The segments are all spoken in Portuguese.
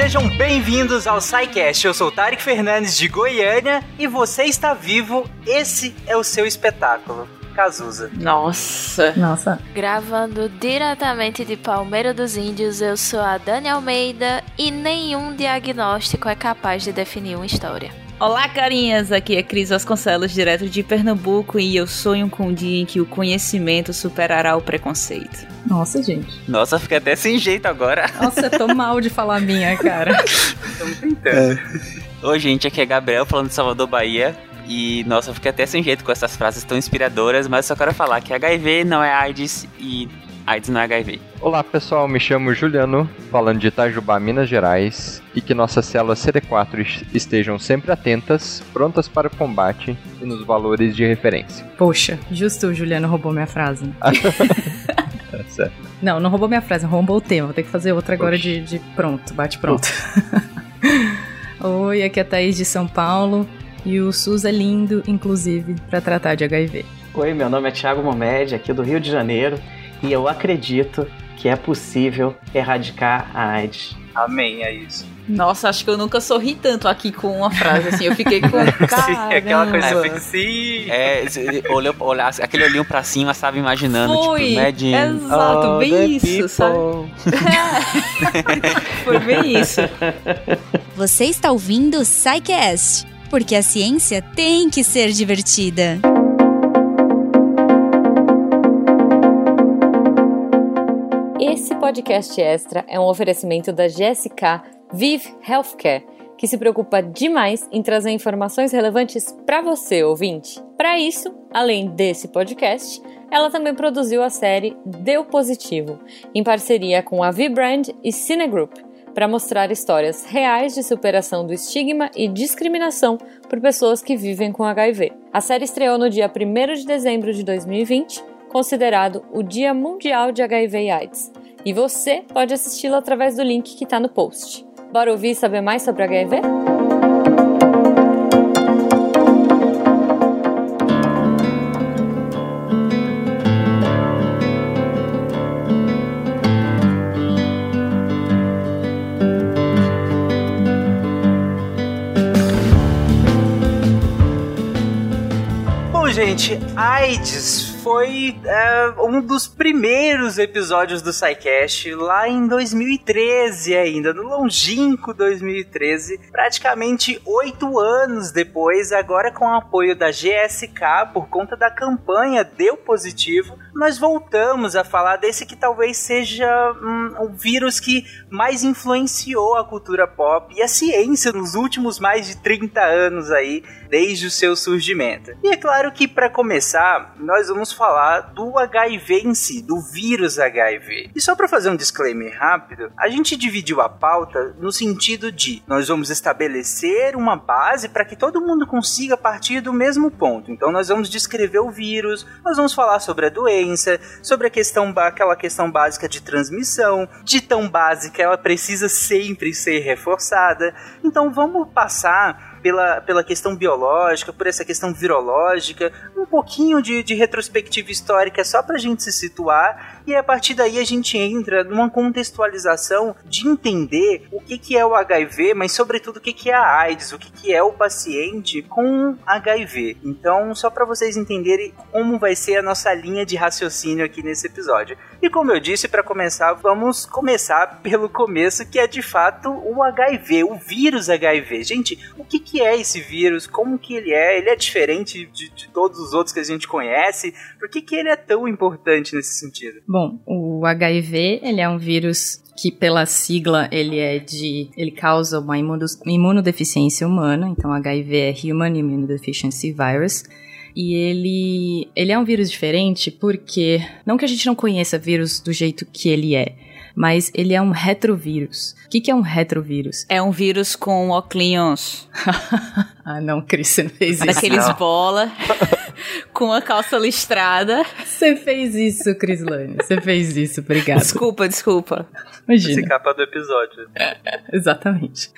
Sejam bem-vindos ao SciCast. Eu sou o Tarek Fernandes de Goiânia e você está vivo. Esse é o seu espetáculo. Cazuza. Nossa. Nossa. Gravando diretamente de Palmeira dos Índios, eu sou a Dani Almeida e nenhum diagnóstico é capaz de definir uma história. Olá, carinhas! Aqui é Cris Vasconcelos, direto de Pernambuco, e eu sonho com um dia em que o conhecimento superará o preconceito. Nossa, gente. Nossa, fica até sem jeito agora. Nossa, eu tô mal de falar minha, cara. Estamos tentando. Oi, gente, aqui é Gabriel falando de Salvador, Bahia. E, nossa, eu fiquei até sem jeito com essas frases tão inspiradoras, mas só quero falar que HIV não é AIDS e AIDS não é HIV. Olá pessoal, me chamo Juliano, falando de Itajubá, Minas Gerais, e que nossas células CD4 estejam sempre atentas, prontas para o combate e nos valores de referência. Poxa, justo o Juliano roubou minha frase. Tá certo. Não, não roubou minha frase, roubou o tema. Vou ter que fazer outra agora de, de pronto, bate pronto. Oi, aqui é a Thaís de São Paulo. E o SUS é lindo, inclusive, para tratar de HIV. Oi, meu nome é Thiago Momed, aqui do Rio de Janeiro, e eu acredito que é possível erradicar a AIDS. Amém, é isso. Nossa, acho que eu nunca sorri tanto aqui com uma frase assim. Eu fiquei com. Sim, aquela coisa é, sim. É, olhou, olhar, aquele olhinho pra cima, sabe, imaginando, Foi, tipo, de... exato, Oh, bem isso, people. sabe? Foi bem isso. Você está ouvindo o SciCast, porque a ciência tem que ser divertida. Podcast extra é um oferecimento da GSK Vive Healthcare, que se preocupa demais em trazer informações relevantes para você, ouvinte. Para isso, além desse podcast, ela também produziu a série Deu Positivo, em parceria com a V-Brand e Cinegroup, para mostrar histórias reais de superação do estigma e discriminação por pessoas que vivem com HIV. A série estreou no dia 1 de dezembro de 2020, considerado o Dia Mundial de HIV e AIDS. E você pode assisti-la através do link que está no post. Bora ouvir e saber mais sobre HIV? Bom, gente, AIDS foi é, um dos primeiros episódios do SciCast lá em 2013 ainda, no longínquo 2013, praticamente oito anos depois, agora com o apoio da GSK por conta da campanha Deu Positivo, nós voltamos a falar desse que talvez seja hum, o vírus que mais influenciou a cultura pop e a ciência nos últimos mais de 30 anos aí, desde o seu surgimento. E é claro que para começar, nós vamos falar do HIV em si, do vírus HIV. E só para fazer um disclaimer rápido, a gente dividiu a pauta no sentido de nós vamos estabelecer uma base para que todo mundo consiga partir do mesmo ponto. Então nós vamos descrever o vírus, nós vamos falar sobre a doença, sobre a questão aquela questão básica de transmissão, de tão básica ela precisa sempre ser reforçada. Então vamos passar pela, pela questão biológica, por essa questão virológica, um pouquinho de, de retrospectiva histórica só para a gente se situar e a partir daí a gente entra numa contextualização de entender o que, que é o HIV, mas sobretudo o que, que é a AIDS, o que, que é o paciente com HIV. Então, só para vocês entenderem como vai ser a nossa linha de raciocínio aqui nesse episódio. E como eu disse, para começar, vamos começar pelo começo, que é de fato o HIV, o vírus HIV. Gente, o que, que é esse vírus? Como que ele é? Ele é diferente de, de todos os outros que a gente conhece? Por que, que ele é tão importante nesse sentido? Bom, o HIV, ele é um vírus que pela sigla ele é de, ele causa uma imuno- imunodeficiência humana, então HIV é Human Immunodeficiency Virus. E ele, ele é um vírus diferente porque, não que a gente não conheça vírus do jeito que ele é, mas ele é um retrovírus. O que, que é um retrovírus? É um vírus com óculos ah, não, Cris, você não fez isso. daqueles Não. bola, com a calça listrada. Você fez isso, Crislane. Você fez isso, obrigada. Desculpa, desculpa. Esse Imagina. capa do episódio. Exatamente.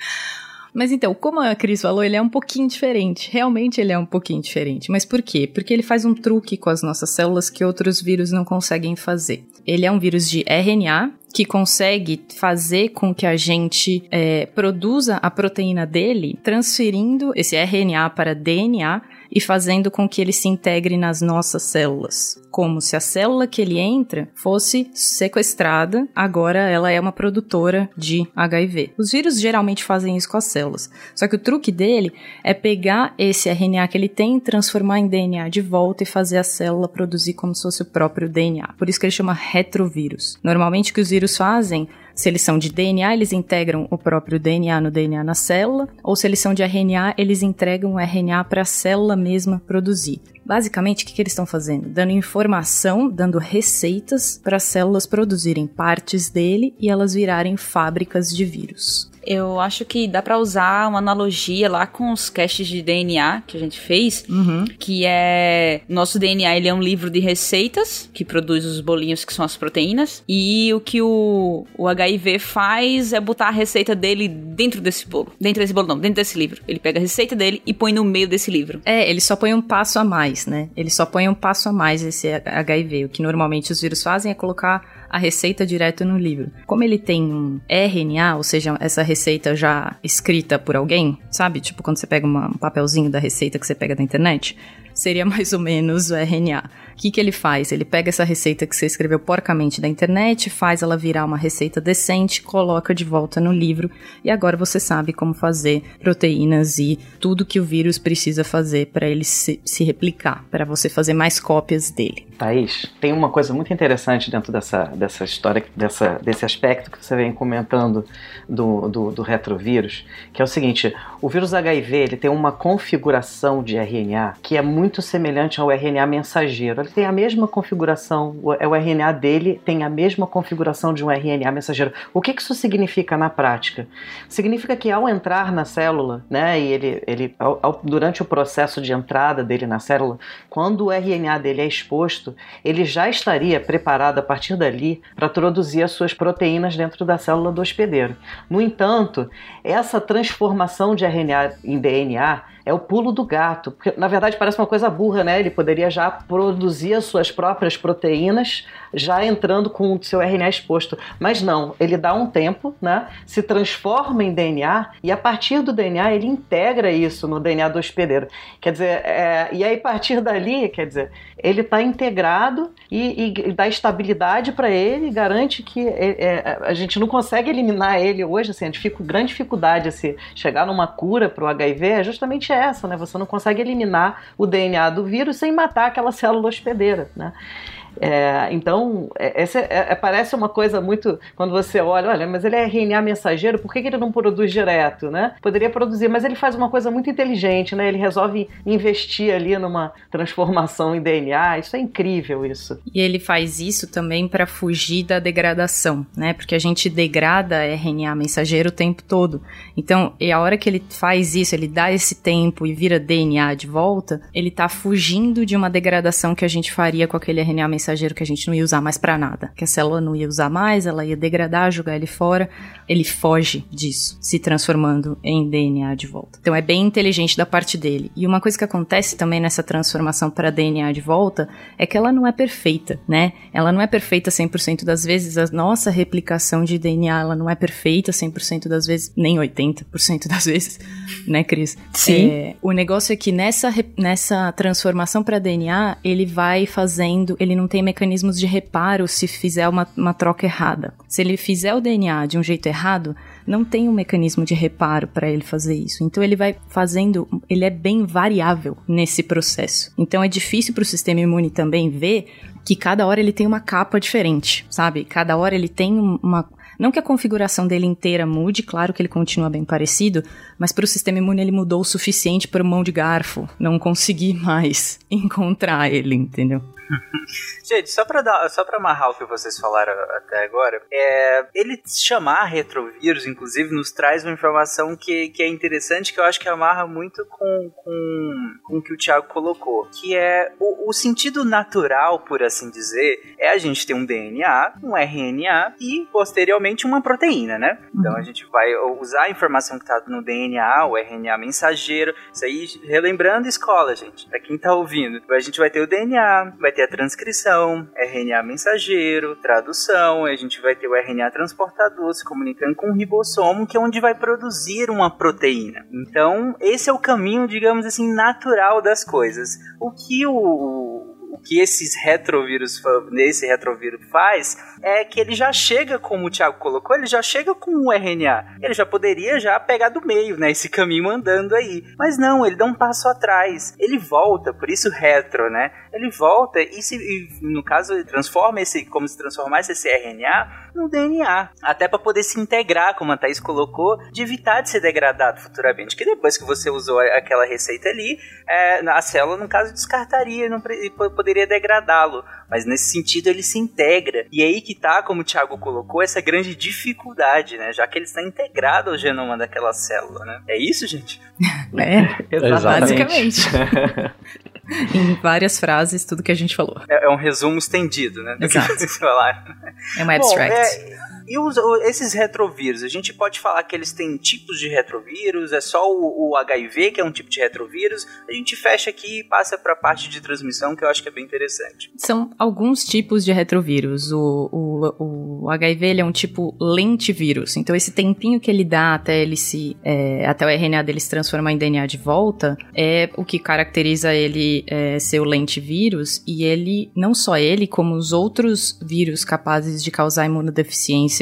Mas então, como a Cris falou, ele é um pouquinho diferente. Realmente ele é um pouquinho diferente. Mas por quê? Porque ele faz um truque com as nossas células que outros vírus não conseguem fazer. Ele é um vírus de RNA que consegue fazer com que a gente é, produza a proteína dele, transferindo esse RNA para DNA e fazendo com que ele se integre nas nossas células. Como se a célula que ele entra fosse sequestrada, agora ela é uma produtora de HIV. Os vírus geralmente fazem isso com as células. Só que o truque dele é pegar esse RNA que ele tem, transformar em DNA de volta e fazer a célula produzir como se fosse o próprio DNA. Por isso que ele chama retrovírus. Normalmente o que os vírus fazem se eles são de DNA, eles integram o próprio DNA no DNA na célula, ou se eles são de RNA, eles entregam o RNA para a célula mesma produzir. Basicamente, o que, que eles estão fazendo? Dando informação, dando receitas para as células produzirem partes dele e elas virarem fábricas de vírus. Eu acho que dá para usar uma analogia lá com os caches de DNA que a gente fez, uhum. que é nosso DNA ele é um livro de receitas que produz os bolinhos que são as proteínas e o que o, o HIV faz é botar a receita dele dentro desse bolo, dentro desse bolo não, dentro desse livro. Ele pega a receita dele e põe no meio desse livro. É, ele só põe um passo a mais, né? Ele só põe um passo a mais esse HIV. O que normalmente os vírus fazem é colocar a receita direto no livro. Como ele tem um RNA, ou seja, essa receita já escrita por alguém, sabe? Tipo quando você pega uma, um papelzinho da receita que você pega da internet, seria mais ou menos o RNA. O que, que ele faz? Ele pega essa receita que você escreveu porcamente da internet, faz ela virar uma receita decente, coloca de volta no livro e agora você sabe como fazer proteínas e tudo que o vírus precisa fazer para ele se, se replicar, para você fazer mais cópias dele. Thaís, tem uma coisa muito interessante dentro dessa, dessa história, dessa, desse aspecto que você vem comentando do, do, do retrovírus, que é o seguinte: o vírus HIV ele tem uma configuração de RNA que é muito semelhante ao RNA mensageiro. Ele tem a mesma configuração, o, o RNA dele tem a mesma configuração de um RNA mensageiro. O que, que isso significa na prática? Significa que ao entrar na célula, né, e ele, ele ao, ao, durante o processo de entrada dele na célula, quando o RNA dele é exposto, ele já estaria preparado a partir dali para produzir as suas proteínas dentro da célula do hospedeiro. No entanto, essa transformação de RNA em DNA é o pulo do gato. Porque, na verdade, parece uma coisa burra, né? Ele poderia já produzir as suas próprias proteínas, já entrando com o seu RNA exposto. Mas não, ele dá um tempo, né? Se transforma em DNA e a partir do DNA ele integra isso no DNA do hospedeiro. Quer dizer, é, e aí a partir dali, quer dizer, ele está integrado e, e, dá estabilidade para ele, garante que é, é, a gente não consegue eliminar ele hoje. Assim, a grande dificuldade assim, chegar numa cura para o HIV é justamente é essa, né? Você não consegue eliminar o DNA do vírus sem matar aquela célula hospedeira, né? É, então, é, essa é, é, parece uma coisa muito. Quando você olha, olha, mas ele é RNA mensageiro, por que, que ele não produz direto, né? Poderia produzir, mas ele faz uma coisa muito inteligente, né? Ele resolve investir ali numa transformação em DNA. Isso é incrível, isso. E ele faz isso também para fugir da degradação, né? Porque a gente degrada RNA mensageiro o tempo todo. Então, e a hora que ele faz isso, ele dá esse tempo e vira DNA de volta, ele tá fugindo de uma degradação que a gente faria com aquele RNA mensageiro mensageiro que a gente não ia usar mais para nada, que a célula não ia usar mais, ela ia degradar, jogar ele fora. Ele foge disso, se transformando em DNA de volta. Então é bem inteligente da parte dele. E uma coisa que acontece também nessa transformação para DNA de volta é que ela não é perfeita, né? Ela não é perfeita 100% das vezes, a nossa replicação de DNA ela não é perfeita 100% das vezes, nem 80% das vezes, né, Cris? Sim. É, o negócio é que nessa, nessa transformação para DNA, ele vai fazendo, ele não tem mecanismos de reparo se fizer uma, uma troca errada. Se ele fizer o DNA de um jeito errado, não tem um mecanismo de reparo para ele fazer isso. Então ele vai fazendo, ele é bem variável nesse processo. Então é difícil para o sistema imune também ver que cada hora ele tem uma capa diferente, sabe? Cada hora ele tem uma não que a configuração dele inteira mude, claro que ele continua bem parecido, mas para o sistema imune ele mudou o suficiente para mão de garfo não conseguir mais encontrar ele, entendeu? Gente, só pra, dar, só pra amarrar o que vocês falaram até agora, é, ele chamar retrovírus, inclusive, nos traz uma informação que, que é interessante, que eu acho que amarra muito com, com, com o que o Thiago colocou, que é o, o sentido natural, por assim dizer, é a gente ter um DNA, um RNA e, posteriormente, uma proteína, né? Então a Uhum. gente vai usar a informação que tá no DNA, o RNA mensageiro, isso aí, relembrando escola, gente, pra quem tá ouvindo. A gente vai ter o DNA, vai ter a transcrição, RNA mensageiro, tradução, a gente vai ter o RNA transportador se comunicando com o ribossomo, que é onde vai produzir uma proteína. Então, esse é o caminho, digamos assim, natural das coisas. O que o, o que esses retrovírus, nesse retrovírus faz é que ele já chega, como o Thiago colocou, ele já chega com o RNA. Ele já poderia já pegar do meio, né, esse caminho andando aí. Mas não, ele dá um passo atrás. Ele volta, por isso retro, né? Ele volta e, se, e no caso, ele transforma esse, como se transformasse esse RNA no DNA. Até para poder se integrar, como a Thaís colocou, de evitar de ser degradado futuramente. Que depois que você usou aquela receita ali, é, a célula, no caso, descartaria não poderia degradá-lo. Mas nesse sentido ele se integra. E aí que tá, como o Thiago colocou, essa grande dificuldade, né? Já que ele está integrado ao genoma daquela célula, né? É isso, gente? É, basicamente. em várias frases, tudo que a gente falou. É, é um resumo estendido, né? Exato. É um abstract. Bom, é, e os, esses retrovírus, a gente pode falar que eles têm tipos de retrovírus, é só o, o HIV que é um tipo de retrovírus. A gente fecha aqui e passa para a parte de transmissão, que eu acho que é bem interessante. São alguns tipos de retrovírus. O, o, o HIV é um tipo lentivírus, então esse tempinho que ele dá até ele se. É, até o RNA dele se transformar em DNA de volta é o que caracteriza ele é, ser o lentivírus, e ele, não só ele, como os outros vírus capazes de causar imunodeficiência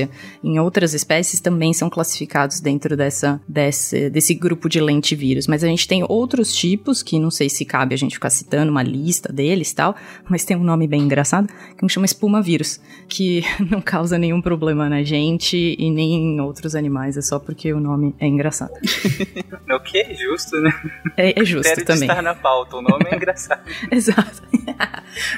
em outras espécies também são classificados dentro dessa, desse, desse grupo de lentivírus. Mas a gente tem outros tipos, que não sei se cabe a gente ficar citando uma lista deles e tal, mas tem um nome bem engraçado, que chama espuma vírus, que não causa nenhum problema na gente e nem em outros animais, é só porque o nome é engraçado. ok, justo, né? É, é justo Quero também. estar na pauta, o nome é engraçado. Exato.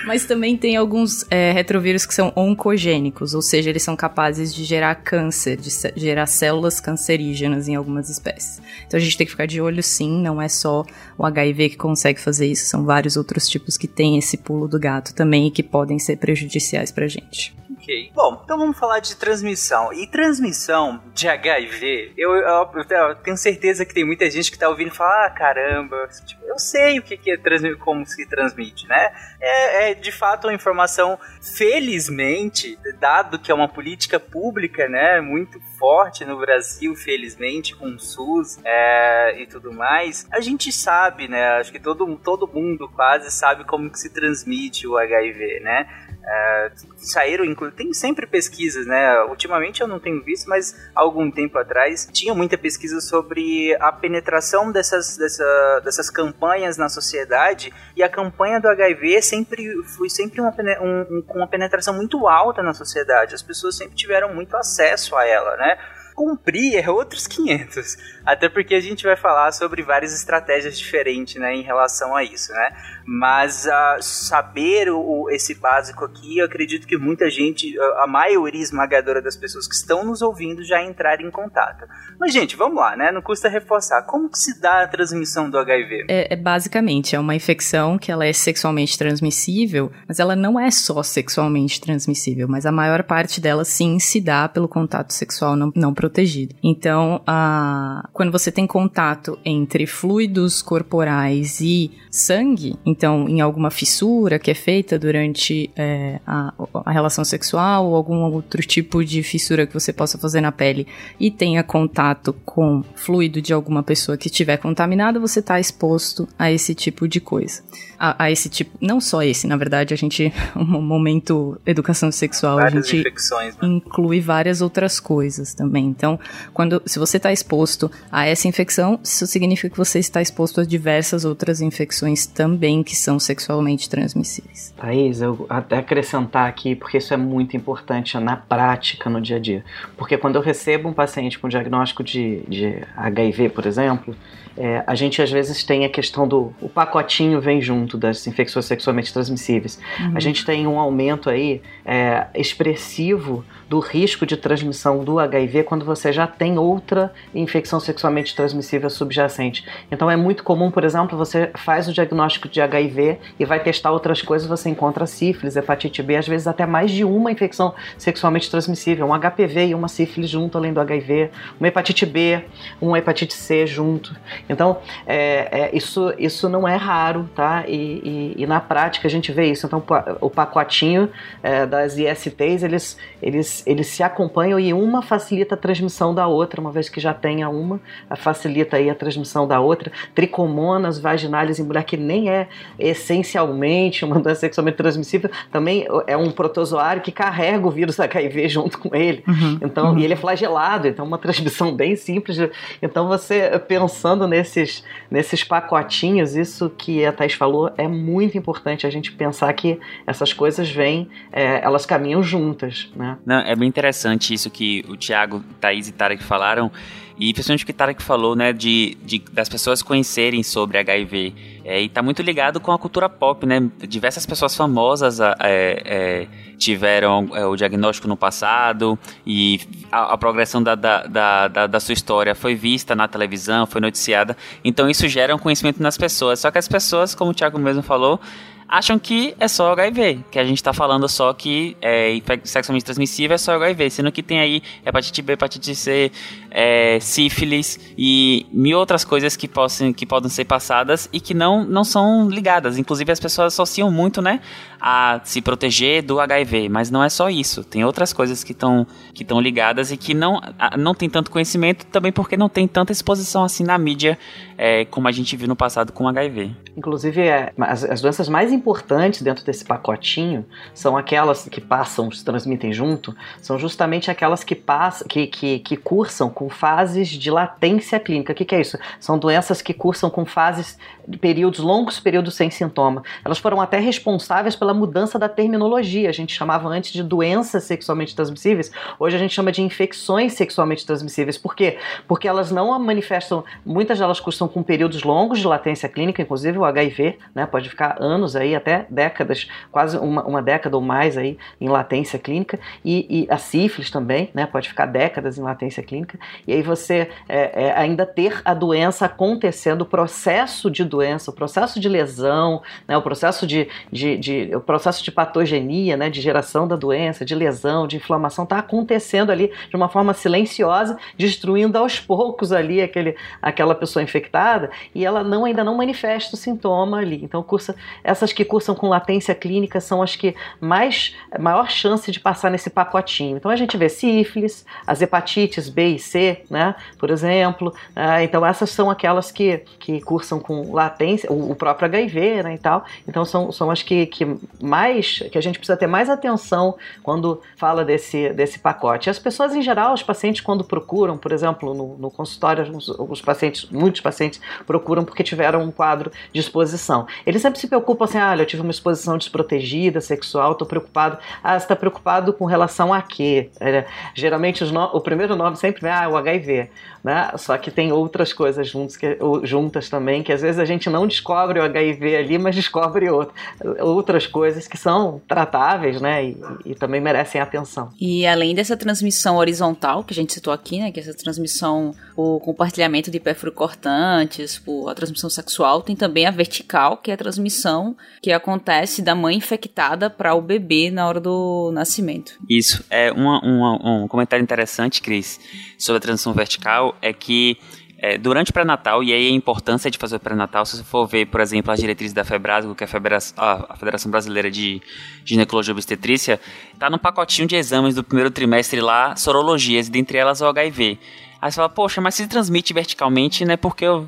mas também tem alguns é, retrovírus que são oncogênicos, ou seja, eles são capazes de gerar câncer, de gerar células cancerígenas em algumas espécies. Então a gente tem que ficar de olho sim, não é só o HIV que consegue fazer isso, são vários outros tipos que têm esse pulo do gato também e que podem ser prejudiciais pra gente. Ok. Bom, então vamos falar de transmissão. E transmissão de HIV, eu, eu, eu tenho certeza que tem muita gente que tá ouvindo e ah, caramba, tipo, eu sei o que, que é transmitir, como se transmite, né? É, é, de fato uma informação, felizmente, dado que é uma política pública, né, muito forte no Brasil, felizmente, com o SUS é, e tudo mais, a gente sabe, né, acho que todo, todo mundo quase sabe como que se transmite o HIV, né? É, saíram, tem sempre pesquisas, né? Ultimamente eu não tenho visto, mas algum tempo atrás tinha muita pesquisa sobre a penetração dessas, dessa, dessas campanhas na sociedade e a campanha do HIV sempre foi sempre uma, um, um, uma penetração muito alta na sociedade. As pessoas sempre tiveram muito acesso a ela, né? Cumprir é outros 500. Até porque a gente vai falar sobre várias estratégias diferentes, né, em relação a isso, né? Mas uh, saber o, esse básico aqui, eu acredito que muita gente, a maioria esmagadora das pessoas que estão nos ouvindo já entraram em contato. Mas, gente, vamos lá, né? Não custa reforçar. Como que se dá a transmissão do HIV? É, é basicamente, é uma infecção que ela é sexualmente transmissível, mas ela não é só sexualmente transmissível, mas a maior parte dela sim se dá pelo contato sexual não, não protegido. Então, a, quando você tem contato entre fluidos corporais e sangue, então em alguma fissura que é feita durante é, a, a, relação sexual ou algum outro tipo de fissura que você possa fazer na pele e tenha contato com fluido de alguma pessoa que estiver contaminada, você está exposto a esse tipo de coisa. A, a, esse tipo, não só esse, na verdade, a gente, no momento educação sexual, várias a gente né? inclui várias outras coisas também. Então, quando, se você está exposto a essa infecção, isso significa que você está exposto a diversas outras infecções também que são sexualmente transmissíveis. Thaís, eu até acrescentar aqui, porque isso é muito importante na prática, no dia a dia. Porque quando eu recebo um paciente com diagnóstico de, de HIV, por exemplo, é, a gente às vezes tem a questão do o pacotinho vem junto das infecções sexualmente transmissíveis. Uhum. A gente tem um aumento aí é, expressivo do risco de transmissão do HIV quando você já tem outra infecção sexualmente transmissível subjacente. Então é muito comum, por exemplo, você faz o diagnóstico de HIV e vai testar outras coisas, você encontra sífilis, hepatite B, às vezes até mais de uma infecção sexualmente transmissível, um HPV e uma sífilis junto além do HIV, uma hepatite B, uma hepatite C junto. Então, é, é, isso, isso não é raro, tá? E, e, e, na prática a gente vê isso. Então, o pacotinho é, das ISTs, eles, eles, eles se acompanham e uma facilita a transmissão da outra, uma vez que já tenha uma, facilita aí a transmissão da outra. Tricomonas vaginalis em mulher que nem é essencialmente uma doença sexualmente transmissível, também é um protozoário que carrega o vírus HIV junto com ele. Uhum, então, uhum. e ele é flagelado, então é uma transmissão bem simples. Então, você pensando nesses, nesses pacotinhos, isso que a Thais falou é muito importante a gente pensar que essas coisas vêm, é, elas caminham juntas, né? Não, é bem interessante isso que o Tiago, Thaís e Tarek falaram, e principalmente o que Tarek falou, né, de, de, das pessoas conhecerem sobre HIV. É, e tá muito ligado com a cultura pop, né? Diversas pessoas famosas é, é, tiveram é, o diagnóstico no passado e a, a progressão da, da, da, da, sua história foi vista na televisão, foi noticiada. Então isso gera um conhecimento nas pessoas. Só que as pessoas, como o Thiago mesmo falou, acham que é só HIV, que a gente está falando só que é sexualmente transmissível é só HIV, sendo que tem aí hepatite B, hepatite C, é, sífilis e mil outras coisas que, possam, que podem ser passadas e que não, não são ligadas. Inclusive as pessoas associam muito, né, a se proteger do HIV, mas não é só isso. Tem outras coisas que estão que ligadas e que não, não tem tanto conhecimento também porque não tem tanta exposição assim na mídia é, como a gente viu no passado com HIV. Inclusive, é, as, as doenças mais importantes dentro desse pacotinho são aquelas que passam, se transmitem junto, são justamente aquelas que passam, que, que, que cursam com fases de latência clínica. O que, que é isso? São doenças que cursam com fases períodos, longos períodos sem sintoma. Elas foram até responsáveis pela mudança da terminologia. A gente chamava antes de doenças sexualmente transmissíveis, hoje a gente chama de infecções sexualmente transmissíveis. Por quê? Porque elas não manifestam, muitas delas cursam com períodos longos de latência clínica, inclusive o HIV, né, pode ficar anos aí, até décadas, quase uma, uma década ou mais aí em latência clínica, e, e, a sífilis também, né, pode ficar décadas em latência clínica, e aí você é, é, ainda ter a doença acontecendo, o processo de doença, o processo de lesão, né, o processo de, de, de, o processo de patogenia, né, de geração da doença, de lesão, de inflamação, está acontecendo ali de uma forma silenciosa, destruindo aos poucos ali aquele, aquela pessoa infectada e ela não ainda não manifesta o sintoma ali. Então, cursa, essas que cursam com latência clínica são as que mais maior chance de passar nesse pacotinho. Então, a gente vê sífilis, as hepatites B e C, né, por exemplo. Né, então, essas são aquelas que, que cursam com latência, o, o próprio HIV, né, e tal. Então, são, são as que, que mais que a gente precisa ter mais atenção quando fala desse, desse pacote. As pessoas em geral, os pacientes quando procuram, por exemplo, no, no consultório, os, os pacientes, muitos pacientes procuram porque tiveram um quadro de exposição. Eles sempre se preocupam assim, ah, eu tive uma exposição desprotegida, sexual, estou preocupado. Ah, você está preocupado com relação a quê? É, geralmente no... o primeiro nome sempre vem, ah, o HIV né? Só que tem outras coisas juntos que, juntas também, que às vezes a gente não descobre o HIV ali, mas descobre outro, outras coisas que são tratáveis, né? E, e, também merecem atenção. E além dessa transmissão horizontal que a gente citou aqui, né? Que é essa transmissão, o compartilhamento de perfluorocortantes, a transmissão sexual, tem também a vertical, que é a transmissão que acontece da mãe infectada para o bebê na hora do nascimento. Isso. É uma, uma, um comentário interessante, Cris, sobre a transmissão vertical é que é, durante o pré-natal, e aí a importância de fazer o pré-natal, se você for ver, por exemplo, as diretrizes da FEBRASGO, que é a Federação, a Federação Brasileira de Ginecologia e Obstetrícia, tá no pacotinho de exames do primeiro trimestre lá, sorologias, dentre elas o HIV. Aí você fala, poxa, mas se transmite verticalmente, né? Porque eu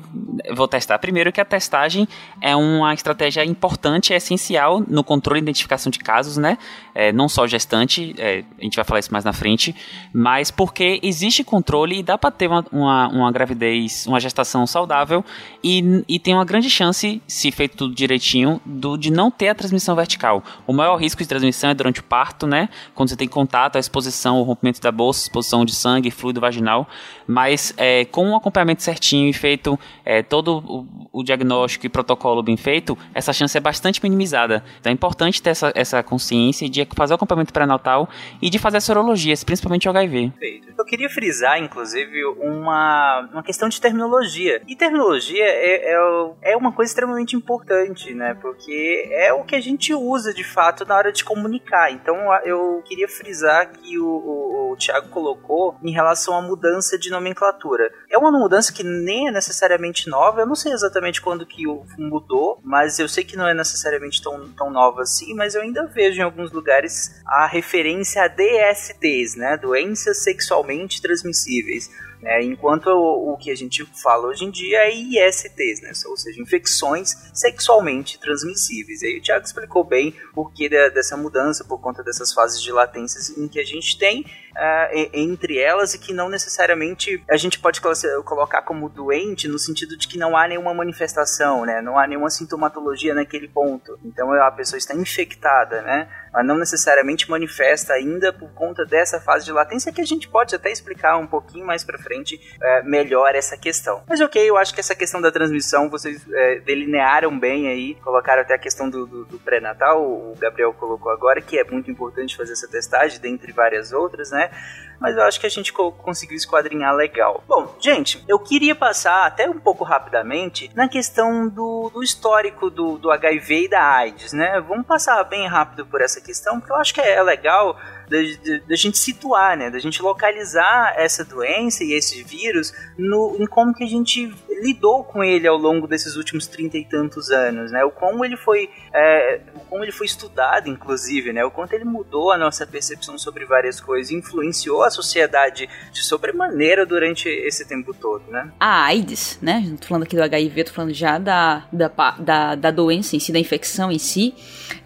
vou testar. Primeiro que a testagem é uma estratégia importante, é essencial no controle e identificação de casos, né? É, não só gestante, é, a gente vai falar isso mais na frente, mas porque existe controle e dá para ter uma, uma, uma, gravidez, uma gestação saudável e, e tem uma grande chance, se feito tudo direitinho, do, de não ter a transmissão vertical. O maior risco de transmissão é durante o parto, né? Quando você tem contato, a exposição, o rompimento da bolsa, exposição de sangue, fluido vaginal mas é, com um acompanhamento certinho e feito é, todo o, o, diagnóstico e protocolo bem feito, essa chance é bastante minimizada. Então é importante ter essa, essa consciência de fazer o acompanhamento pré-natal e de fazer sorologias, principalmente o HIV. Eu queria frisar, inclusive, uma, uma questão de terminologia. E terminologia é, é, é uma coisa extremamente importante, né? Porque é o que a gente usa de fato na hora de comunicar. Então eu queria frisar que o, o, o Thiago colocou em relação à mudança de nomenclatura. É uma mudança que nem é necessariamente nova, eu não sei exatamente quando que mudou, mas eu sei que não é necessariamente tão, tão nova assim, mas eu ainda vejo em alguns lugares a referência a DSTs, né, doenças sexualmente transmissíveis. É, enquanto o, o, que a gente fala hoje em dia é ISTs, né? ou seja, infecções sexualmente transmissíveis. E aí o Thiago explicou bem por que dessa mudança, por conta dessas fases de latências em que a gente tem uh, entre elas e que não necessariamente a gente pode colocar como doente no sentido de que não há nenhuma manifestação, né? não há nenhuma sintomatologia naquele ponto. Então a pessoa está infectada, né? mas não necessariamente manifesta ainda por conta dessa fase de latência que a gente pode até explicar um pouquinho mais para frente é, melhor essa questão. Mas ok, eu acho que essa questão da transmissão vocês é, delinearam bem aí, colocaram até a questão do, do, do pré-natal, o Gabriel colocou agora, que é muito importante fazer essa testagem, dentre várias outras, né? है mas eu acho que a gente conseguiu esquadrinhar legal. Bom, gente, eu queria passar até um pouco rapidamente na questão do, do histórico do, do HIV e da AIDS, né? Vamos passar bem rápido por essa questão, porque eu acho que é legal da gente situar, né, da gente localizar essa doença e esse vírus no, em como que a gente lidou com ele ao longo desses últimos trinta e tantos anos, né, o como ele foi, é, como ele foi estudado, inclusive, né, o quanto ele mudou a nossa percepção sobre várias coisas, influenciou a sociedade de sobremaneira durante esse tempo todo, né. A AIDS, né, não tô falando aqui do HIV, tô falando já da, da, da, da doença em si, da infecção em si,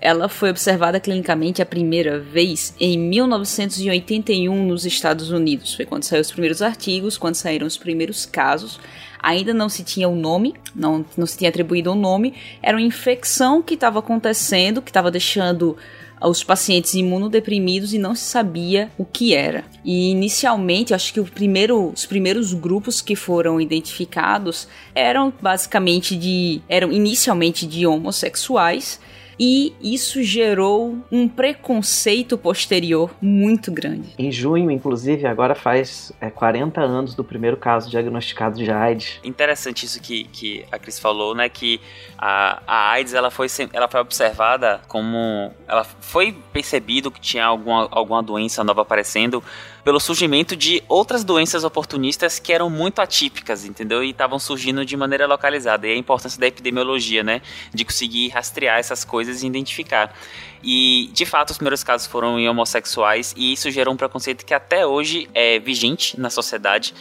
ela foi observada clinicamente a primeira vez em 1981 nos Estados Unidos. Foi quando saíram os primeiros artigos, quando saíram os primeiros casos. Ainda não se tinha o um nome, não, não se tinha atribuído um nome. Era uma infecção que estava acontecendo, que estava deixando os pacientes imunodeprimidos e não se sabia o que era. E inicialmente, acho que primeiro, os primeiros grupos que foram identificados eram basicamente de eram inicialmente de homossexuais e isso gerou um preconceito posterior muito grande. Em junho, inclusive, agora faz é, 40 anos do primeiro caso diagnosticado de AIDS. Interessante isso que, que a Cris falou, né? Que a, a AIDS ela foi, ela foi observada como. Ela foi percebido que tinha alguma, alguma doença nova aparecendo pelo surgimento de outras doenças oportunistas que eram muito atípicas, entendeu? E estavam surgindo de maneira localizada. E a importância da epidemiologia, né? De conseguir rastrear essas coisas e identificar. E, de fato, os primeiros casos foram em homossexuais, e isso gerou um preconceito que até hoje é vigente na sociedade.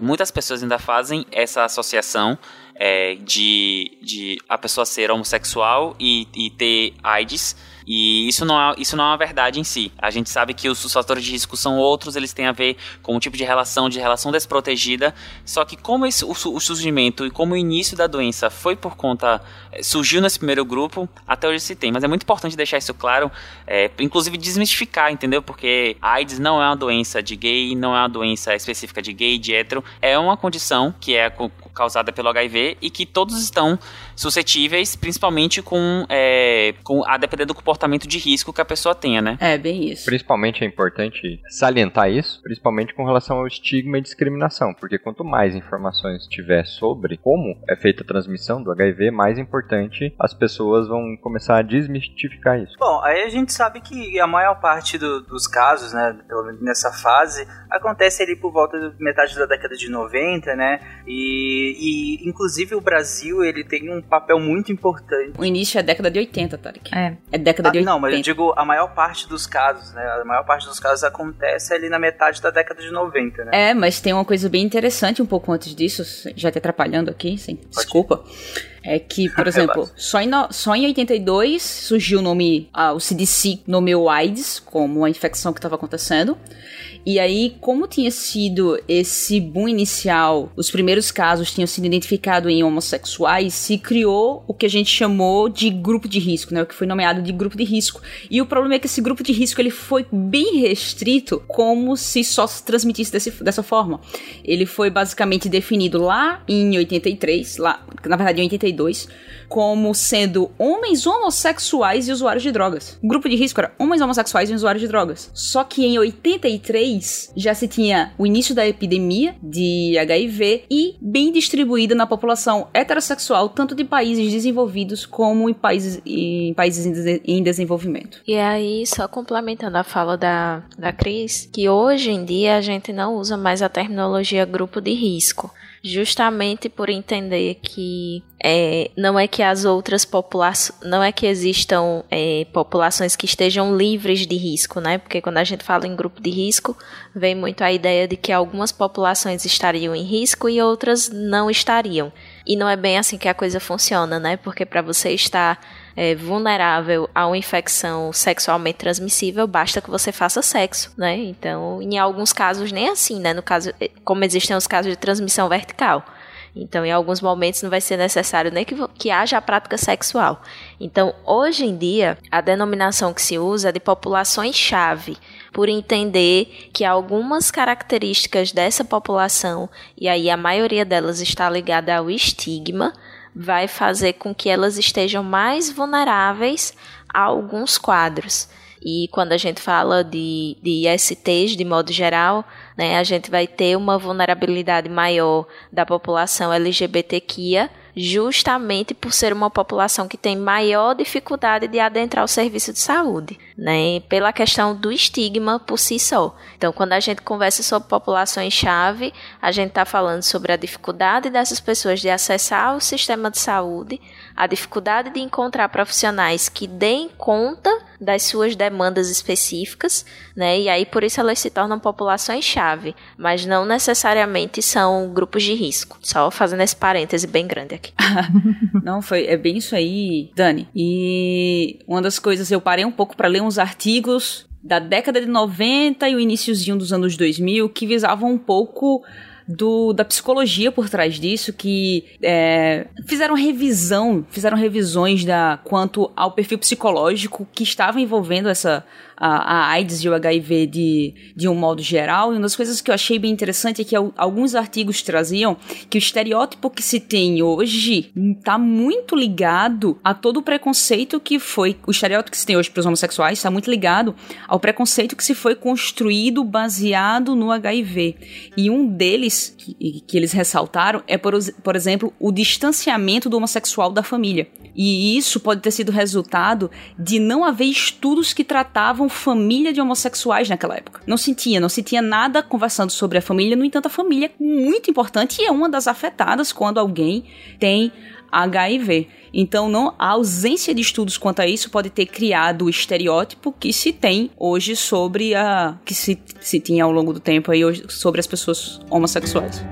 muitas pessoas ainda fazem essa associação é, de, de a pessoa ser homossexual e, e ter AIDS e isso não, é, isso não é uma verdade em si. A gente sabe que os, fatores de risco são outros, eles têm a ver com o tipo de relação, de relação desprotegida. Só que como esse, o, o surgimento e como o início da doença foi por conta. Eh, surgiu nesse primeiro grupo, até hoje se tem. Mas é muito importante deixar isso claro, é, inclusive desmistificar, entendeu? Porque a AIDS não é uma doença de gay, não é uma doença específica de gay, de hétero. É uma condição que é causada pelo HIV e que todos estão suscetíveis, principalmente com, é, com a depender do comportamento de risco que a pessoa tenha, né? É, bem isso. Principalmente é importante salientar isso, principalmente com relação ao estigma e discriminação, porque quanto mais informações tiver sobre como é feita a transmissão do HIV, mais importante as pessoas vão começar a desmistificar isso. Bom, aí a gente sabe que a maior parte do, dos casos, né, pelo menos nessa fase, acontece ali por volta da metade da década de 90, né? E, e inclusive o Brasil, ele tem um papel muito importante. O início é década de 80, Tarek. É. É década de 80. Ah, não, mas eu digo a maior parte dos casos, né? A maior parte dos casos acontece ali na metade da década de 90, né? É, mas tem uma coisa bem interessante um pouco antes disso, já te atrapalhando aqui, sim. Desculpa. É que, por exemplo, só em, no, só em 82 surgiu o nome, ah, o CDC nomeou AIDS como uma infecção que estava acontecendo. E aí, como tinha sido esse boom inicial, os primeiros casos tinham sido identificados em homossexuais, se criou o que a gente chamou de grupo de risco, né? O que foi nomeado de grupo de risco. E o problema é que esse grupo de risco ele foi bem restrito, como se só se transmitisse desse, dessa forma. Ele foi basicamente definido lá em 83, lá, na verdade em 82 82 como sendo homens homossexuais e usuários de drogas. O grupo de risco era homens homossexuais e usuários de drogas. Só que em 83 já se tinha o início da epidemia de HIV e bem distribuída na população heterossexual, tanto de países desenvolvidos como em países, em países em desenvolvimento. E aí, só complementando a fala da, da Cris, que hoje em dia a gente não usa mais a terminologia grupo de risco justamente por entender que é, não é que as outras populações, não é que existam é, populações que estejam livres de risco, né? Porque quando a gente fala em grupo de risco, vem muito a ideia de que algumas populações estariam em risco e outras não estariam. E não é bem assim que a coisa funciona, né? Porque para você estar é, vulnerável a uma infecção sexualmente transmissível, basta que você faça sexo, né? Então, em alguns casos nem assim, né? No caso, é, como existem os casos de transmissão vertical. Então, em alguns momentos não vai ser necessário nem que, que haja a prática sexual. Então, hoje em dia, a denominação que se usa é de populações-chave, por entender que algumas características dessa população, e aí a maioria delas está ligada ao estigma, vai fazer com que elas estejam mais vulneráveis a alguns quadros. E quando a gente fala de, de ISTs de modo geral, né, a gente vai ter uma vulnerabilidade maior da população LGBTQIA justamente por ser uma população que tem maior dificuldade de adentrar o serviço de saúde, né? Pela questão do estigma por si só. Então, quando a gente conversa sobre populações-chave, a gente está falando sobre a dificuldade dessas pessoas de acessar o sistema de saúde, a dificuldade de encontrar profissionais que deem conta das suas demandas específicas, né? E aí por isso elas se tornam populações-chave, mas não necessariamente são grupos de risco. Só fazendo esse parêntese bem grande aqui. não, foi é bem isso aí, Dani. E uma das coisas eu parei um pouco para ler uns artigos da década de 90 e o iníciozinho dos anos 2000 que visavam um pouco do, da psicologia por trás disso, que é, fizeram revisão, fizeram revisões da quanto ao perfil psicológico que estava envolvendo essa a, a AIDS e o HIV de, de um modo geral. E uma das coisas que eu achei bem interessante é que alguns artigos traziam que o estereótipo que se tem hoje está muito ligado a todo o preconceito que foi. O estereótipo que se tem hoje para os homossexuais está muito ligado ao preconceito que se foi construído baseado no HIV. E um deles, que, que eles ressaltaram, é, por, por exemplo, o distanciamento do homossexual da família. E isso pode ter sido resultado de não haver estudos que tratavam família de homossexuais naquela época. Não se tinha, não se tinha nada conversando sobre a família, no entanto, a família é muito importante e é uma das afetadas quando alguém tem HIV. Então, não, a ausência de estudos quanto a isso pode ter criado o estereótipo que se tem hoje sobre a. que se, se tinha ao longo do tempo aí hoje sobre as pessoas homossexuais.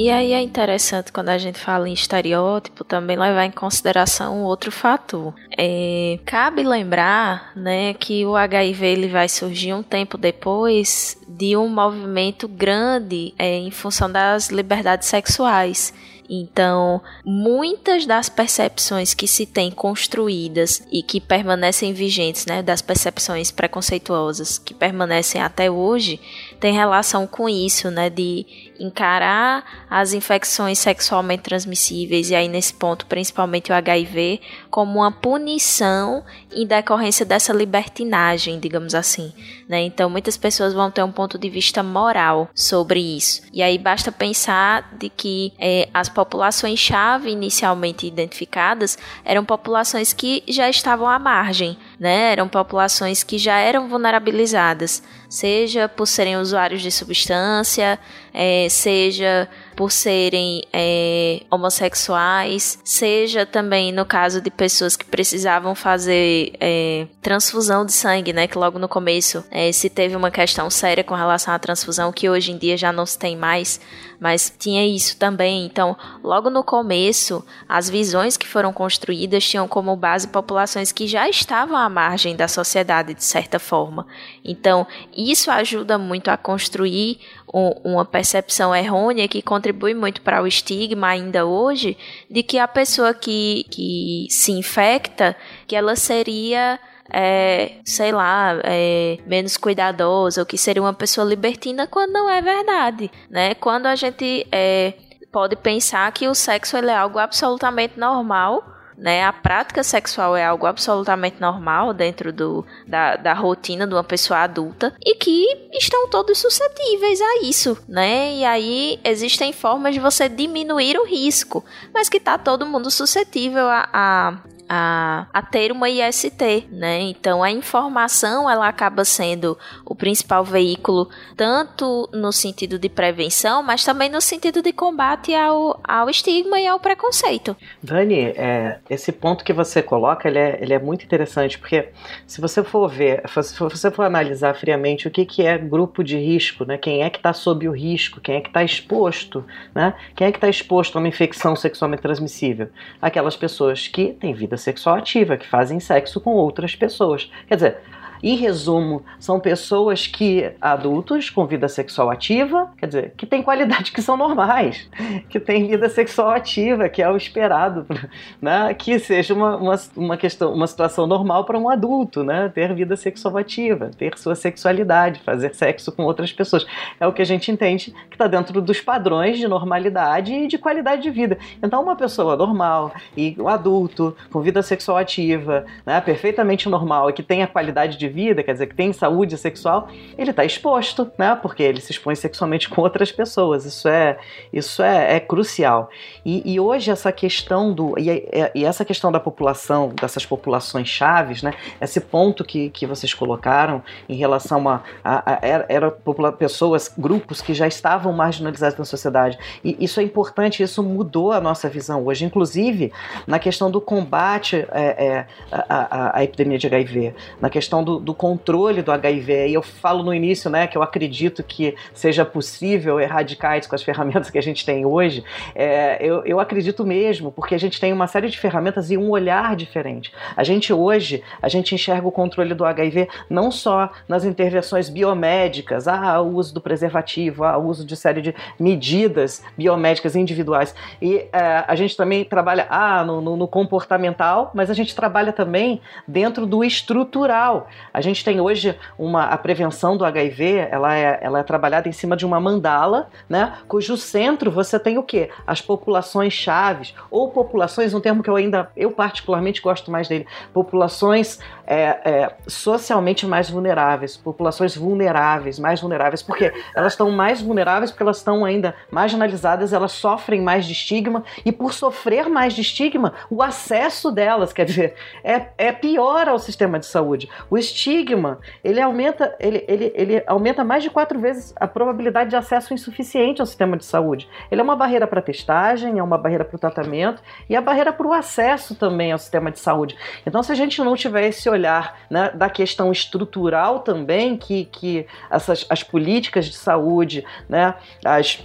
E aí é interessante quando a gente fala em estereótipo também levar em consideração outro fator. É, cabe lembrar, né, que o HIV ele vai surgir um tempo depois de um movimento grande é, em função das liberdades sexuais. Então, muitas das percepções que se tem construídas e que permanecem vigentes, né, das percepções preconceituosas que permanecem até hoje, tem relação com isso, né, de encarar as infecções sexualmente transmissíveis e aí nesse ponto principalmente o HIV como uma punição em decorrência dessa libertinagem, digamos assim, né? Então muitas pessoas vão ter um ponto de vista moral sobre isso. E aí basta pensar de que é, as populações-chave inicialmente identificadas eram populações que já estavam à margem, né? Eram populações que já eram vulnerabilizadas, seja por serem usuários de substância, é, seja por serem é, homossexuais, seja também no caso de pessoas que precisavam fazer é, transfusão de sangue, né? Que logo no começo é, se teve uma questão séria com relação à transfusão, que hoje em dia já não se tem mais, mas tinha isso também. Então, logo no começo, as visões que foram construídas tinham como base populações que já estavam à margem da sociedade, de certa forma. Então, isso ajuda muito a construir uma percepção errônea que contribui muito para o estigma ainda hoje de que a pessoa que, que se infecta, que ela seria é, sei lá, é, menos cuidadosa, ou que seria uma pessoa libertina, quando não é verdade, né? Quando a gente é, pode pensar que o sexo é algo absolutamente normal né? A prática sexual é algo absolutamente normal dentro do, da, da rotina de uma pessoa adulta e que estão todos suscetíveis a isso, né? E aí existem formas de você diminuir o risco, mas que tá todo mundo suscetível a, a a, a ter uma IST, né? Então a informação ela acaba sendo o principal veículo tanto no sentido de prevenção, mas também no sentido de combate ao, ao estigma e ao preconceito. Dani, é, esse ponto que você coloca ele é, ele é muito interessante porque se você for ver, se você for analisar friamente o que, que é grupo de risco, né? Quem é que está sob o risco? Quem é que está exposto, né? Quem é que está exposto a uma infecção sexualmente transmissível? Aquelas pessoas que têm vida sexual ativa, que fazem sexo com outras pessoas. Quer dizer, em resumo, são pessoas que, adultos com vida sexual ativa, quer dizer, que têm qualidade que são normais, que têm vida sexual ativa, que é o esperado, né? que seja uma, uma, uma questão, uma situação normal para um adulto, né? ter vida sexual ativa, ter sua sexualidade, fazer sexo com outras pessoas. É o que a gente entende que está dentro dos padrões de normalidade e de qualidade de vida. Então, uma pessoa normal e um adulto com vida sexual ativa, né? perfeitamente normal e que tenha qualidade de vida, quer dizer, que tem saúde sexual, ele está exposto, né? Porque ele se expõe sexualmente com outras pessoas. Isso é, isso é, é crucial. E, e, hoje essa questão do e, e, essa questão da população, dessas populações chaves, né? Esse ponto que, que vocês colocaram em relação a, a, a era, era pessoas, grupos que já estavam marginalizados na sociedade. E isso é importante. Isso mudou a nossa visão hoje, inclusive na questão do combate é, é, à, à epidemia de HIV, na questão do, do controle do HIV. E eu falo no início, né, que eu acredito que seja possível erradicar isso com as ferramentas que a gente tem hoje. É, eu, eu acredito mesmo, porque a gente tem uma série de ferramentas e um olhar diferente. A gente hoje, a gente enxerga o controle do HIV não só nas intervenções biomédicas, ah, o uso do preservativo, ah, o uso de série de medidas biomédicas individuais. E é, a gente também trabalha ah, no, no, no comportamental, mas a gente trabalha também dentro do estrutural. A gente tem hoje uma a prevenção do HIV, ela é, ela é trabalhada em cima de uma mandala, né, cujo centro você tem o quê? As populações chaves ou populações, um termo que eu ainda eu particularmente gosto mais dele, populações é, é, socialmente mais vulneráveis, populações vulneráveis, mais vulneráveis, porque elas estão mais vulneráveis porque elas estão ainda marginalizadas, elas sofrem mais de estigma e por sofrer mais de estigma, o acesso delas, quer dizer, é, é pior ao sistema de saúde. O estigma, ele aumenta, ele, ele, ele aumenta mais de quatro vezes a probabilidade de acesso insuficiente ao sistema de saúde. Ele é uma barreira para testagem, é uma barreira para o tratamento e a barreira para o acesso também ao sistema de saúde. Então, se a gente não tiver esse olhar né, da questão estrutural também, que, que essas, as políticas de saúde, né, as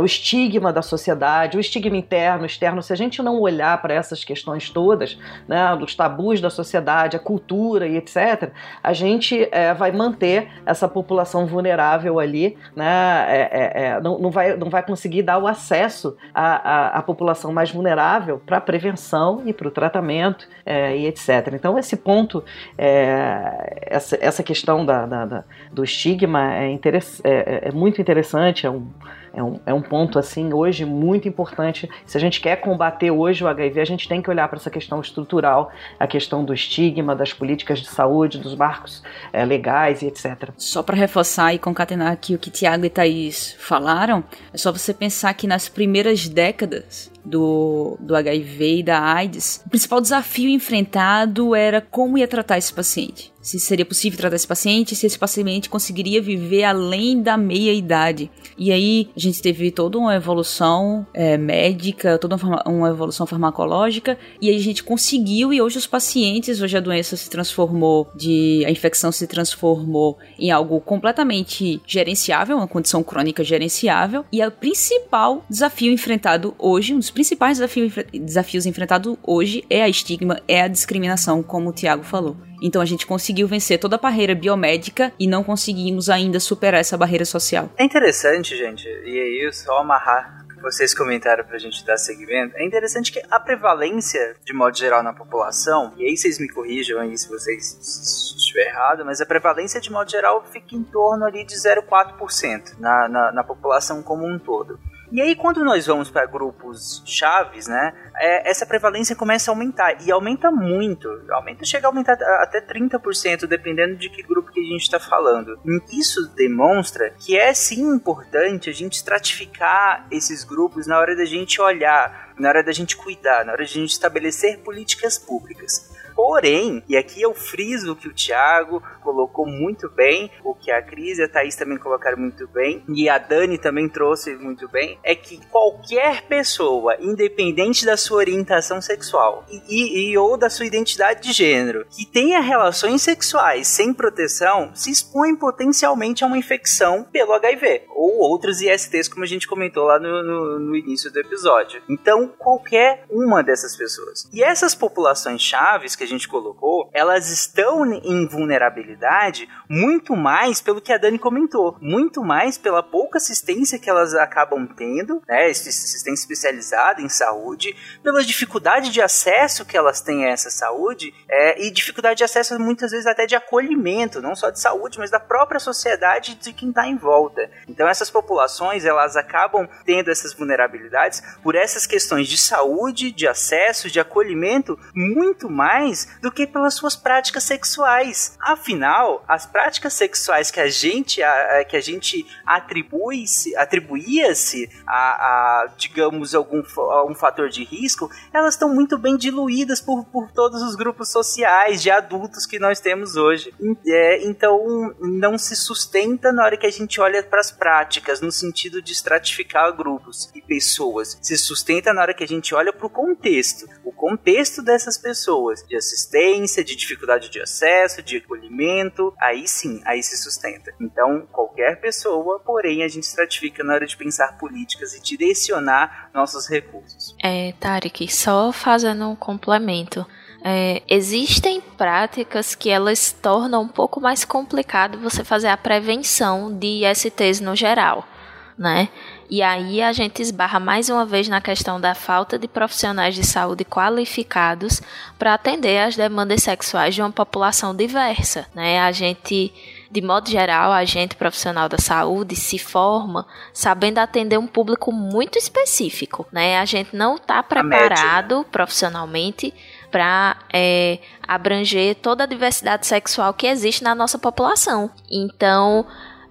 o estigma da sociedade, o estigma interno, externo, se a gente não olhar para essas questões todas, né, dos tabus da sociedade, a cultura e etc., a gente é, vai manter essa população vulnerável ali, né, é, é, é não, não, vai, não vai conseguir dar o acesso à, à, à população mais vulnerável para a prevenção e para o tratamento é, e etc. Então, esse ponto, é, essa, essa questão da, da, da, do estigma é, é, muito interessante, é um é um, é um ponto, assim, hoje muito importante. Se a gente quer combater hoje o HIV, a gente tem que olhar para essa questão estrutural, a questão do estigma, das políticas de saúde, dos marcos é, legais e etc. Só para reforçar e concatenar aqui o que Tiago e Thaís falaram, é só você pensar que nas primeiras décadas do, do HIV e da AIDS, o principal desafio enfrentado era como ia tratar esse paciente. Se seria possível tratar esse paciente, se esse paciente conseguiria viver além da meia-idade. E aí a gente teve toda uma evolução é, médica, toda uma, uma evolução farmacológica, e a gente conseguiu, e hoje os pacientes, hoje a doença se transformou, de a infecção se transformou em algo completamente gerenciável, uma condição crônica gerenciável, e o principal desafio enfrentado hoje, um dos principais desafios, desafios enfrentados hoje é a estigma, é a discriminação, como o Tiago falou. Então a gente conseguiu vencer toda a barreira biomédica e não conseguimos ainda superar essa barreira social. É interessante, gente, e aí só amarrar vocês comentaram pra gente dar segmento, é interessante que a prevalência, de modo geral, na população, e aí vocês me corrijam aí se vocês estiver errado, mas a prevalência, de modo geral, fica em torno ali de 0,4% na, na, na população como um todo. E aí, quando nós vamos para grupos chaves, né, é, essa prevalência começa a aumentar. E aumenta muito. Aumenta, chega a aumentar até 30%, dependendo de que grupo que a gente está falando. Isso demonstra que é sim importante a gente estratificar esses grupos na hora da gente olhar, na hora da gente cuidar, na hora da gente estabelecer políticas públicas. Porém, e aqui eu friso que o Thiago colocou muito bem, o que a Cris e a Thaís também colocaram muito bem, e a Dani também trouxe muito bem, é que qualquer pessoa, independente da sua orientação sexual e, e, e ou da sua identidade de gênero, que tenha relações sexuais sem proteção, se expõe potencialmente a uma infecção pelo HIV ou outros ISTs, como a gente comentou lá no, no, no início do episódio. Então, qualquer uma dessas pessoas. E essas populações chaves que a gente colocou, elas estão em vulnerabilidade muito mais pelo que a Dani comentou, muito mais pela pouca assistência que elas acabam tendo, né, assistência especializada em saúde, pela dificuldade de acesso que elas têm a essa saúde é, e dificuldade de acesso muitas vezes até de acolhimento, não só de saúde, mas da própria sociedade de quem está em volta. Então essas populações elas acabam tendo essas vulnerabilidades por essas questões de saúde, de acesso, de acolhimento, muito mais do que pelas suas práticas sexuais. Afinal, as práticas sexuais que a gente, que a gente atribui-se, atribuía-se a, a, digamos, algum um fator de risco, elas estão muito bem diluídas por, por todos os grupos sociais de adultos que nós temos hoje. É, então, não se sustenta na hora que a gente olha para as práticas, no sentido de estratificar grupos e pessoas. Se sustenta na hora que a gente olha para o contexto. O contexto dessas pessoas, de assistência, de dificuldade de acesso, de acolhimento, aí sim, aí se sustenta. Então, qualquer pessoa, porém, a gente estratifica na hora de pensar políticas e direcionar nossos recursos. É, Tarek, só fazendo um complemento. É, existem práticas que elas tornam um pouco mais complicado você fazer a prevenção de ISTs no geral, né? E aí a gente esbarra mais uma vez na questão da falta de profissionais de saúde qualificados para atender às demandas sexuais de uma população diversa. Né? A gente, de modo geral, a gente profissional da saúde se forma sabendo atender um público muito específico. Né? A gente não está preparado profissionalmente para é, abranger toda a diversidade sexual que existe na nossa população. Então,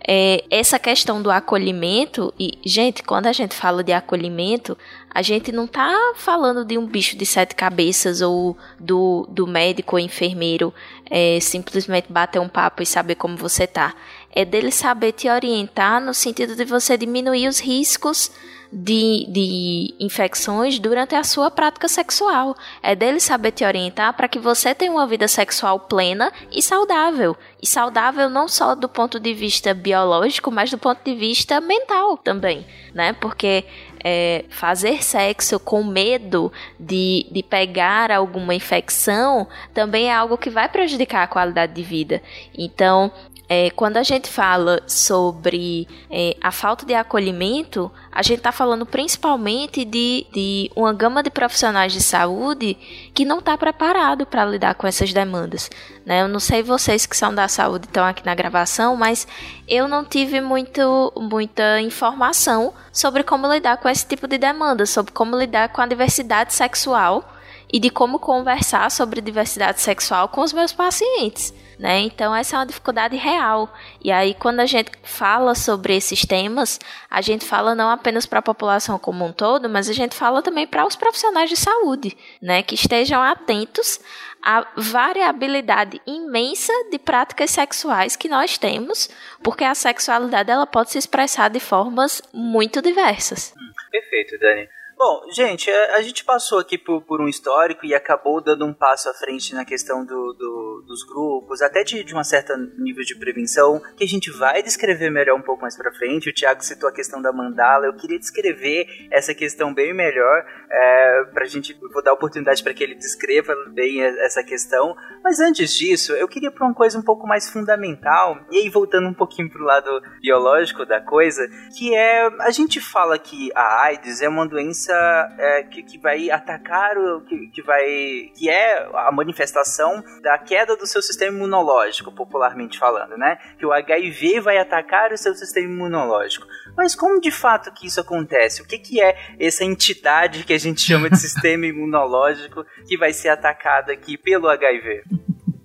é, essa questão do acolhimento, e, gente, quando a gente fala de acolhimento, a gente não tá falando de um bicho de sete cabeças ou do, do médico ou enfermeiro é, simplesmente bater um papo e saber como você tá. É dele saber te orientar no sentido de você diminuir os riscos de, de infecções durante a sua prática sexual. É dele saber te orientar para que você tenha uma vida sexual plena e saudável. E saudável não só do ponto de vista biológico, mas do ponto de vista mental também, né? Porque é, fazer sexo com medo de, de pegar alguma infecção também é algo que vai prejudicar a qualidade de vida. Então, é, quando a gente fala sobre é, a falta de acolhimento, a gente está falando principalmente de, de uma gama de profissionais de saúde que não está preparado para lidar com essas demandas. Né? Eu não sei vocês que são da saúde estão aqui na gravação, mas eu não tive muito, muita informação sobre como lidar com esse tipo de demanda, sobre como lidar com a diversidade sexual e de como conversar sobre diversidade sexual com os meus pacientes né? Então essa é uma dificuldade real. E aí quando a gente fala sobre esses temas, a gente fala não apenas para a população como um todo, mas a gente fala também para os profissionais de saúde, né? Que estejam atentos à variabilidade imensa de práticas sexuais que nós temos, porque a sexualidade ela pode se expressar de formas muito diversas. Perfeito, Dani. Bom, gente, a, a gente passou aqui por, por, um histórico e acabou dando um passo à frente na questão do, do, dos grupos, até de, de uma certa nível de prevenção, que a gente vai descrever melhor um pouco mais pra frente. O Thiago citou a questão da mandala, eu queria descrever essa questão bem melhor, é, pra gente, vou dar oportunidade para que ele descreva bem essa questão, mas antes disso, eu queria para uma coisa um pouco mais fundamental, e aí voltando um pouquinho pro lado biológico da coisa, que é, a gente fala que a AIDS é uma doença é, que, que vai atacar o que, que vai que é a manifestação da queda do seu sistema imunológico, popularmente falando, né? Que o HIV vai atacar o seu sistema imunológico. Mas como de fato que isso acontece? O que, que é essa entidade que a gente chama de sistema imunológico que vai ser atacada aqui pelo HIV?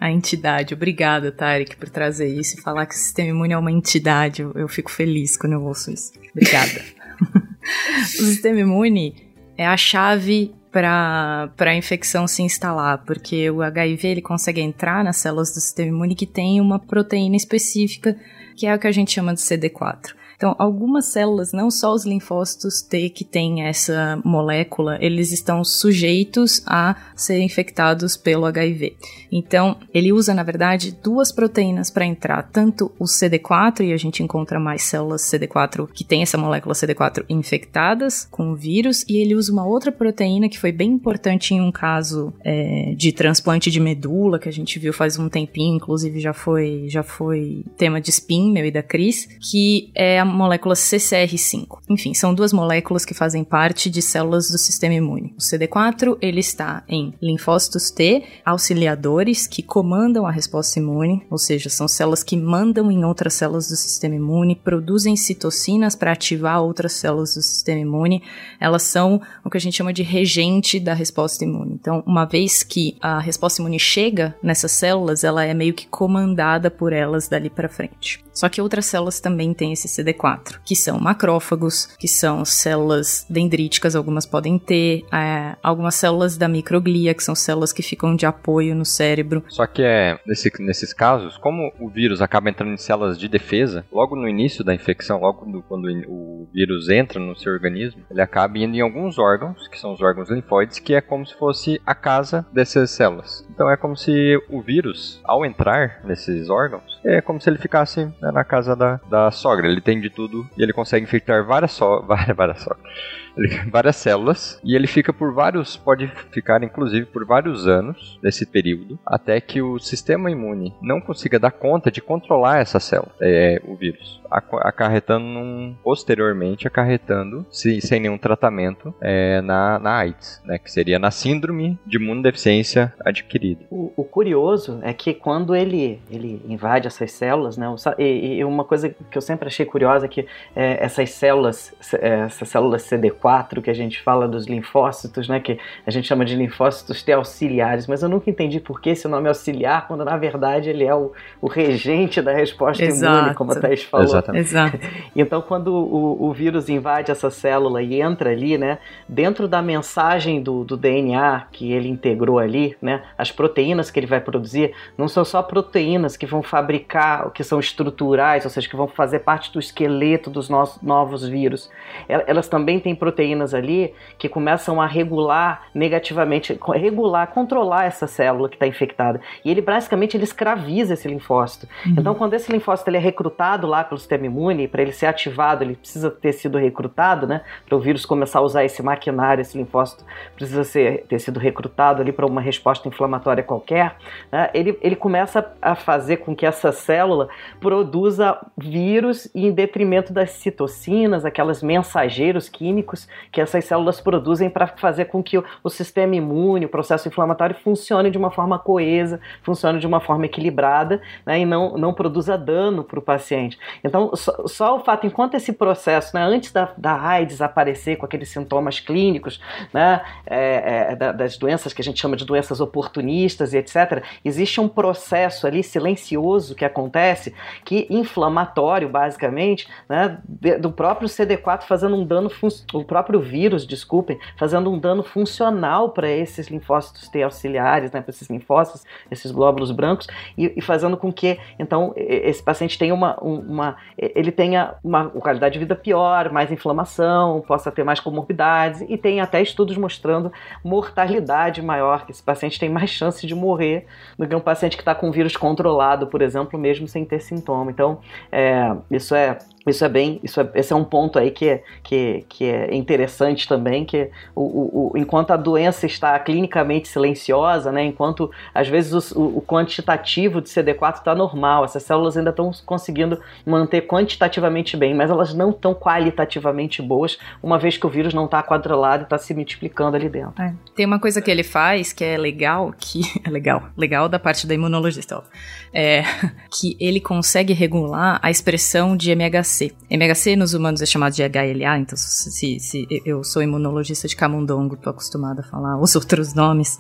a entidade. Obrigada, Tarek, por trazer isso e falar que o sistema imune é uma entidade. Eu, eu fico feliz quando eu ouço isso. Obrigada. o sistema imune é a chave para a infecção se instalar, porque o HIV ele consegue entrar nas células do sistema imune que tem uma proteína específica, que é o que a gente chama de CD4. Então, algumas células, não só os linfócitos T que têm essa molécula, eles estão sujeitos a serem infectados pelo HIV. Então, ele usa, na verdade, duas proteínas para entrar, tanto o CD4, e a gente encontra mais células CD4 que tem essa molécula CD4 infectadas com o vírus, e ele usa uma outra proteína que foi bem importante em um caso é, de transplante de medula, que a gente viu faz um tempinho, inclusive já foi, já foi tema de spin, meu e da Cris, que é a molécula CCR5. Enfim, são duas moléculas que fazem parte de células do sistema imune. O CD4, ele está em linfócitos T, auxiliadores que comandam a resposta imune, ou seja, são células que mandam em outras células do sistema imune, produzem citocinas para ativar outras células do sistema imune. Elas são o que a gente chama de regente da resposta imune. Então, uma vez que a resposta imune chega nessas células, ela é meio que comandada por elas dali para frente. Só que outras células também têm esse CD4, que são macrófagos, que são células dendríticas, algumas podem ter, é, algumas células da microglia, que são células que ficam de apoio no cérebro. Só que é nesse, nesses casos, como o vírus acaba entrando em células de defesa, logo no início da infecção, logo do, quando o vírus entra no seu organismo, ele acaba indo em alguns órgãos, que são os órgãos linfóides, que é como se fosse a casa dessas células. Então é como se o vírus, ao entrar nesses órgãos, é como se ele ficasse né, na casa da, da sogra. Ele tem de tudo e ele consegue infectar várias, so várias, várias sogras várias células e ele fica por vários, pode ficar inclusive por vários anos nesse período, até que o sistema imune não consiga dar conta de controlar essa célula, é, o vírus, acarretando num, posteriormente acarretando se, sem nenhum tratamento é, na, na AIDS, né, que seria na síndrome de imunodeficiência adquirida. O, o, curioso é que quando ele, ele invade essas células, né, e, e uma coisa que eu sempre achei curiosa é que é, essas células, é, essas células CD4 4 que a gente fala dos linfócitos, né, que a gente chama de linfócitos T auxiliares, mas eu nunca entendi por que esse nome é auxiliar, quando na verdade ele é o, o regente da resposta Exato. imune, como a Thais falou. Exatamente. Exato. Então, quando o, o, vírus invade essa célula e entra ali, né, dentro da mensagem do, do DNA que ele integrou ali, né, as proteínas que ele vai produzir, não são só proteínas que vão fabricar, que são estruturais, ou seja, que vão fazer parte do esqueleto dos nossos novos vírus. Elas também têm proteínas proteínas ali que começam a regular negativamente, regular, controlar essa célula que está infectada. E ele basicamente ele escraviza esse linfócito. Uhum. Então, quando esse linfócito ele é recrutado lá pelo sistema imune, para ele ser ativado, ele precisa ter sido recrutado, né? Para o vírus começar a usar esse maquinário, esse linfócito precisa ser, ter sido recrutado ali para uma resposta inflamatória qualquer. Né? Ele, ele começa a fazer com que essa célula produza vírus em detrimento das citocinas, aquelas mensageiros químicos que essas células produzem para fazer com que o, o, sistema imune, o processo inflamatório funcione de uma forma coesa, funcione de uma forma equilibrada né, e não, não produza dano para o paciente. Então, só, só, o fato, enquanto esse processo, né, antes da, da AIDS aparecer com aqueles sintomas clínicos, né, é, é, das doenças que a gente chama de doenças oportunistas e etc., existe um processo ali silencioso que acontece, que inflamatório, basicamente, né, do próprio CD4 fazendo um dano, o próprio vírus, desculpem, fazendo um dano funcional para esses linfócitos T auxiliares, né, para esses linfócitos, esses glóbulos brancos, e, e, fazendo com que, então, esse paciente tenha uma, uma ele tenha uma qualidade de vida pior, mais inflamação, possa ter mais comorbidades, e tem até estudos mostrando mortalidade maior, que esse paciente tem mais chance de morrer do que um paciente que está com vírus controlado, por exemplo, mesmo sem ter sintoma. Então, é, isso é isso é bem, isso é, esse é um ponto aí que é, que, que é interessante também, que o, o, o, enquanto a doença está clinicamente silenciosa, né, enquanto às vezes o, o quantitativo de CD4 está normal, essas células ainda estão conseguindo manter quantitativamente bem, mas elas não estão qualitativamente boas, uma vez que o vírus não está quadrilado e está se multiplicando ali dentro. É. Tem uma coisa que ele faz que é legal, que é legal, legal da parte da imunologista, ó, é que ele consegue regular a expressão de MHC MHC. MHC nos humanos é chamado de HLA, então se, se eu sou imunologista de camundongo, tô acostumada a falar os outros nomes.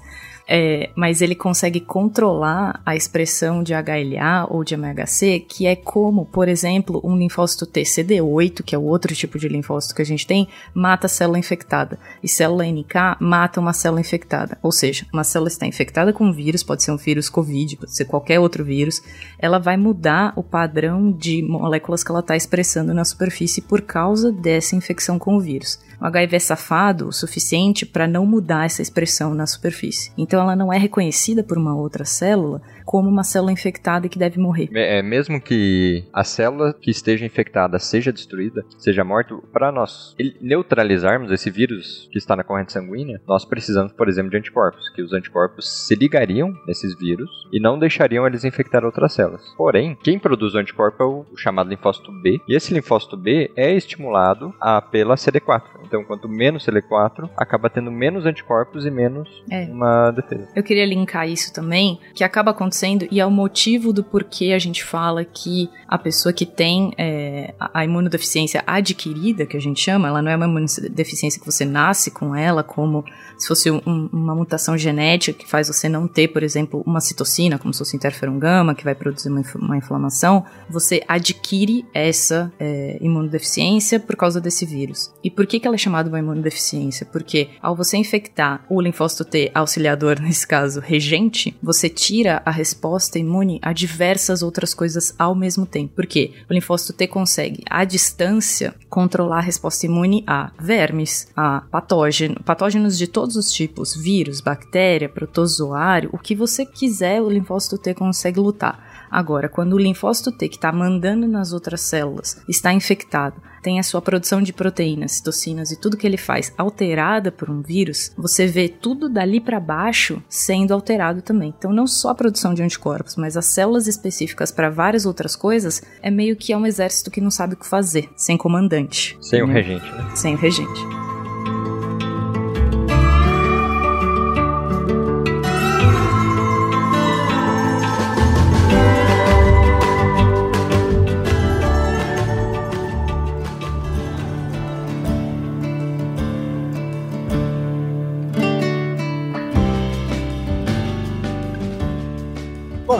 É, mas ele consegue controlar a expressão de HLA ou de MHC, que é como, por exemplo, um linfócito T CD8, que é o outro tipo de linfócito que a gente tem, mata a célula infectada. E célula NK mata uma célula infectada. Ou seja, uma célula está infectada com um vírus, pode ser um vírus COVID, pode ser qualquer outro vírus, ela vai mudar o padrão de moléculas que ela está expressando na superfície por causa dessa infecção com o vírus. O HIV é safado o suficiente para não mudar essa expressão na superfície. Então ela não é reconhecida por uma outra célula como uma célula infectada que deve morrer. É, é mesmo que a célula que esteja infectada seja destruída, seja morta, para nós neutralizarmos esse vírus que está na corrente sanguínea, nós precisamos, por exemplo, de anticorpos, que os anticorpos se ligariam nesses vírus e não deixariam eles infectar outras células. Porém, quem produz o anticorpo é o chamado linfócito B, e esse linfócito B é estimulado a, pela CD4. Então, quanto menos CD4, acaba tendo menos anticorpos e menos é. uma defesa. Eu queria linkar isso também, que acaba acontecendo acontecendo e é o motivo do porquê a gente fala que a pessoa que tem é, a imunodeficiência adquirida, que a gente chama, ela não é uma imunodeficiência que você nasce com ela, como se fosse um, uma mutação genética que faz você não ter, por exemplo, uma citocina, como se fosse interferon gama, que vai produzir uma, uma inflamação, você adquire essa é, imunodeficiência por causa desse vírus. E por que, que ela é chamada uma imunodeficiência? Porque ao você infectar o linfócito T auxiliador, nesse caso, regente, você tira a resposta imune a diversas outras coisas ao mesmo tempo. Porque o linfócito T consegue, à distância, controlar a resposta imune a vermes, a patógeno, patógenos de todos os tipos, vírus, bactéria, protozoário, o que você quiser, o linfócito T consegue lutar. Agora, quando o linfócito T que está mandando nas outras células está infectado, tem a sua produção de proteínas, citocinas e tudo que ele faz alterada por um vírus, você vê tudo dali para baixo sendo alterado também. Então, não só a produção de anticorpos, mas as células específicas para várias outras coisas, é meio que é um exército que não sabe o que fazer, sem comandante. Sem o um regente, né? Sem o regente.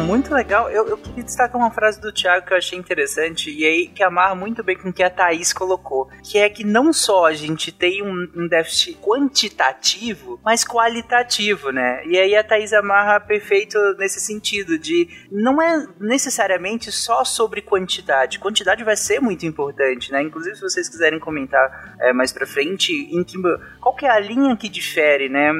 Muito legal. Eu, eu queria destacar uma frase do Thiago que eu achei interessante e aí que amarra muito bem com o que a Thaís colocou, que é que não só a gente tem um, um déficit quantitativo, mas qualitativo, né? E aí a Thaís amarra perfeito nesse sentido de não é necessariamente só sobre quantidade. Quantidade vai ser muito importante, né? Inclusive se vocês quiserem comentar é, mais para frente, em que qual que é a linha que difere, né?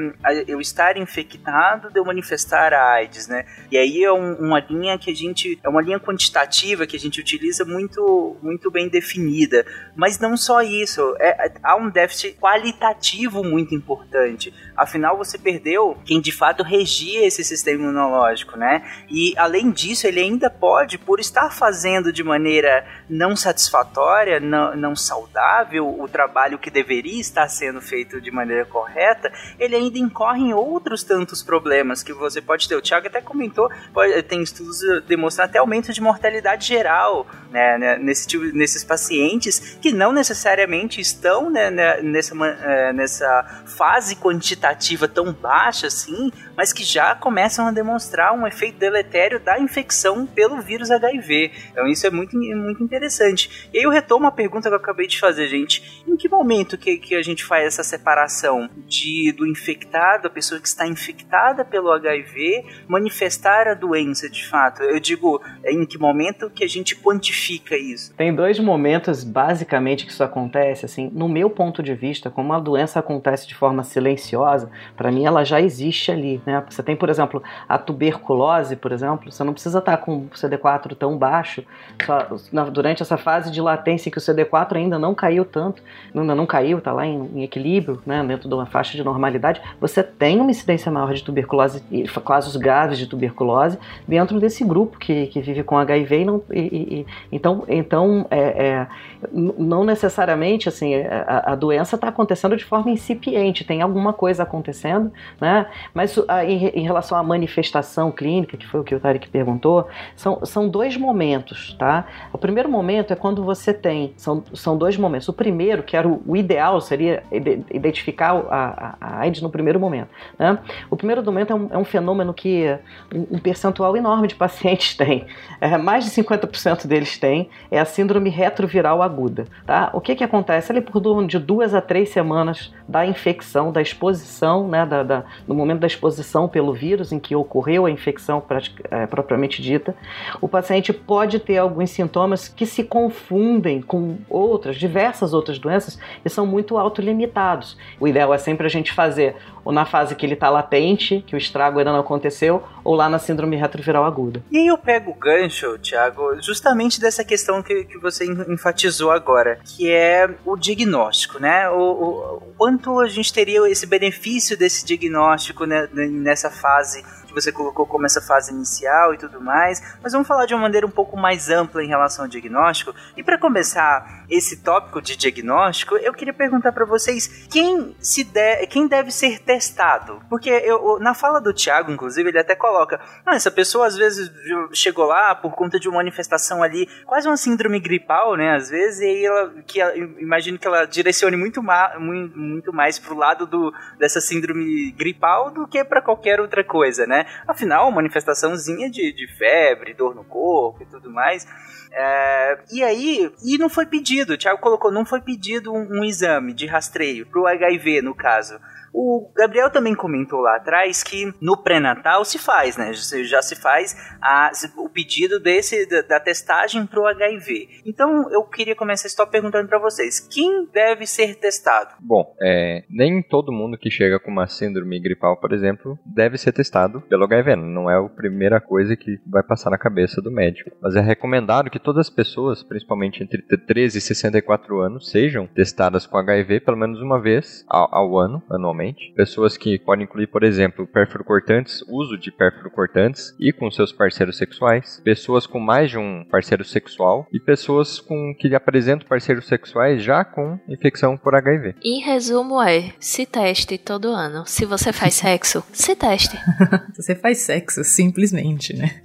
Eu estar infectado de eu manifestar a AIDS, né? E aí é um, uma linha que a gente é uma linha quantitativa que a gente utiliza muito muito bem definida, mas não só isso, é, é, há um déficit qualitativo muito importante. Afinal, você perdeu quem de fato regia esse sistema imunológico, né? E além disso, ele ainda pode, por estar fazendo de maneira não satisfatória, não, não saudável o trabalho que deveria estar sendo feito de maneira correta, ele ainda incorre em outros tantos problemas que você pode ter. O Thiago até comentou, pode, tem estudos demonstrando até aumento de mortalidade geral né, né, nesse tipo, nesses pacientes que não necessariamente estão né, né nessa, é, nessa fase quantitativa tão baixa assim, mas que já começam a demonstrar um efeito deletério da infecção pelo vírus HIV. Então isso é muito, muito interessante. E aí eu retomo a pergunta que eu acabei de fazer, gente. Em que momento que, que a gente faz essa separação de do infectado, a pessoa que está infectada pelo HIV, manifestar a doença de fato? Eu digo, em que momento que a gente quantifica isso? Tem dois momentos basicamente que isso acontece, assim, no meu ponto de vista, como a doença acontece de forma silenciosa, para mim ela já existe ali, né? Você tem, por exemplo, a tuberculose, por exemplo, você não precisa estar com o CD4 tão baixo, só, durante essa fase de latência que o CD4 ainda não caiu tanto, ainda não caiu, está lá em, em, equilíbrio, né, dentro de uma faixa de normalidade, você tem uma incidência maior de tuberculose, casos graves de tuberculose, dentro desse grupo que, que vive com HIV e não, e, e, então, então é, é, não necessariamente assim, é, a, a doença está acontecendo de forma incipiente, tem alguma coisa acontecendo, né? Mas a, em, em, relação à manifestação clínica, que foi o que o Tarek perguntou, são, são dois momentos, tá? O primeiro momento é quando você tem, são, são dois momentos. O primeiro, que era o, o ideal, seria identificar a, a, AIDS no primeiro momento. Né? O primeiro momento é um, é um fenômeno que um, percentual enorme de pacientes tem, é, mais de 50% deles têm, é a síndrome retroviral aguda. Tá? O que, que acontece? Ali por de duas a três semanas da infecção, da exposição, né, da, da, no momento da exposição pelo vírus em que ocorreu a infecção é, propriamente dita, o paciente pode ter alguns sintomas que se confundem com outras, diversas outras doenças e são muito autolimitados. O ideal é sempre a gente fazer ou na fase que ele está latente, que o estrago ainda não aconteceu, ou lá na síndrome retroviral aguda. E aí eu pego o gancho, Thiago, justamente dessa questão que, que você enfatizou agora, que é o diagnóstico, né? O, o, o quanto a gente teria esse benefício desse diagnóstico né, nessa fase que você colocou como essa fase inicial e tudo mais, mas vamos falar de uma maneira um pouco mais ampla em relação ao diagnóstico. E para começar esse tópico de diagnóstico, eu queria perguntar para vocês quem se de, quem deve ser testado, porque eu, na fala do Thiago, inclusive, ele até coloca, ah, essa pessoa às vezes chegou lá por conta de uma manifestação ali, quase uma síndrome gripal, né, às vezes, e aí ela, que ela, imagino que ela direcione muito, ma, muito, muito mais pro lado do, dessa síndrome gripal do que para qualquer outra coisa, né? Afinal, manifestaçãozinha de, de febre, dor no corpo e tudo mais. É, e aí, e não foi pedido, o Thiago colocou, não foi pedido um, um exame de rastreio pro HIV, no caso. O Gabriel também comentou lá atrás que no pré-natal se faz, né? Já se faz a, o pedido desse da, da testagem para o HIV. Então eu queria começar só perguntando para vocês: quem deve ser testado? Bom, é, nem todo mundo que chega com uma síndrome gripal, por exemplo, deve ser testado pelo HIV. Não é a primeira coisa que vai passar na cabeça do médico. Mas é recomendado que todas as pessoas, principalmente entre 13 e 64 anos, sejam testadas com HIV pelo menos uma vez ao, ao ano, anualmente Pessoas que podem incluir, por exemplo, cortantes, uso de cortantes e com seus parceiros sexuais. Pessoas com mais de um parceiro sexual e pessoas com que apresentam parceiros sexuais já com infecção por HIV. Em resumo é, se teste todo ano. Se você faz sexo, se teste. você faz sexo, simplesmente, né?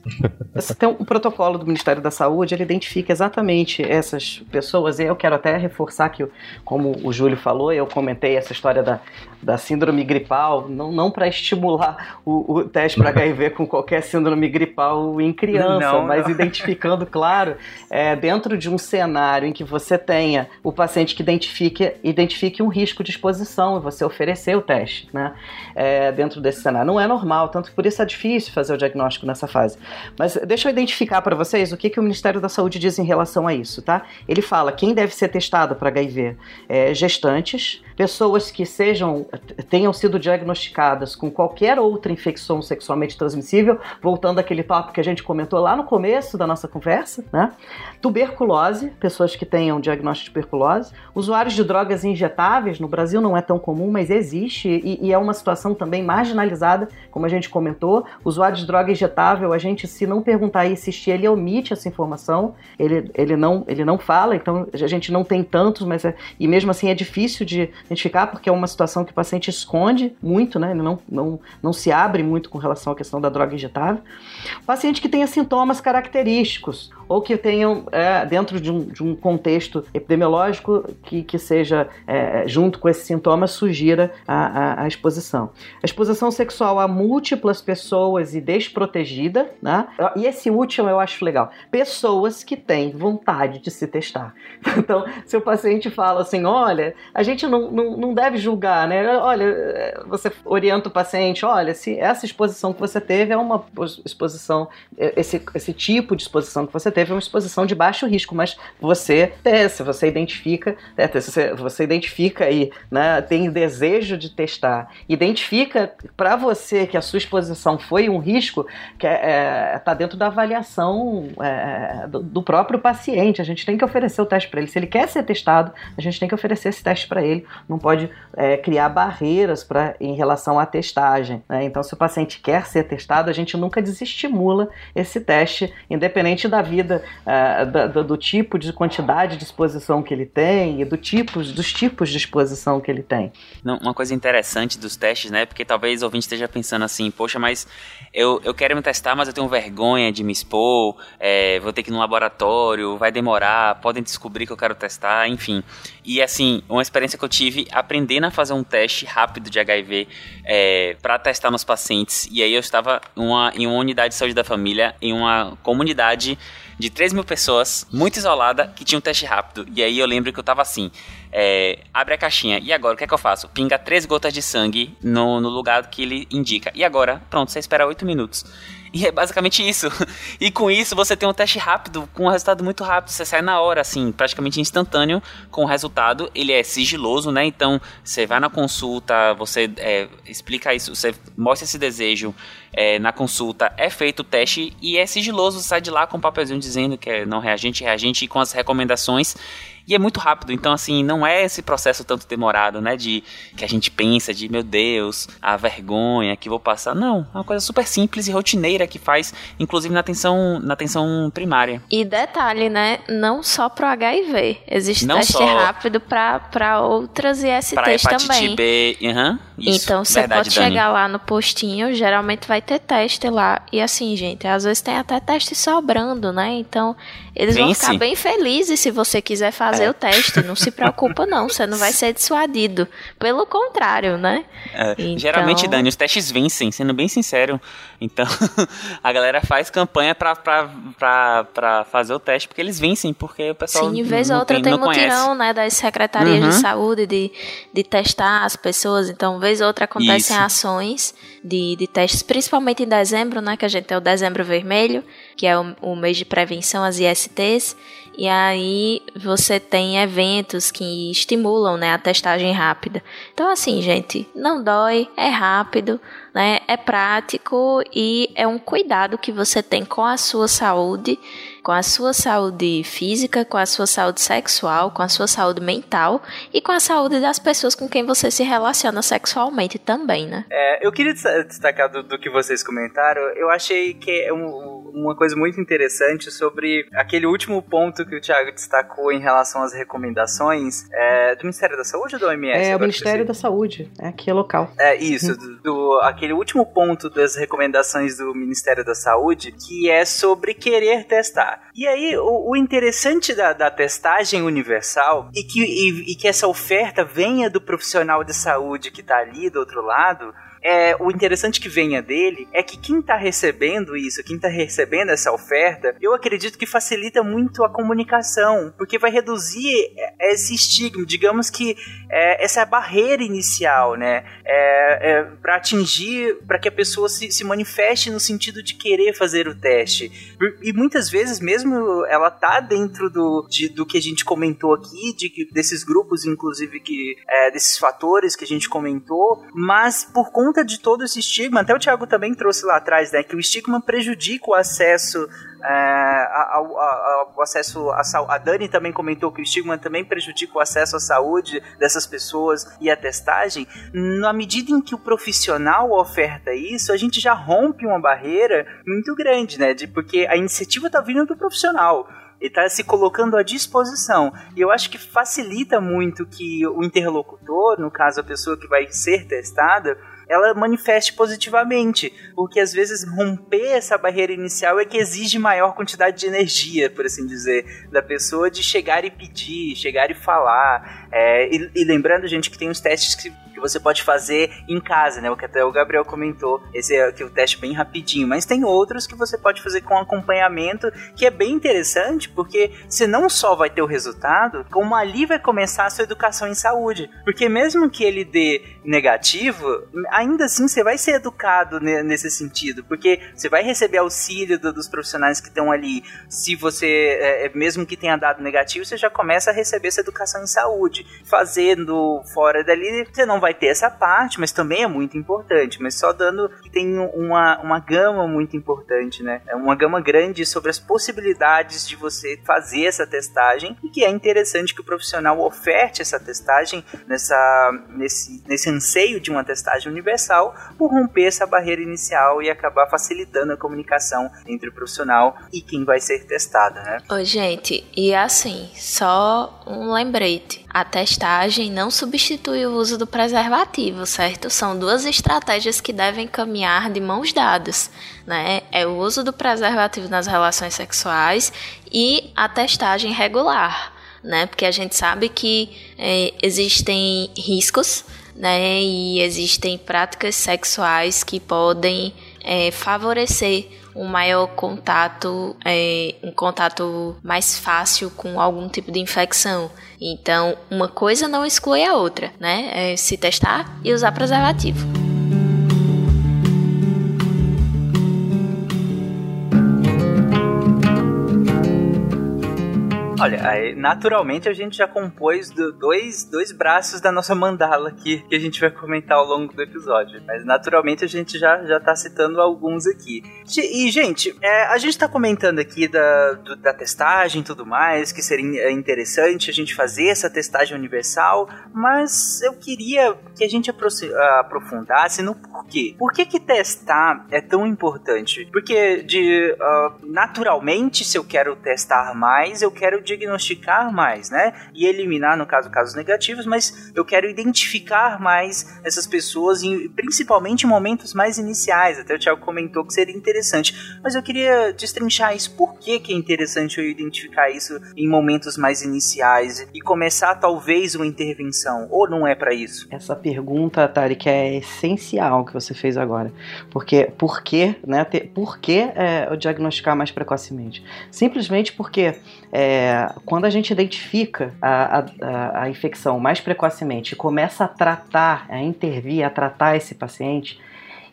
Tem um protocolo do Ministério da Saúde, ele identifica exatamente essas pessoas, e eu quero até reforçar que, como o Júlio falou, eu comentei essa história da, da síndrome gripal, não, não para estimular o, o teste para HIV com qualquer síndrome gripal em criança, não, mas não. identificando, claro, é, dentro de um cenário em que você tenha o paciente que identifique, identifique um risco de exposição e você oferecer o teste, né? É, dentro desse cenário. Não é normal, tanto por isso é difícil fazer o diagnóstico nessa fase. Mas deixa eu identificar para vocês o que, que o Ministério da Saúde diz em relação a isso, tá? Ele fala quem deve ser testado para HIV é gestantes, pessoas que sejam tenham sido diagnosticadas com qualquer outra infecção sexualmente transmissível, voltando àquele tópico que a gente comentou lá no começo da nossa conversa, né? Tuberculose, pessoas que tenham diagnóstico de tuberculose, usuários de drogas injetáveis, no Brasil não é tão comum, mas existe e, e é uma situação também marginalizada, como a gente comentou. Usuário de droga injetável, a gente, se não perguntar e insistir, ele omite essa informação, ele, ele, não, ele não fala, então a gente não tem tantos, mas é, e mesmo assim é difícil de identificar porque é uma situação que o paciente esconde muito, né? Não, não, não se abre muito com relação à questão da droga injetável. Paciente que tenha sintomas característicos ou que tenham, é, dentro de um, de um, contexto epidemiológico que, que seja, é, junto com esses sintomas, sugira a, a, a, exposição. A exposição sexual a múltiplas pessoas e desprotegida, né? E esse último eu acho legal. Pessoas que têm vontade de se testar. Então, se o paciente fala assim, olha, a gente não, não, não deve julgar, né? Olha, você orienta o paciente, olha, se essa exposição que você teve é uma exposição, esse, esse tipo de exposição que você teve uma exposição de baixo risco, mas você, é, se você identifica, é, se você identifica aí, né, tem desejo de testar, identifica para você que a sua exposição foi um risco, que está é, tá dentro da avaliação é, do, do, próprio paciente. A gente tem que oferecer o teste para ele. Se ele quer ser testado, a gente tem que oferecer esse teste para ele. Não pode é, criar barreiras pra, em relação à testagem. Né? Então, se o paciente quer ser testado, a gente nunca desestimula esse teste, independente da vida medida uh, do, do, tipo de quantidade de exposição que ele tem e do tipos, dos tipos de exposição que ele tem. Não, uma coisa interessante dos testes, né? Porque talvez o ouvinte esteja pensando assim, poxa, mas eu, eu quero me testar, mas eu tenho vergonha de me expor, é, vou ter que ir no laboratório, vai demorar, podem descobrir que eu quero testar, enfim. E assim, uma experiência que eu tive aprendendo a fazer um teste rápido de HIV é, para testar nos pacientes. E aí eu estava uma, em uma unidade de saúde da família, em uma comunidade de 3 mil pessoas, muito isolada, que tinha um teste rápido. E aí eu lembro que eu tava assim: é, abre a caixinha, e agora o que é que eu faço? Pinga três gotas de sangue no, no lugar que ele indica. E agora, pronto, você espera 8 minutos. E é basicamente isso. E com isso você tem um teste rápido, com um resultado muito rápido. Você sai na hora, assim, praticamente instantâneo com o resultado. Ele é sigiloso, né? Então você vai na consulta, você é, explica isso, você mostra esse desejo é, na consulta. É feito o teste e é sigiloso. Você sai de lá com um papelzinho dizendo que é não reagente, reagente e com as recomendações. E é muito rápido, então assim, não é esse processo tanto demorado, né, de que a gente pensa de, meu Deus, a vergonha que vou passar. Não, é uma coisa super simples e rotineira que faz, inclusive na atenção, na atenção primária. E detalhe, né, não só pro HIV, existe não teste só... rápido para outras ISTs pra hepatite também. B, uhum, isso, então você pode Dani. chegar lá no postinho, geralmente vai ter teste lá. E assim, gente, às vezes tem até teste sobrando, né? Então eles Vem vão ficar bem felizes se você quiser fazer é. o teste. Não se preocupa, não. Você não vai ser dissuadido. Pelo contrário, né? É, então... Geralmente, Dani, os testes vencem, sendo bem sincero. Então, a galera faz campanha pra, pra, pra, pra fazer o teste, porque eles vencem, porque o pessoal. Sim, vez ou outra tem, tem mutirão, né, das secretarias uhum. de saúde de, de testar as pessoas. Então, vez ou outra acontecem Isso. ações de, de testes, principalmente em dezembro, né? Que a gente tem o dezembro vermelho, que é o, o mês de prevenção às ISTs. E aí você tem eventos que estimulam né, a testagem rápida. Então, assim, gente, não dói, é rápido, né, é prático e é um cuidado que você tem com a sua saúde com a sua saúde física, com a sua saúde sexual, com a sua saúde mental e com a saúde das pessoas com quem você se relaciona sexualmente também, né? É, eu queria destacar do, do, que vocês comentaram, eu achei que é um, uma coisa muito interessante sobre aquele último ponto que o Thiago destacou em relação às recomendações é, do Ministério da Saúde ou do OMS? É, o Ministério da Saúde, é aqui é local. É, isso, do, do, aquele último ponto das recomendações do Ministério da Saúde, que é sobre querer testar. E aí, o, o interessante da, da, testagem universal e que, e, e que essa oferta venha do profissional de saúde que está ali do outro lado é, o interessante que venha dele é que quem está recebendo isso, quem está recebendo essa oferta, eu acredito que facilita muito a comunicação, porque vai reduzir esse estigma, digamos que é, essa é barreira inicial, né? É, é para atingir, para que a pessoa se, se manifeste no sentido de querer fazer o teste. E muitas vezes, mesmo ela tá dentro do, de, do que a gente comentou aqui, de, desses grupos, inclusive, que é, desses fatores que a gente comentou, mas por conta conta de todo esse estigma, até o Thiago também trouxe lá atrás, né, que o estigma prejudica o acesso é, ao, ao, ao, acesso à saúde. A Dani também comentou que o estigma também prejudica o acesso à saúde dessas pessoas e a testagem. Na medida em que o profissional oferta isso, a gente já rompe uma barreira muito grande, né? De, porque a iniciativa está vindo do profissional ele está se colocando à disposição. E eu acho que facilita muito que o interlocutor, no caso a pessoa que vai ser testada, ela manifeste positivamente, porque às vezes romper essa barreira inicial é que exige maior quantidade de energia, por assim dizer, da pessoa de chegar e pedir, chegar e falar. É, e, e, lembrando, gente, que tem uns testes que, que você pode fazer em casa, né? O que até o Gabriel comentou, esse é, o teste bem rapidinho, mas tem outros que você pode fazer com acompanhamento, que é bem interessante, porque você não só vai ter o resultado, como ali vai começar a sua educação em saúde. Porque mesmo que ele dê negativo, ainda assim você vai ser educado nesse sentido, porque você vai receber auxílio do, dos profissionais que estão ali. Se você, é, é, mesmo que tenha dado negativo, você já começa a receber essa educação em saúde. Fazendo fora dali, você não vai ter essa parte, mas também é muito importante. Mas só dando que tem uma, uma gama muito importante, né? É uma gama grande sobre as possibilidades de você fazer essa testagem e que é interessante que o profissional oferte essa testagem nessa, nesse, nesse anseio de uma testagem universal por romper essa barreira inicial e acabar facilitando a comunicação entre o profissional e quem vai ser testado, né? Ô, gente, e assim, só um lembrete. A testagem não substitui o uso do preservativo, certo? São duas estratégias que devem caminhar de mãos dadas, né? É o uso do preservativo nas relações sexuais e a testagem regular, né? Porque a gente sabe que é, existem riscos né? E existem práticas sexuais que podem é, favorecer um maior contato, é, um contato mais fácil com algum tipo de infecção. Então, uma coisa não exclui a outra, né? É se testar e usar preservativo. Olha, aí, naturalmente a gente já compôs do, dois, dois braços da nossa mandala aqui, que a gente vai comentar ao longo do episódio. Mas naturalmente a gente já, já tá citando alguns aqui. E, gente, é, a gente tá comentando aqui da, do, da testagem e tudo mais, que seria interessante a gente fazer essa testagem universal, mas eu queria que a gente aprofundasse no porquê. Por que que testar é tão importante? Porque de uh, naturalmente, se eu quero testar mais, eu quero diagnosticar mais, né? E eliminar, no caso, casos negativos, mas eu quero identificar mais essas pessoas, em, principalmente em momentos mais iniciais. Até o Thiago comentou que seria interessante. Mas eu queria destrinchar isso. Por que, que é interessante eu identificar isso em momentos mais iniciais e começar, talvez, uma intervenção? Ou não é para isso? Essa pergunta, Tarek, é essencial que você fez agora. Porque, por que, né? Por que é, diagnosticar mais precocemente? Simplesmente porque é, quando a gente identifica a, a, a infecção mais precocemente e começa a tratar, a intervir, a tratar esse paciente,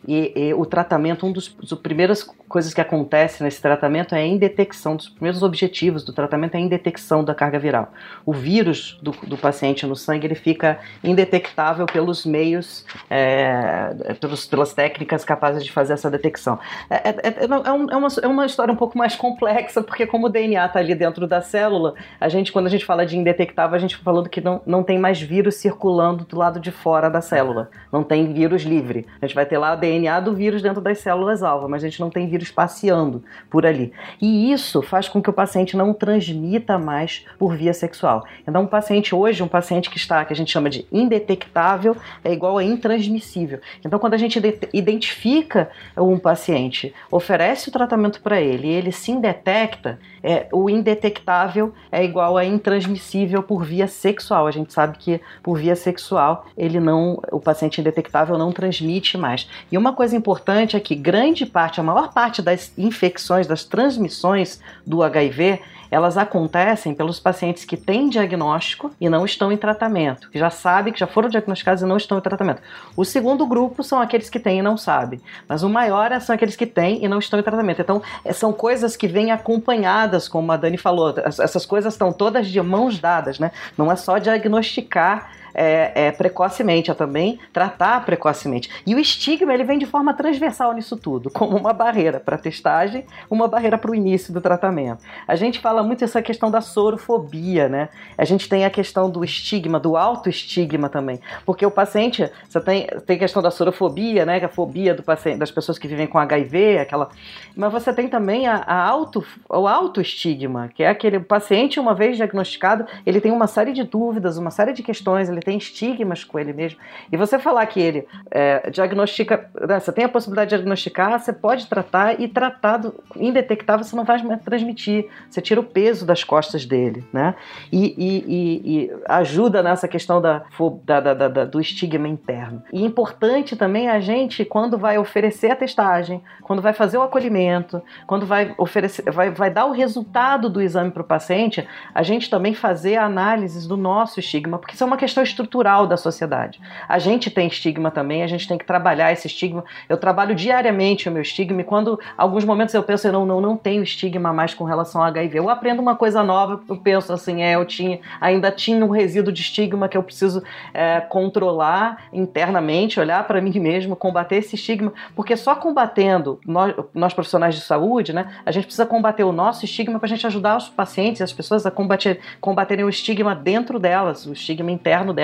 e, e, o tratamento, um dos, primeiras coisas que acontece nesse tratamento é a indetecção, dos primeiros objetivos do tratamento é a indetecção da carga viral. O vírus do, do paciente no sangue ele fica indetectável pelos meios, é, pelos, pelas técnicas capazes de fazer essa detecção. É, é, é, é, é uma, é uma história um pouco mais complexa, porque como o DNA está ali dentro da célula, a gente, quando a gente fala de indetectável, a gente está falando que não, não tem mais vírus circulando do lado de fora da célula. Não tem vírus livre. A gente vai ter lá a DNA do vírus dentro das células-alvo, mas a gente não tem vírus passeando por ali. E isso faz com que o paciente não transmita mais por via sexual. Então, um paciente hoje, um paciente que está, que a gente chama de indetectável, é igual a intransmissível. Então, quando a gente identifica um paciente, oferece o tratamento para ele e ele se indetecta, é, o indetectável é igual a intransmissível por via sexual. A gente sabe que por via sexual ele não, o paciente indetectável não transmite mais. E uma coisa importante é que grande parte, a maior parte das infecções, das transmissões do HIV, elas acontecem pelos pacientes que têm diagnóstico e não estão em tratamento, que já sabem, que já foram diagnosticados e não estão em tratamento. O segundo grupo são aqueles que têm e não sabem, mas o maior são aqueles que têm e não estão em tratamento. Então, é, são coisas que vêm acompanhadas, como a Dani falou, essas coisas estão todas de mãos dadas, né? Não é só diagnosticar é, é, precocemente, a também tratar precocemente. E o estigma ele vem de forma transversal nisso tudo, como uma barreira para testagem, uma barreira para o início do tratamento. A gente fala muito essa questão da sorofobia, né? A gente tem a questão do estigma, do autoestigma também, porque o paciente, você tem, tem a questão da sorofobia, né? É a fobia do paciente, das pessoas que vivem com HIV, aquela, mas você tem também a, a auto, o autoestigma, que é aquele paciente uma vez diagnosticado, ele tem uma série de dúvidas, uma série de questões, ele tem estigmas com ele mesmo. E você falar que ele é, diagnostica, né, você tem a possibilidade de diagnosticar, você pode tratar e tratado indetectável você não vai transmitir, você tira o peso das costas dele, né? E, e, e, e ajuda nessa questão da, da, da, da, do estigma interno. E importante também a gente, quando vai oferecer a testagem, quando vai fazer o acolhimento, quando vai oferecer, vai, vai dar o resultado do exame para o paciente, a gente também fazer a análise do nosso estigma, porque isso é uma questão estrutural da sociedade. A gente tem estigma também, a gente tem que trabalhar esse estigma. Eu trabalho diariamente o meu estigma e quando alguns momentos eu penso, eu não, não, não tenho estigma mais com relação ao HIV. Eu aprendo uma coisa nova, eu penso assim, é, eu tinha, ainda tinha um resíduo de estigma que eu preciso é, controlar internamente, olhar para mim mesmo, combater esse estigma, porque só combatendo, nós, nós profissionais de saúde, né, a gente precisa combater o nosso estigma para a gente ajudar os pacientes, as pessoas a combater, combaterem o estigma dentro delas, o estigma interno delas,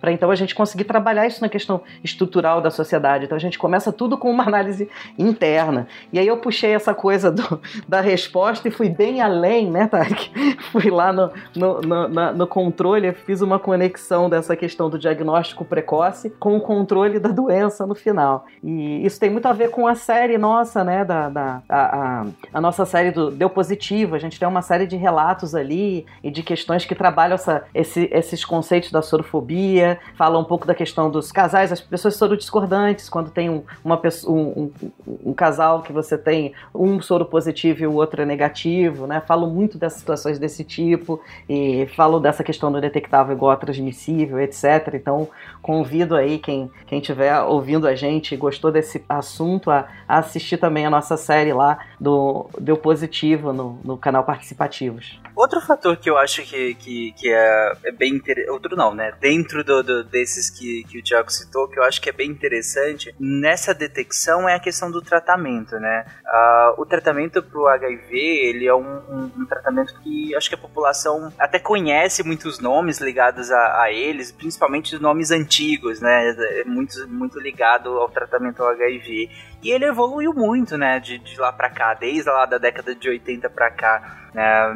para então a gente conseguir trabalhar isso na questão estrutural da sociedade. Então a gente começa tudo com uma análise interna. E aí eu puxei essa coisa do, da resposta e fui bem além, né, Tarek? Fui lá no, no, no, no controle, fiz uma conexão dessa questão do diagnóstico precoce com o controle da doença no final. E isso tem muito a ver com a série nossa, né, da, da a, a, a nossa série do Deu Positivo. A gente tem uma série de relatos ali e de questões que trabalham essa, esse, esses conceitos da sorofobia, fala um pouco da questão dos casais, as pessoas sorodiscordantes, quando tem um, uma pessoa, um, um, um casal que você tem um soro positivo e o outro é negativo, né? Falo muito dessas situações desse tipo e falo dessa questão do detectável igual a transmissível, etc. Então, convido aí quem quem estiver ouvindo a gente e gostou desse assunto a, a, assistir também a nossa série lá do Deu Positivo no, no canal Participativos. Outro fator que eu acho que, que, que é, é, bem interessante, outro não, né? Dentro do, do, desses que, que o Tiago citou, que eu acho que é bem interessante nessa detecção é a questão do tratamento, né? Uh, o tratamento para o HIV, ele é um, um, um, tratamento que acho que a população até conhece muitos nomes ligados a, a eles, principalmente os nomes antigos, né? É muito, muito ligado ao tratamento ao HIV. E ele evoluiu muito, né, de, de lá para cá, desde lá da década de 80 para cá. É,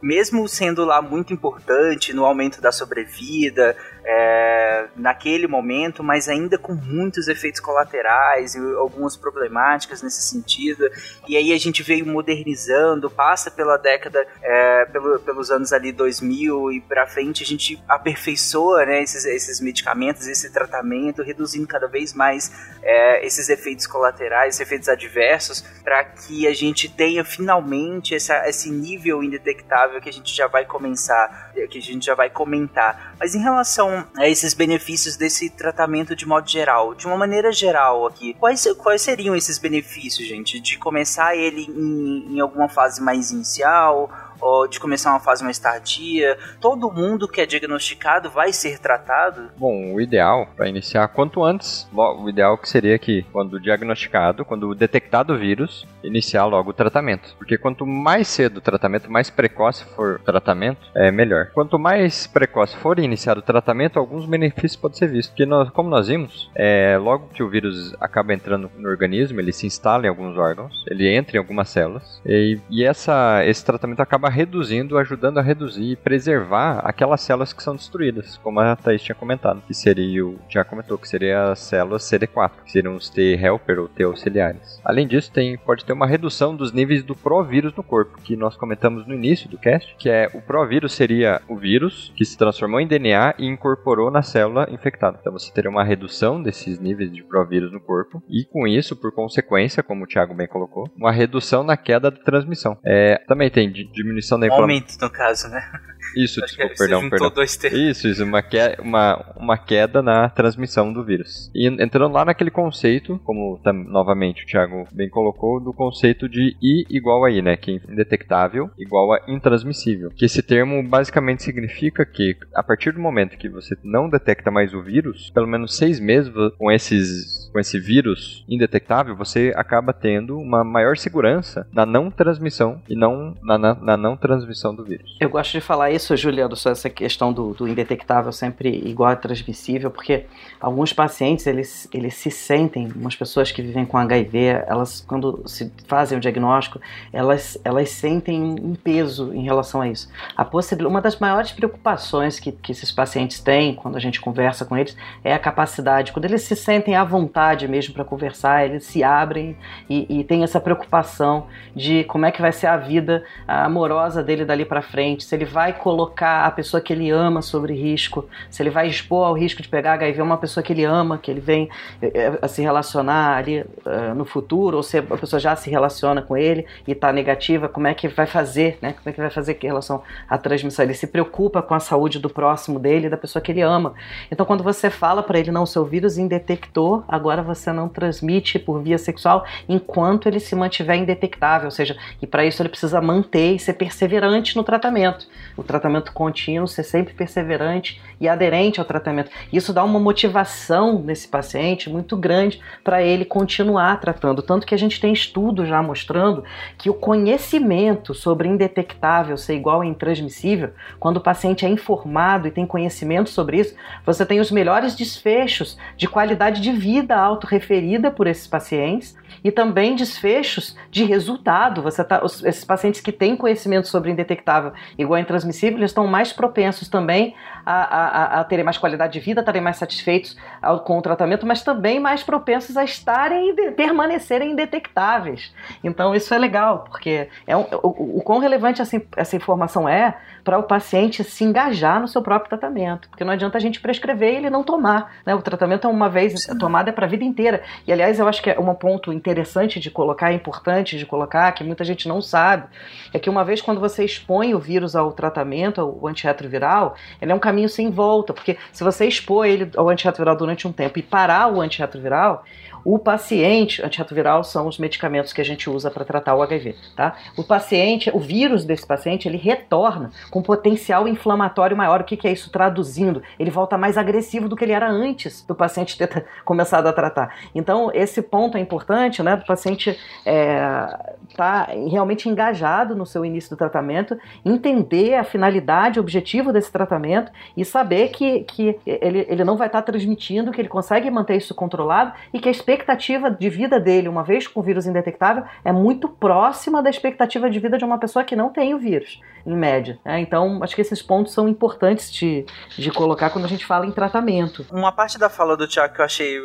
mesmo sendo lá muito importante no aumento da sobrevida, é, naquele momento, mas ainda com muitos efeitos colaterais e algumas problemáticas nesse sentido. E aí a gente veio modernizando, passa pela década, é, pelo, pelos anos ali 2000 e para frente, a gente aperfeiçoa né, esses, esses medicamentos, esse tratamento, reduzindo cada vez mais é, esses efeitos colaterais, efeitos adversos, para que a gente tenha finalmente essa, esse nível indetectável que a gente já vai começar, que a gente já vai comentar. Mas em relação a esses benefícios desse tratamento de modo geral, de uma maneira geral aqui, quais, quais seriam esses benefícios, gente? De começar ele em, em alguma fase mais inicial ou de começar uma fase mais tardia? Todo mundo que é diagnosticado vai ser tratado? Bom, o ideal para iniciar quanto antes, o ideal que seria que quando diagnosticado, quando detectado o vírus, iniciar logo o tratamento. Porque quanto mais cedo o tratamento, mais precoce for o tratamento, é melhor. Quanto mais precoce for iniciado o tratamento, alguns benefícios podem ser vistos. Porque nós, como nós vimos, é, logo que o vírus acaba entrando no organismo, ele se instala em alguns órgãos, ele entra em algumas células, e, e essa, esse tratamento acaba reduzindo, ajudando a reduzir e preservar aquelas células que são destruídas, como a Thaís tinha comentado, que seria, o, já comentou, que seria as células CD4, que seriam os T-helper ou T-auxiliares. Além disso, tem, pode ter uma redução dos níveis do provírus no corpo, que nós comentamos no início do cast, que é o provírus seria o vírus que se transformou em DNA e incorporou na célula infectada. Então você teria uma redução desses níveis de provírus no corpo e com isso, por consequência, como o Thiago bem colocou, uma redução na queda da transmissão. É, também tem diminuição inflamação. aumento, no caso, né? Isso, desculpa, perdão, perdão. dois termos. Isso, isso, uma, que, uma, uma queda na transmissão do vírus. E en- entrando lá naquele conceito, como tam- novamente o Thiago bem colocou, do conceito de I igual a I, né? Que é indetectável igual a intransmissível. Que esse termo basicamente significa que a partir do momento que você não detecta mais o vírus, pelo menos seis meses com esses com esse vírus indetectável, você acaba tendo uma maior segurança na não transmissão e não na, na, na não transmissão do vírus. Eu gosto de falar isso, Juliano, sobre essa questão do, do indetectável sempre igual a transmissível, porque alguns pacientes, eles, eles se sentem, umas pessoas que vivem com HIV, elas, quando se fazem o diagnóstico, elas, elas sentem um peso em relação a isso. A possibil... Uma das maiores preocupações que, que esses pacientes têm, quando a gente conversa com eles, é a capacidade, quando eles se sentem à vontade mesmo para conversar, eles se abrem e, e têm essa preocupação de como é que vai ser a vida amorosa dele dali para frente, se ele vai colocar a pessoa que ele ama sobre risco, se ele vai expor ao risco de pegar HIV uma pessoa que ele ama, que ele vem eh, a se relacionar ali eh, no futuro, ou se a pessoa já se relaciona com ele e está negativa, como é que vai fazer, né? Como é que vai fazer em relação à transmissão? Ele se preocupa com a saúde do próximo dele, da pessoa que ele ama. Então, quando você fala para ele, não, seu vírus indetectou, agora você não transmite por via sexual enquanto ele se mantiver indetectável, ou seja, e para isso ele precisa manter e ser perseverante no tratamento. O tratamento contínuo, ser sempre perseverante e aderente ao tratamento. Isso dá uma motivação nesse paciente muito grande para ele continuar tratando. Tanto que a gente tem estudos já mostrando que o conhecimento sobre indetectável ser igual a intransmissível, quando o paciente é informado e tem conhecimento sobre isso, você tem os melhores desfechos de qualidade de vida autorreferida por esses pacientes e também desfechos de resultado. Você tá, os, esses pacientes que têm conhecimento sobre indetectável igual a intransmissível, estão mais propensos também a, a, a terem mais qualidade de vida, estarem mais satisfeitos ao, com o tratamento, mas também mais propensos a estarem e permanecerem indetectáveis. Então isso é legal, porque é um, o, o, quão relevante essa, essa informação é para o paciente se engajar no seu próprio tratamento, porque não adianta a gente prescrever e ele não tomar. Né? O tratamento é uma vez Sim. tomado é para a vida inteira. E aliás, eu acho que é um ponto interessante de colocar, é importante de colocar, que muita gente não sabe, é que uma vez quando você expõe o vírus ao tratamento, ao antirretroviral, ele é um caminho sem volta, porque se você expor ele ao antirretroviral durante um tempo e parar o antirretroviral, o paciente, antirretroviral são os medicamentos que a gente usa para tratar o HIV, tá? O paciente, o vírus desse paciente, ele retorna com potencial inflamatório maior. O que, que é isso traduzindo? Ele volta mais agressivo do que ele era antes do paciente ter começado a tratar. Então, esse ponto é importante, né? Do paciente é, tá realmente engajado no seu início do tratamento, entender a finalidade, o objetivo desse tratamento e saber que, que ele, ele não vai estar transmitindo, que ele consegue manter isso controlado e que a expectativa de vida dele, uma vez com o vírus indetectável, é muito próxima da expectativa de vida de uma pessoa que não tem o vírus, em média. Né? Então, acho que esses pontos são importantes de, de colocar quando a gente fala em tratamento. Uma parte da fala do Tiago que eu achei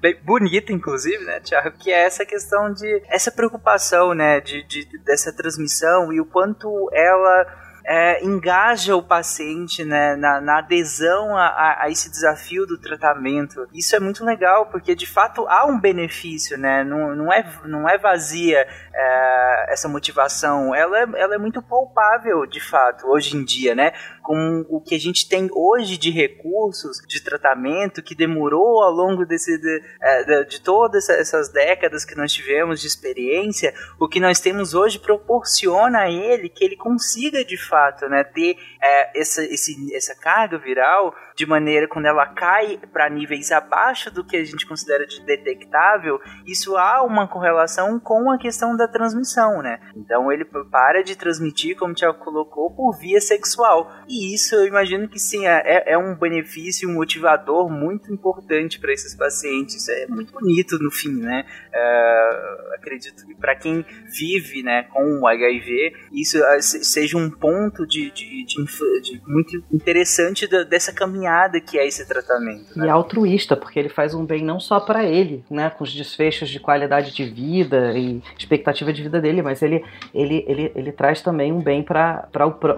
bem bonita, inclusive, né, Tiago, que é essa questão de essa preocupação, né, de, de dessa transmissão e o quanto ela é, engaja o paciente né, na, na adesão a, a, a, esse desafio do tratamento. Isso é muito legal, porque de fato há um benefício, né? não, não, é, não é vazia é, essa motivação, ela é, ela é muito palpável de fato, hoje em dia, né? com o que a gente tem hoje de recursos de tratamento que demorou ao longo desse, de, de, de todas essas décadas que nós tivemos de experiência, o que nós temos hoje proporciona a ele que ele consiga de fato né, ter é, essa, esse, essa carga viral de maneira quando ela cai para níveis abaixo do que a gente considera de detectável, isso há uma correlação com a questão da transmissão, né? Então ele para de transmitir, como o Tiago colocou, por via sexual. E isso eu imagino que sim, é, é um benefício, um motivador muito importante para esses pacientes. É muito bonito no fim, né? Uh, acredito que para quem vive né, com o HIV, isso seja um ponto de, de, de, de muito interessante dessa caminhada que é esse tratamento. Né? E altruísta, porque ele faz um bem não só para ele, né, com os desfechos de qualidade de vida e expectativa de vida dele, mas ele, ele, ele, ele traz também um bem para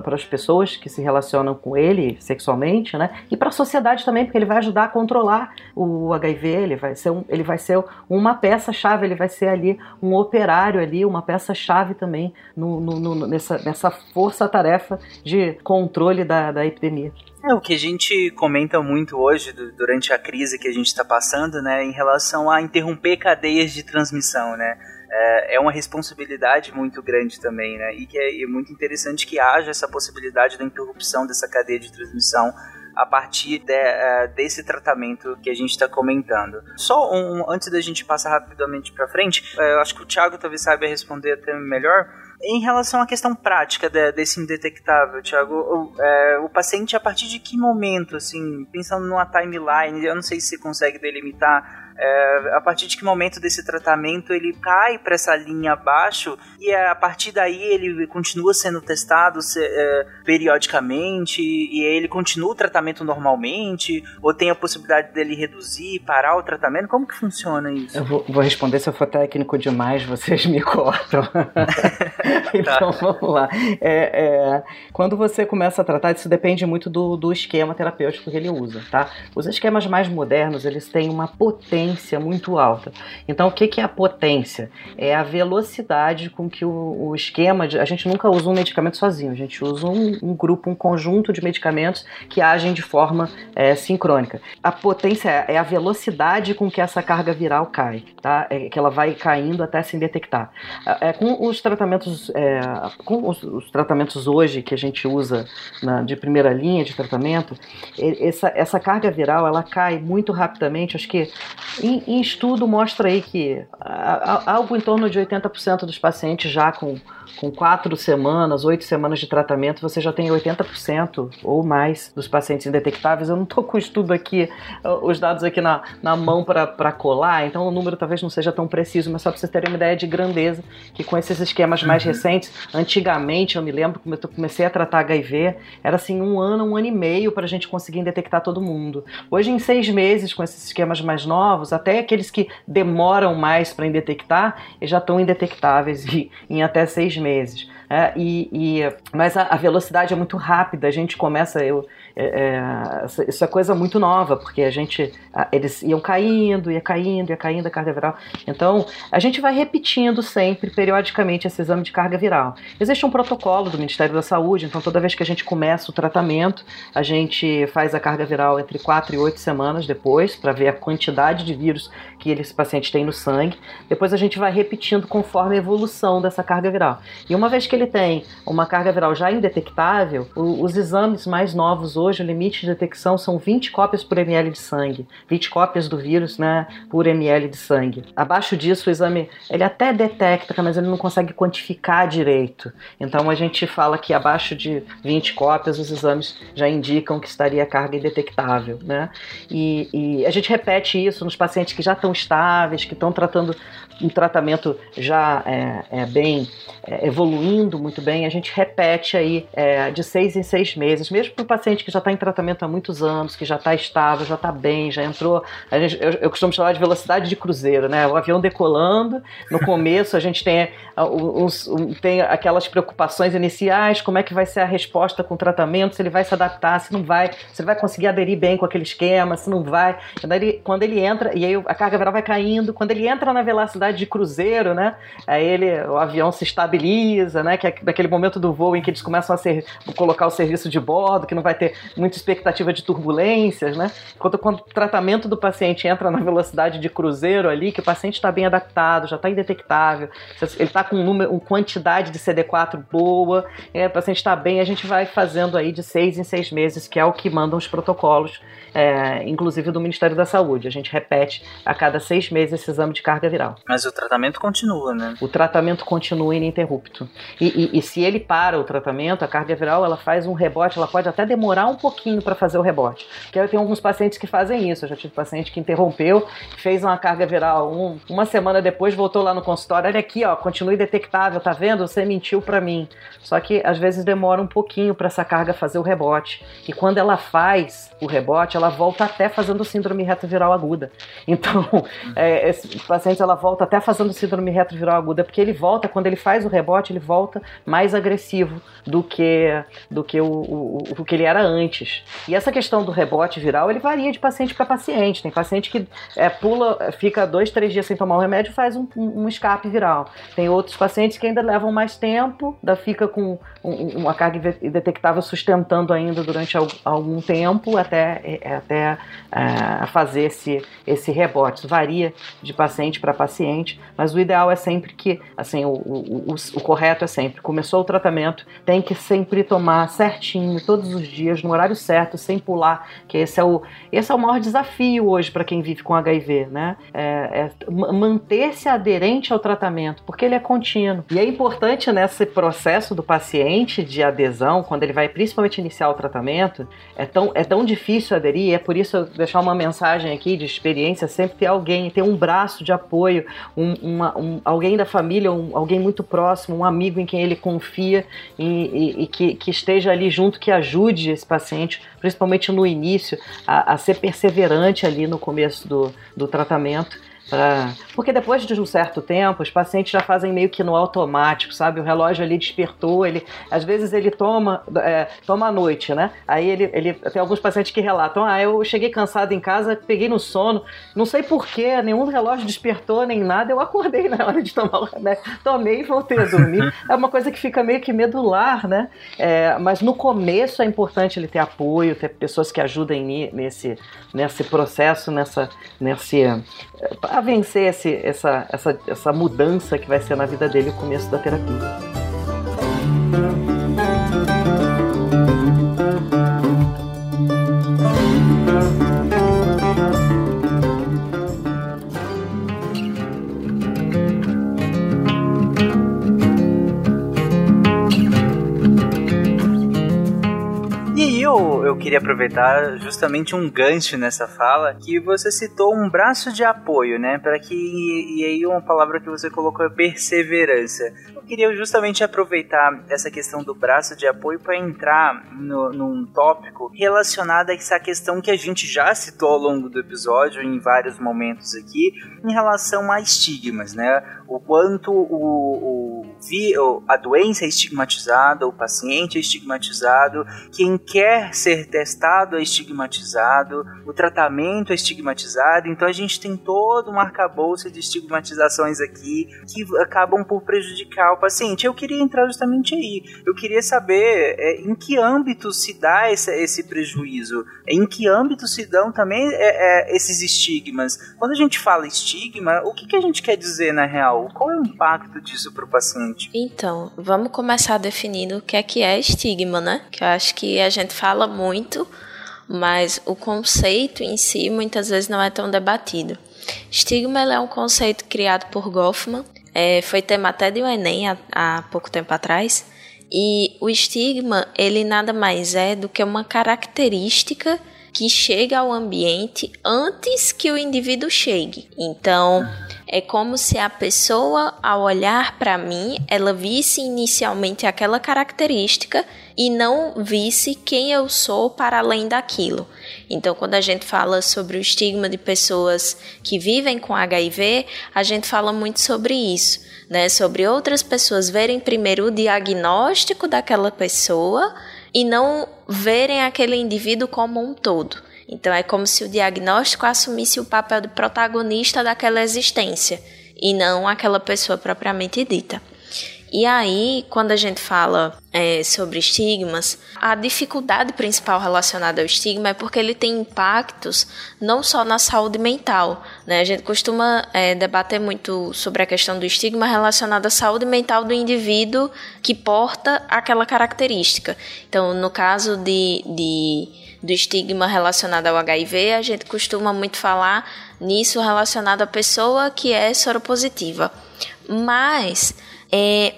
as pessoas que se relacionam com ele sexualmente, né, e para a sociedade também, porque ele vai ajudar a controlar o HIV, ele vai ser, um, ele vai ser uma peça-chave, ele vai ser ali um operário ali, uma peça-chave também no, no, no, nessa, nessa força-tarefa de controle da, da epidemia. É o que a gente comenta muito hoje durante a crise que a gente está passando, né, em relação a interromper cadeias de transmissão, né? É, é uma responsabilidade muito grande também, né? E que é, é muito interessante que haja essa possibilidade da interrupção dessa cadeia de transmissão a partir de, uh, desse tratamento que a gente está comentando. Só um, antes da gente passar rapidamente para frente, uh, eu acho que o Thiago talvez saiba responder até melhor. Em relação à questão prática de, desse indetectável, Thiago, o, é, o, paciente, a partir de que momento, assim, pensando numa timeline, eu não sei se você consegue delimitar é, a partir de que momento desse tratamento ele cai para essa linha abaixo e é, a partir daí ele continua sendo testado é, periodicamente e ele continua o tratamento normalmente ou tem a possibilidade dele reduzir, parar o tratamento? Como que funciona isso? Eu vou, vou responder se eu for técnico demais, vocês me cortam. então tá. vamos lá. É, é, quando você começa a tratar, isso depende muito do, do esquema terapêutico que ele usa, tá? Os esquemas mais modernos, eles têm uma potência potência muito alta. Então, o que, que é a potência? É a velocidade com que o, o esquema. De, a gente nunca usa um medicamento sozinho, a gente usa um, um grupo, um conjunto de medicamentos que agem de forma é, sincrônica. A potência é, é a velocidade com que essa carga viral cai, tá? É que ela vai caindo até se detectar. É, é, com os tratamentos, é, com os, os, tratamentos hoje que a gente usa na, de primeira linha de tratamento, essa, essa carga viral ela cai muito rapidamente. Acho que em, estudo mostra aí que algo em torno de 80% dos pacientes já com, com quatro semanas, oito semanas de tratamento, você já tem 80% ou mais dos pacientes indetectáveis. Eu não estou com o estudo aqui, os dados aqui na, na mão para colar, então o número talvez não seja tão preciso, mas só para vocês terem uma ideia de grandeza, que com esses esquemas mais uhum. recentes, antigamente, eu me lembro, quando eu comecei a tratar HIV, era assim um ano, um ano e meio para a gente conseguir detectar todo mundo. Hoje, em seis meses, com esses esquemas mais novos, até aqueles que demoram mais para indetectar, já estão indetectáveis em até seis meses. É, e, e, mas a, a, velocidade é muito rápida, a gente começa. Eu, é, é, isso é coisa muito nova, porque a gente. Eles iam caindo, ia caindo, ia caindo a carga viral. Então, a gente vai repetindo sempre, periodicamente, esse exame de carga viral. Existe um protocolo do Ministério da Saúde, então toda vez que a gente começa o tratamento, a gente faz a carga viral entre 4 e 8 semanas depois, para ver a quantidade de vírus que esse paciente tem no sangue. Depois a gente vai repetindo conforme a evolução dessa carga viral. E uma vez que ele tem uma carga viral já indetectável, os exames mais novos hoje, o limite de detecção são 20 cópias por ml de sangue. 20 cópias do vírus né, por ml de sangue. Abaixo disso, o exame ele até detecta, mas ele não consegue quantificar direito. Então a gente fala que abaixo de 20 cópias, os exames já indicam que estaria carga indetectável. Né? E, e a gente repete isso nos pacientes que já estão estáveis, que estão tratando um tratamento já é, é bem é, evoluindo muito bem, a gente repete aí é, de seis em seis meses, mesmo para o paciente que já está em tratamento há muitos anos, que já está estável, já está bem, já entrou. Gente, eu, eu, costumo chamar de velocidade de cruzeiro, né? O avião decolando, no começo a gente tem, uns, um, tem aquelas preocupações iniciais, como é que vai ser a resposta com o tratamento, se ele vai se adaptar, se não vai, se ele vai conseguir aderir bem com aquele esquema, se não vai. Quando ele, quando ele entra, e aí a carga viral vai caindo, quando ele entra na velocidade de cruzeiro, né? Aí ele, o avião se estabiliza, né? Que é daquele momento do voo em que eles começam a ser, colocar o serviço de bordo, que não vai ter muita expectativa de turbulências, né? Quando, quando o tratamento do paciente entra na velocidade de cruzeiro ali, que o paciente está bem adaptado, já está indetectável, ele está com um número, uma quantidade de CD4 boa, é, o paciente está bem, a gente vai fazendo aí de seis em seis meses, que é o que mandam os protocolos, é, inclusive do Ministério da Saúde. A gente repete a cada seis meses esse exame de carga viral. Mas o tratamento continua, né? O tratamento continua ininterrupto. E, e, e, se ele para o tratamento, a carga viral ela faz um rebote, ela pode até demorar um pouquinho para fazer o rebote. Porque eu tenho alguns pacientes que fazem isso. Eu já tive paciente que interrompeu, fez uma carga viral um, uma semana depois, voltou lá no consultório. Olha aqui, ó, continue detectável, tá vendo? Você mentiu para mim. Só que às vezes demora um pouquinho para essa carga fazer o rebote. E quando ela faz o rebote, ela volta até fazendo síndrome retroviral aguda. Então, é, esse paciente ela volta até fazendo síndrome retroviral aguda, porque ele volta, quando ele faz o rebote, ele volta mais agressivo do que, do que o, o, o que ele era antes. E essa questão do rebote viral, ele varia de paciente para paciente. Tem paciente que é, pula, fica dois, três dias sem tomar o remédio e faz um, um, escape viral. Tem outros pacientes que ainda levam mais tempo, ainda fica com uma carga indetectável sustentando ainda durante algum tempo até, é, até é, fazer esse, esse rebote. Isso varia de paciente para paciente, mas o ideal é sempre que, assim, o, o, o, o correto é sempre, começou o tratamento, tem que sempre tomar certinho, todos os dias, no horário certo, sem pular, que esse é o, esse é o maior desafio hoje para quem vive com HIV, né? É, é manter-se aderente ao tratamento, porque ele é contínuo. E é importante nesse processo do paciente de adesão, quando ele vai principalmente iniciar o tratamento, é tão, é tão difícil aderir, é por isso deixar uma mensagem aqui de experiência, sempre ter alguém, ter um braço de apoio, um, uma, um, alguém da família, um, alguém muito próximo, um amigo em quem ele confia e, e, e que, que, esteja ali junto, que ajude esse paciente, principalmente no início, a, a ser perseverante ali no começo do, do tratamento Pra... Porque depois de um certo tempo, os pacientes já fazem meio que no automático, sabe? O relógio ali despertou, ele às vezes ele toma, é, toma à noite, né? Aí ele, ele tem alguns pacientes que relatam: ah, eu cheguei cansado em casa, peguei no sono, não sei porquê, nenhum relógio despertou nem nada, eu acordei na hora de tomar o remédio, tomei e voltei a dormir. é uma coisa que fica meio que medular, né? É, mas no começo é importante ele ter apoio, ter pessoas que ajudem nesse, nesse processo, nessa, nesse a vencer esse, essa, essa, essa mudança que vai ser na vida dele o começo da terapia. Queria aproveitar justamente um gancho nessa fala, que você citou um braço de apoio, né? Para que e aí uma palavra que você colocou é perseverança. Eu queria justamente aproveitar essa questão do braço de apoio para entrar no, num tópico relacionado a essa questão que a gente já citou ao longo do episódio em vários momentos aqui, em relação a estigmas, né? O quanto o, o a doença é estigmatizada, o paciente é estigmatizado, quem quer ser ser testado é estigmatizado, o tratamento é estigmatizado, então a gente tem todo um arcabouço de estigmatizações aqui que acabam por prejudicar o paciente. Eu queria entrar justamente aí. Eu queria saber é, em que âmbito se dá esse, esse prejuízo, em que âmbito se dão também é, é, esses estigmas. Quando a gente fala estigma, o que, que a gente quer dizer na real? Qual é o impacto disso para o paciente? Então, vamos começar definindo o que é que é estigma, né? Que eu acho que a gente fala muito mas o conceito em si muitas vezes não é tão debatido. Estigma é um conceito criado por Goffman, é, foi tema até de um Enem há, há pouco tempo atrás, e o estigma ele nada mais é do que uma característica que chega ao ambiente antes que o indivíduo chegue. Então, é como se a pessoa, ao olhar para mim, ela visse inicialmente aquela característica e não visse quem eu sou para além daquilo. Então, quando a gente fala sobre o estigma de pessoas que vivem com HIV, a gente fala muito sobre isso, né? Sobre outras pessoas verem primeiro o diagnóstico daquela pessoa e não verem aquele indivíduo como um todo. Então, é como se o diagnóstico assumisse o papel de protagonista daquela existência e não aquela pessoa propriamente dita. E aí, quando a gente fala é, sobre estigmas, a dificuldade principal relacionada ao estigma é porque ele tem impactos não só na saúde mental. Né? A gente costuma é, debater muito sobre a questão do estigma relacionado à saúde mental do indivíduo que porta aquela característica. Então, no caso de, de do estigma relacionado ao HIV, a gente costuma muito falar nisso relacionado à pessoa que é soropositiva. Mas é,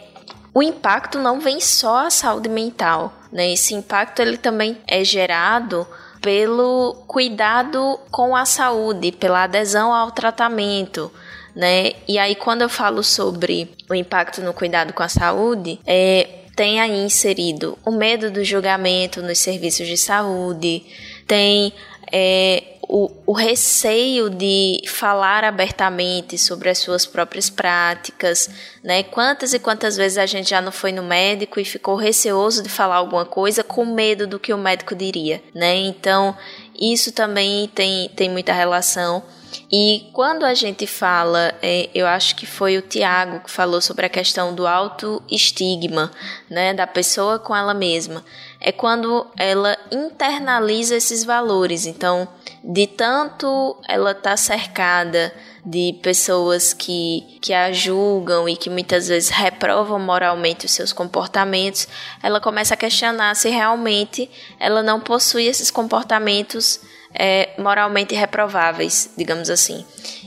o impacto não vem só à saúde mental Né? Esse impacto ele também é gerado pelo cuidado com a saúde, pela adesão ao tratamento. Né? E aí, quando eu falo sobre o impacto no cuidado com a saúde, é, tem aí inserido o medo do julgamento nos serviços de saúde, tem é, o, o, receio de falar abertamente sobre as suas próprias práticas, né? Quantas e quantas vezes a gente já não foi no médico e ficou receoso de falar alguma coisa com medo do que o médico diria, né? Então, isso também tem, tem muita relação. E quando a gente fala, é, eu acho que foi o Tiago que falou sobre a questão do autoestigma, né, da pessoa com ela mesma, é quando ela internaliza esses valores. Então, de tanto ela está cercada de pessoas que, que a julgam e que muitas vezes reprovam moralmente os seus comportamentos, ela começa a questionar se realmente ela não possui esses comportamentos é, moralmente reprováveis, digamos assim.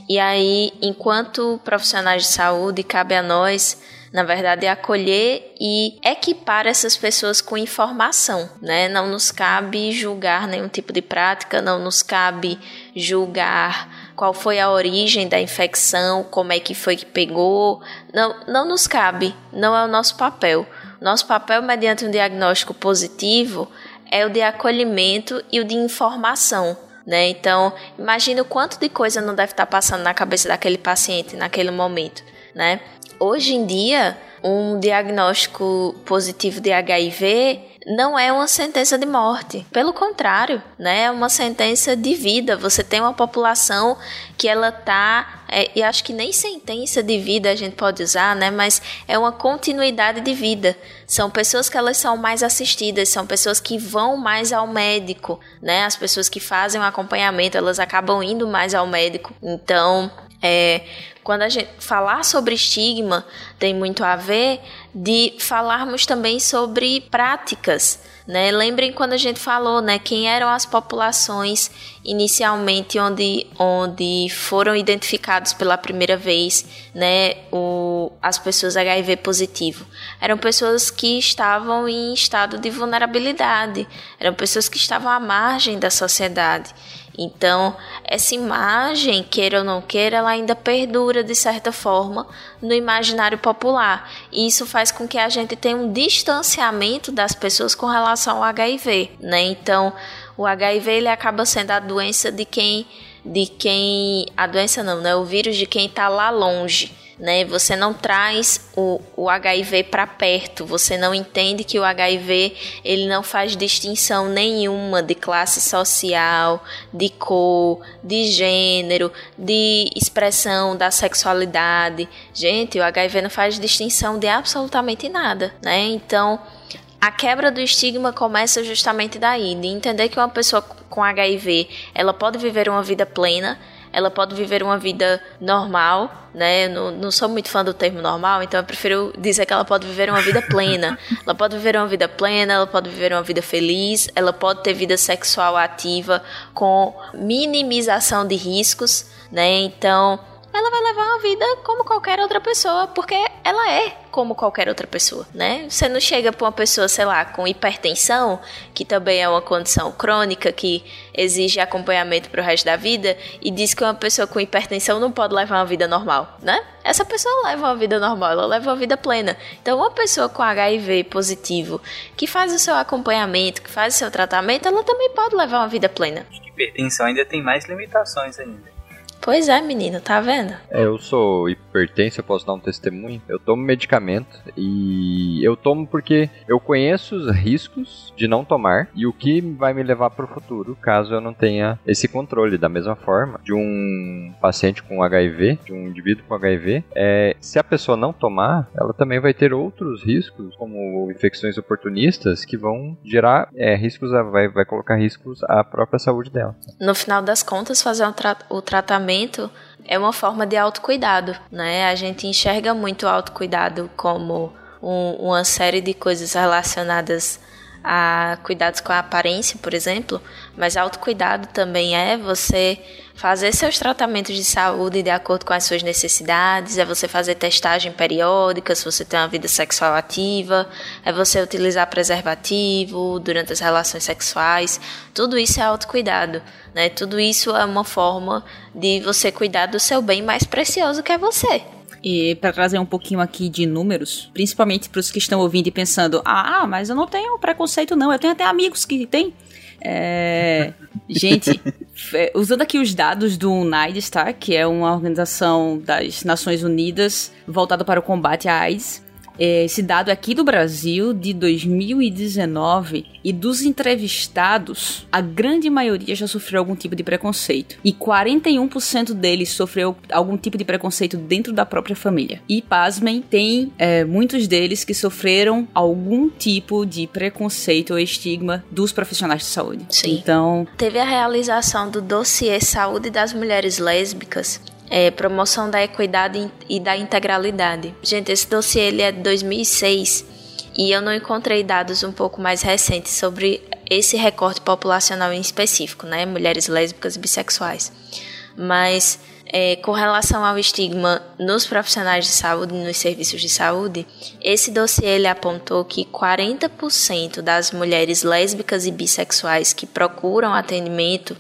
E aí, enquanto profissionais de saúde, cabe a nós na verdade, é acolher e equipar essas pessoas com informação, né? Não nos cabe julgar nenhum tipo de prática, não nos cabe julgar qual foi a origem da infecção, como é que foi que pegou, não, não nos cabe, não é o nosso papel. Nosso papel, mediante um diagnóstico positivo, é o de acolhimento e o de informação. Né? Então, imagine o quanto de coisa não deve estar passando na cabeça daquele paciente naquele momento. Né? Hoje em dia, um diagnóstico positivo de HIV não é uma sentença de morte. Pelo contrário, né? É uma sentença de vida. Você tem uma população que ela tá, é, e acho que nem sentença de vida a gente pode usar, né? Mas é uma continuidade de vida. São pessoas que elas são mais assistidas, são pessoas que vão mais ao médico, né? As pessoas que fazem o acompanhamento, elas acabam indo mais ao médico. Então, é, quando a gente falar sobre estigma, tem muito a ver de falarmos também sobre práticas. Né? Lembrem quando a gente falou, né, quem eram as populações inicialmente onde, onde foram identificados pela primeira vez, né, o, as pessoas HIV positivo. Eram pessoas que estavam em estado de vulnerabilidade, eram pessoas que estavam à margem da sociedade. Então, essa imagem, queira ou não queira, ela ainda perdura de certa forma no imaginário popular. E isso faz com que a gente tenha um distanciamento das pessoas com relação ao HIV, né? Então, o HIV ele acaba sendo a doença de quem de quem a doença não, né? O vírus de quem está lá longe né? Você não traz o, o HIV para perto, você não entende que o HIV ele não faz distinção nenhuma de classe social, de cor, de gênero, de expressão da sexualidade. Gente, o HIV não faz distinção de absolutamente nada, né? Então, a quebra do estigma começa justamente daí, de entender que uma pessoa com HIV, ela pode viver uma vida plena, ela pode viver uma vida normal, né? Não, não sou muito fã do termo normal, então eu prefiro dizer que ela pode viver uma vida plena. ela pode viver uma vida plena, ela pode viver uma vida feliz, ela pode ter vida sexual ativa com minimização de riscos, né? Então, ela vai levar uma vida como qualquer outra pessoa, porque ela é como qualquer outra pessoa, né? Você não chega para uma pessoa, sei lá, com hipertensão, que também é uma condição crônica que exige acompanhamento para o resto da vida, e diz que uma pessoa com hipertensão não pode levar uma vida normal, né? Essa pessoa leva uma vida normal, ela leva uma vida plena. Então, uma pessoa com HIV positivo, que faz o seu acompanhamento, que faz o seu tratamento, ela também pode levar uma vida plena. Hipertensão ainda tem mais limitações ainda. Pois é, menino, tá vendo? É, eu sou hipertenso, eu posso dar um testemunho. Eu tomo medicamento e eu tomo porque eu conheço os riscos de não tomar e o que vai me levar para o futuro caso eu não tenha esse controle. Da mesma forma, de um paciente com HIV, de um indivíduo com HIV, é, se a pessoa não tomar, ela também vai ter outros riscos, como infecções oportunistas, que vão gerar é, riscos, vai, vai colocar riscos à própria saúde dela. No final das contas, fazer um tra o tratamento é uma forma de autocuidado, né? A gente enxerga muito o autocuidado como um, uma série de coisas relacionadas a cuidados com a aparência, por exemplo, mas autocuidado também é você fazer seus tratamentos de saúde de acordo com as suas necessidades, é você fazer testagem periódica se você tem uma vida sexual ativa, é você utilizar preservativo durante as relações sexuais. Tudo isso é autocuidado, né? Tudo isso é uma forma de você cuidar do seu bem mais precioso que é você. E para trazer um pouquinho aqui de números, principalmente para os que estão ouvindo e pensando: ah, mas eu não tenho preconceito, não, eu tenho até amigos que têm. É, gente, usando aqui os dados do UNAIDS, que é uma organização das Nações Unidas voltada para o combate à AIDS, é, esse dado é aqui do Brasil de 2019 e dos entrevistados, a grande maioria já sofreu algum tipo de preconceito. E 41% deles sofreu algum tipo de preconceito dentro da própria família. E pasmem, tem é, muitos deles que sofreram algum tipo de preconceito ou estigma dos profissionais de saúde. Sim. Então. Teve a realização do dossiê Saúde das Mulheres Lésbicas é, promoção da equidade e da integralidade. Gente, esse dossiê ele é de 2006 e eu não encontrei dados um pouco mais recentes sobre esse recorte populacional em específico, né? Mulheres lésbicas e bissexuais. Mas é, com relação ao estigma nos profissionais de saúde, nos serviços de saúde, esse dossiê ele apontou que 40% das mulheres lésbicas e bissexuais que procuram atendimento,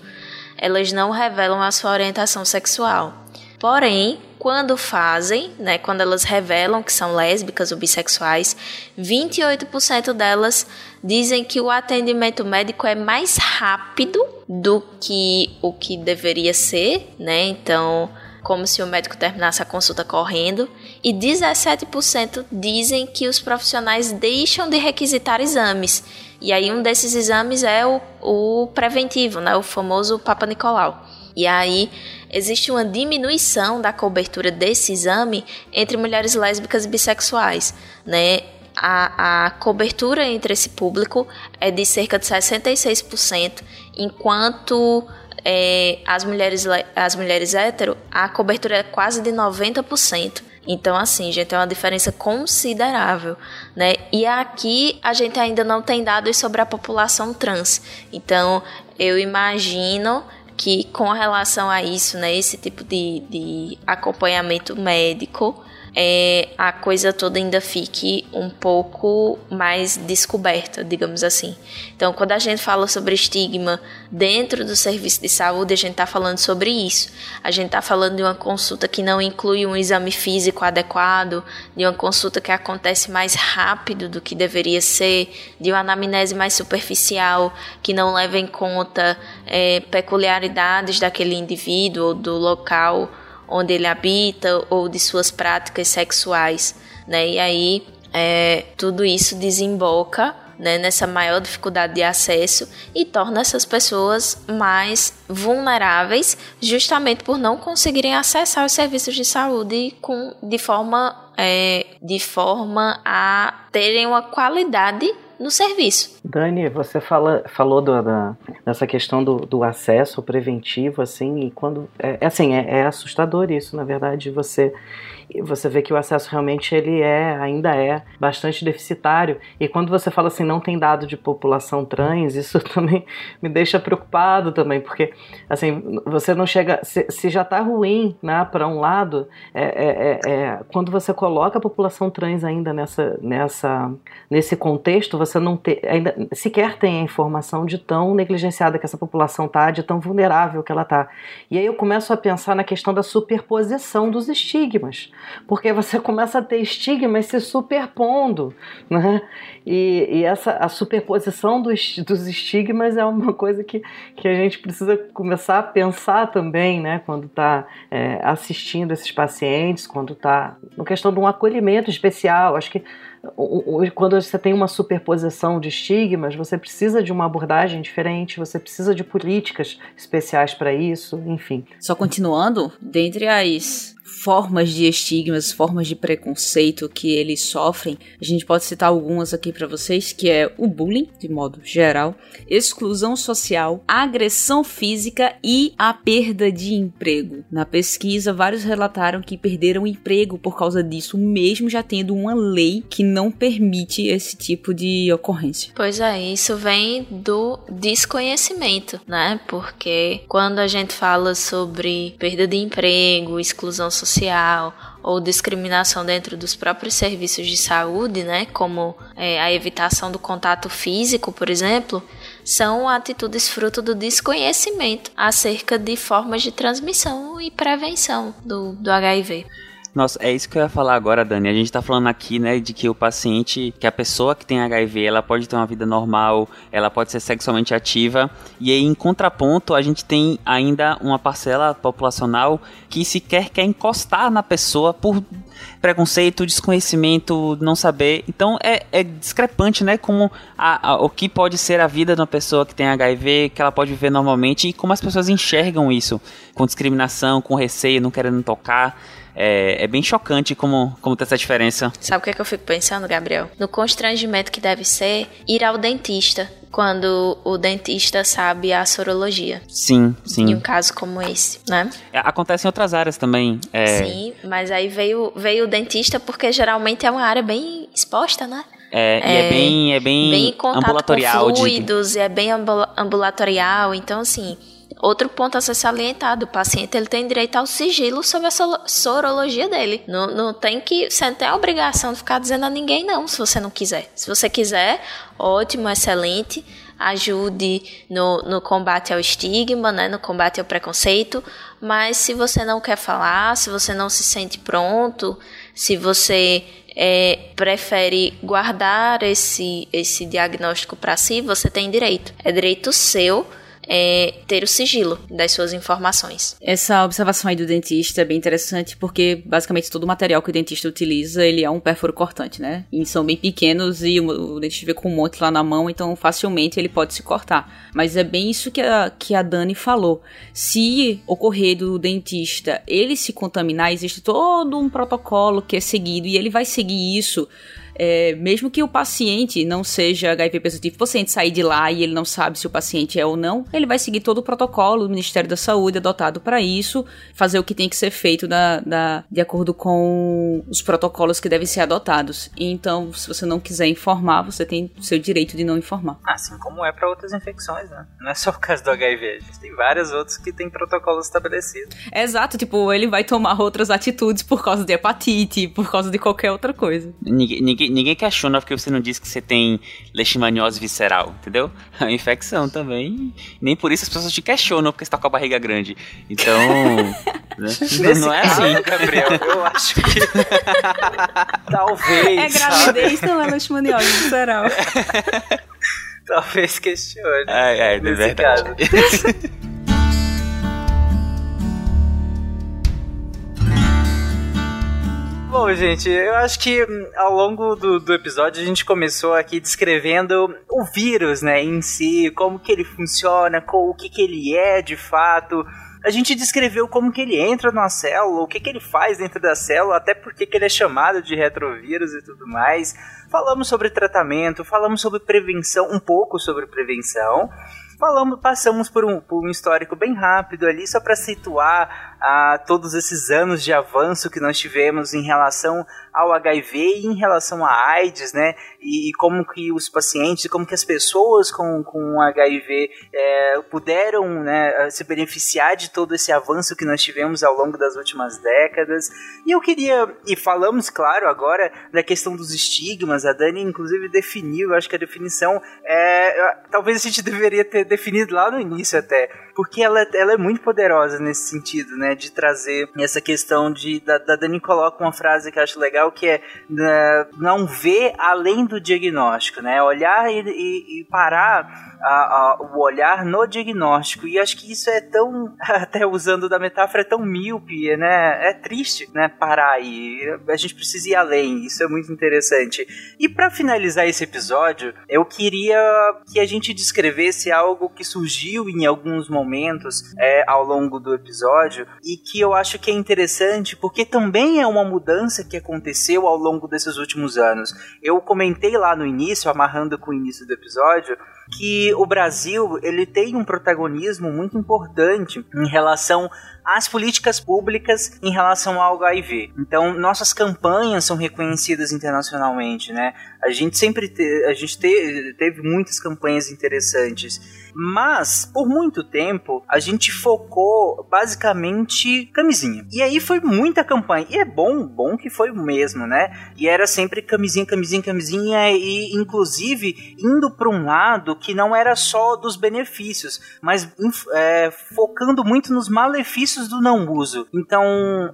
elas não revelam a sua orientação sexual. Porém, quando fazem, né, quando elas revelam que são lésbicas ou bissexuais, 28% delas dizem que o atendimento médico é mais rápido do que o que deveria ser, né? Então, como se o médico terminasse a consulta correndo, e 17% dizem que os profissionais deixam de requisitar exames. E aí um desses exames é o, o preventivo, né, o famoso Papa Nicolau. E aí existe uma diminuição da cobertura desse exame entre mulheres lésbicas e bissexuais, né? A, a cobertura entre esse público é de cerca de 66%, enquanto é, as, mulheres, as mulheres hétero, a cobertura é quase de 90%. Então, assim, gente, é uma diferença considerável, né? E aqui a gente ainda não tem dados sobre a população trans. Então, eu imagino que com relação a isso, né, esse tipo de, de acompanhamento médico, é, a coisa toda ainda fique um pouco mais descoberta, digamos assim. Então, quando a gente fala sobre estigma dentro do serviço de saúde, a gente está falando sobre isso. A gente está falando de uma consulta que não inclui um exame físico adequado, de uma consulta que acontece mais rápido do que deveria ser, de uma anamnese mais superficial, que não leva em conta é, peculiaridades daquele indivíduo ou do local onde ele habita ou de suas práticas sexuais, né? E aí é, tudo isso desemboca né, nessa maior dificuldade de acesso e torna essas pessoas mais vulneráveis, justamente por não conseguirem acessar os serviços de saúde com, de, forma, é, de forma a terem uma qualidade no serviço. Dani, você fala, falou do, da, dessa questão do, do, acesso preventivo, assim, e quando. É, é assim, é, é, assustador isso, na verdade, você você vê que o acesso realmente ele é, ainda é bastante deficitário. E quando você fala assim, não tem dado de população trans, isso também me deixa preocupado também, porque assim, você não chega, se, se já está ruim, né, para um lado, é, é, é, é, quando você coloca a população trans ainda nessa, nessa, nesse contexto, você não te, ainda sequer tem a informação de tão negligenciada que essa população está, de tão vulnerável que ela está. E aí eu começo a pensar na questão da superposição dos estigmas porque você começa a ter estigmas se superpondo, né? E, e essa a superposição dos, dos estigmas é uma coisa que, que a gente precisa começar a pensar também, né? Quando está é, assistindo esses pacientes, quando está na questão de um acolhimento especial. Acho que quando você tem uma superposição de estigmas, você precisa de uma abordagem diferente, você precisa de políticas especiais para isso, enfim. Só continuando, dentre as formas de estigmas, formas de preconceito que eles sofrem. A gente pode citar algumas aqui para vocês, que é o bullying, de modo geral, exclusão social, agressão física e a perda de emprego. Na pesquisa, vários relataram que perderam emprego por causa disso, mesmo já tendo uma lei que não permite esse tipo de ocorrência. Pois é, isso vem do desconhecimento, né? Porque quando a gente fala sobre perda de emprego, exclusão social ou discriminação dentro dos próprios serviços de saúde, né, como é, a evitação do contato físico, por exemplo, são atitudes fruto do desconhecimento acerca de formas de transmissão e prevenção do, do HIV. Nossa, é isso que eu ia falar agora, Dani. A gente tá falando aqui, né, de que o paciente, que a pessoa que tem HIV, ela pode ter uma vida normal, ela pode ser sexualmente ativa, e aí, em contraponto, a gente tem ainda uma parcela populacional que sequer quer encostar na pessoa por preconceito, desconhecimento, não saber. Então é, é discrepante, né? Como a, a, o que pode ser a vida de uma pessoa que tem HIV, que ela pode viver normalmente, e como as pessoas enxergam isso, com discriminação, com receio, não querendo tocar é, é bem chocante como, como tem essa diferença. Sabe o que, é que eu fico pensando, Gabriel? No constrangimento que deve ser ir ao dentista quando o dentista sabe a sorologia. Sim, sim. Em um caso como esse, né? É, acontece em outras áreas também. É... Sim, mas aí veio, veio o dentista porque geralmente é uma área bem exposta, né? É, é, e é bem, é bem, bem ambulatorial. Com fluidos, de... e é bem ambulatorial, então assim Outro ponto a ser salientado, o paciente ele tem direito ao sigilo sobre a sorologia dele. Não, não tem que, você não tem a obrigação de ficar dizendo a ninguém não, se você não quiser. Se você quiser, ótimo, excelente, ajude no, no combate ao estigma, né, no combate ao preconceito, mas se você não quer falar, se você não se sente pronto, se você é, prefere guardar esse, esse diagnóstico para si, você tem direito. É direito seu é, ter o sigilo das suas informações. Essa observação aí do dentista é bem interessante porque basicamente todo o material que o dentista utiliza ele é um pérfuro cortante, né? E são bem pequenos e o dentista vê com um monte lá na mão, então facilmente ele pode se cortar. Mas é bem isso que a, que a Dani falou. Se ocorrer do dentista ele se contaminar, existe todo um protocolo que é seguido e ele vai seguir isso é, mesmo que o paciente não seja HIV positivo, o paciente sair de lá e ele não sabe se o paciente é ou não, ele vai seguir todo o protocolo do Ministério da Saúde adotado para isso, fazer o que tem que ser feito da, da, de acordo com os protocolos que devem ser adotados. Então, se você não quiser informar, você tem o seu direito de não informar. Assim como é para outras infecções, né? Não é só o caso do HIV, a gente tem várias outras que têm protocolos estabelecidos. Exato, tipo, ele vai tomar outras atitudes por causa de hepatite, por causa de qualquer outra coisa. Ninguém, ninguém ninguém, questiona porque você não disse que você tem leishmaniose visceral, entendeu? É uma infecção também. Nem por isso as pessoas te questionam porque você tá com a barriga grande. Então. né? Não é assim. Gabriel, eu acho que. Talvez. É gravidez, não é leishmaniose visceral. Talvez questione. É, é, é verdade. Caso. Bom, gente, eu acho que hum, ao longo do, do episódio a gente começou aqui descrevendo o vírus, né, em si, como que ele funciona, o que que ele é de fato. A gente descreveu como que ele entra na célula, o que que ele faz dentro da célula, até porque que ele é chamado de retrovírus e tudo mais. Falamos sobre tratamento, falamos sobre prevenção, um pouco sobre prevenção falamos, passamos por um, por um histórico bem rápido ali, só para situar a todos esses anos de avanço que nós tivemos em relação ao HIV e em relação à AIDS, né? E, e como que os pacientes, como que as pessoas com, com HIV é, puderam né, se beneficiar de todo esse avanço que nós tivemos ao longo das últimas décadas. E eu queria, e falamos, claro, agora da questão dos estigmas, a Dani inclusive definiu, acho que a definição é, talvez a gente deveria ter definido lá no início até, porque ela, ela é muito poderosa nesse sentido, né? De trazer essa questão de. Da, da Dani coloca uma frase que eu acho legal que é né, não ver além do diagnóstico, né? Olhar e, e, e parar a, a, o olhar no diagnóstico. E acho que isso é tão, até usando da metáfora, é tão míope, né? É triste, né? Parar aí. A gente precisa ir além. Isso é muito interessante. E para finalizar esse episódio, eu queria que a gente descrevesse algo que surgiu em alguns momentos é, ao longo do episódio e que eu acho que é interessante porque também é uma mudança que aconteceu ao longo desses últimos anos. Eu comentei lá no início, amarrando com o início do episódio, que o Brasil ele tem um protagonismo muito importante em relação às políticas públicas em relação ao HIV. Então, nossas campanhas são reconhecidas internacionalmente, né? A gente sempre te, a gente te, teve muitas campanhas interessantes, mas por muito tempo a gente focou basicamente camisinha. E aí foi muita campanha. E é bom, bom que foi o mesmo, né? E era sempre camisinha, camisinha, camisinha e inclusive indo para um lado que não era só dos benefícios, mas é, focando muito nos malefícios do não uso. Então,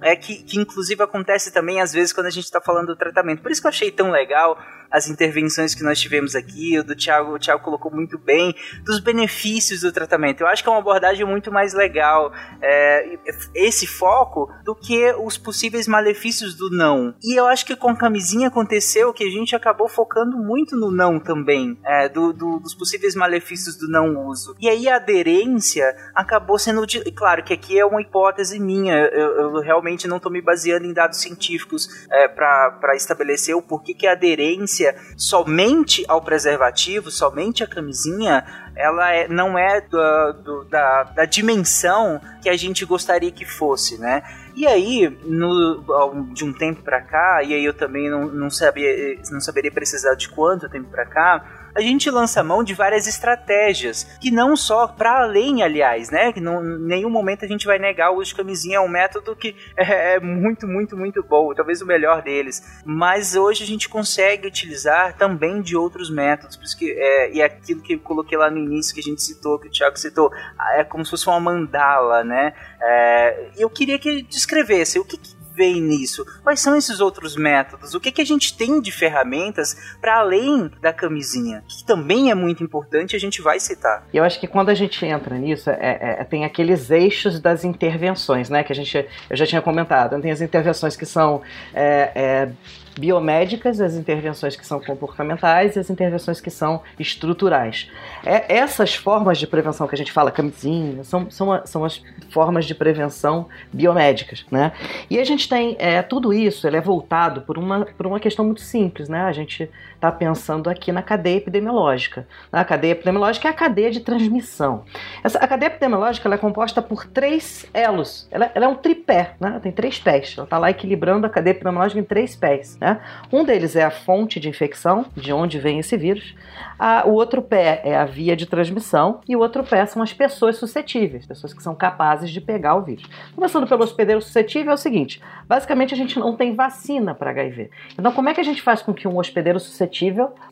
é que, que inclusive acontece também às vezes quando a gente está falando do tratamento. Por isso que eu achei tão legal as intervenções que nós tivemos aqui, o do Thiago, o Thiago colocou muito bem, dos benefícios do tratamento. Eu acho que é uma abordagem muito mais legal é, esse foco do que os possíveis malefícios do não. E eu acho que com a camisinha aconteceu que a gente acabou focando muito no não também, é, do, do, dos possíveis malefícios do não uso. E aí a aderência acabou sendo. De, claro que aqui é uma hipótese minha, eu, eu realmente não estou me baseando em dados científicos é, para estabelecer o porquê que a aderência somente ao preservativo, somente a camisinha, ela é, não é da, do, da, da dimensão que a gente gostaria que fosse, né? E aí, no, de um tempo para cá, e aí eu também não, não, sabia, não saberia precisar de quanto tempo para cá, a gente lança mão de várias estratégias, que não só para além, aliás, né? Que não, em nenhum momento a gente vai negar o uso de camisinha, é um método que é, é muito, muito, muito bom, talvez o melhor deles. Mas hoje a gente consegue utilizar também de outros métodos, por isso que é, e é aquilo que eu coloquei lá no início que a gente citou, que o Thiago citou, é como se fosse uma mandala, né? É, eu queria que descrevesse o que, que vem nisso? Quais são esses outros métodos? O que, que a gente tem de ferramentas para além da camisinha? Que também é muito importante, a gente vai citar. Eu acho que quando a gente entra nisso, é, é, tem aqueles eixos das intervenções, né? Que a gente, eu já tinha comentado. Tem as intervenções que são é, é biomédicas, as intervenções que são comportamentais e as intervenções que são estruturais. É, essas formas de prevenção que a gente fala, camisinha, são, são, são as formas de prevenção biomédicas, né? E a gente tem é, tudo isso, ele é voltado por uma, por uma questão muito simples, né? A gente está pensando aqui na cadeia epidemiológica. A cadeia epidemiológica é a cadeia de transmissão. Essa, a cadeia epidemiológica é composta por três elos. Ela, ela é um tripé, né? Ela tem três pés. Ela está lá equilibrando a cadeia epidemiológica em três pés. Né? Um deles é a fonte de infecção, de onde vem esse vírus. A, o outro pé é a via de transmissão e o outro pé são as pessoas suscetíveis, pessoas que são capazes de pegar o vírus. Começando pelo hospedeiro suscetível é o seguinte: basicamente a gente não tem vacina para HIV. Então, como é que a gente faz com que um hospedeiro suscetível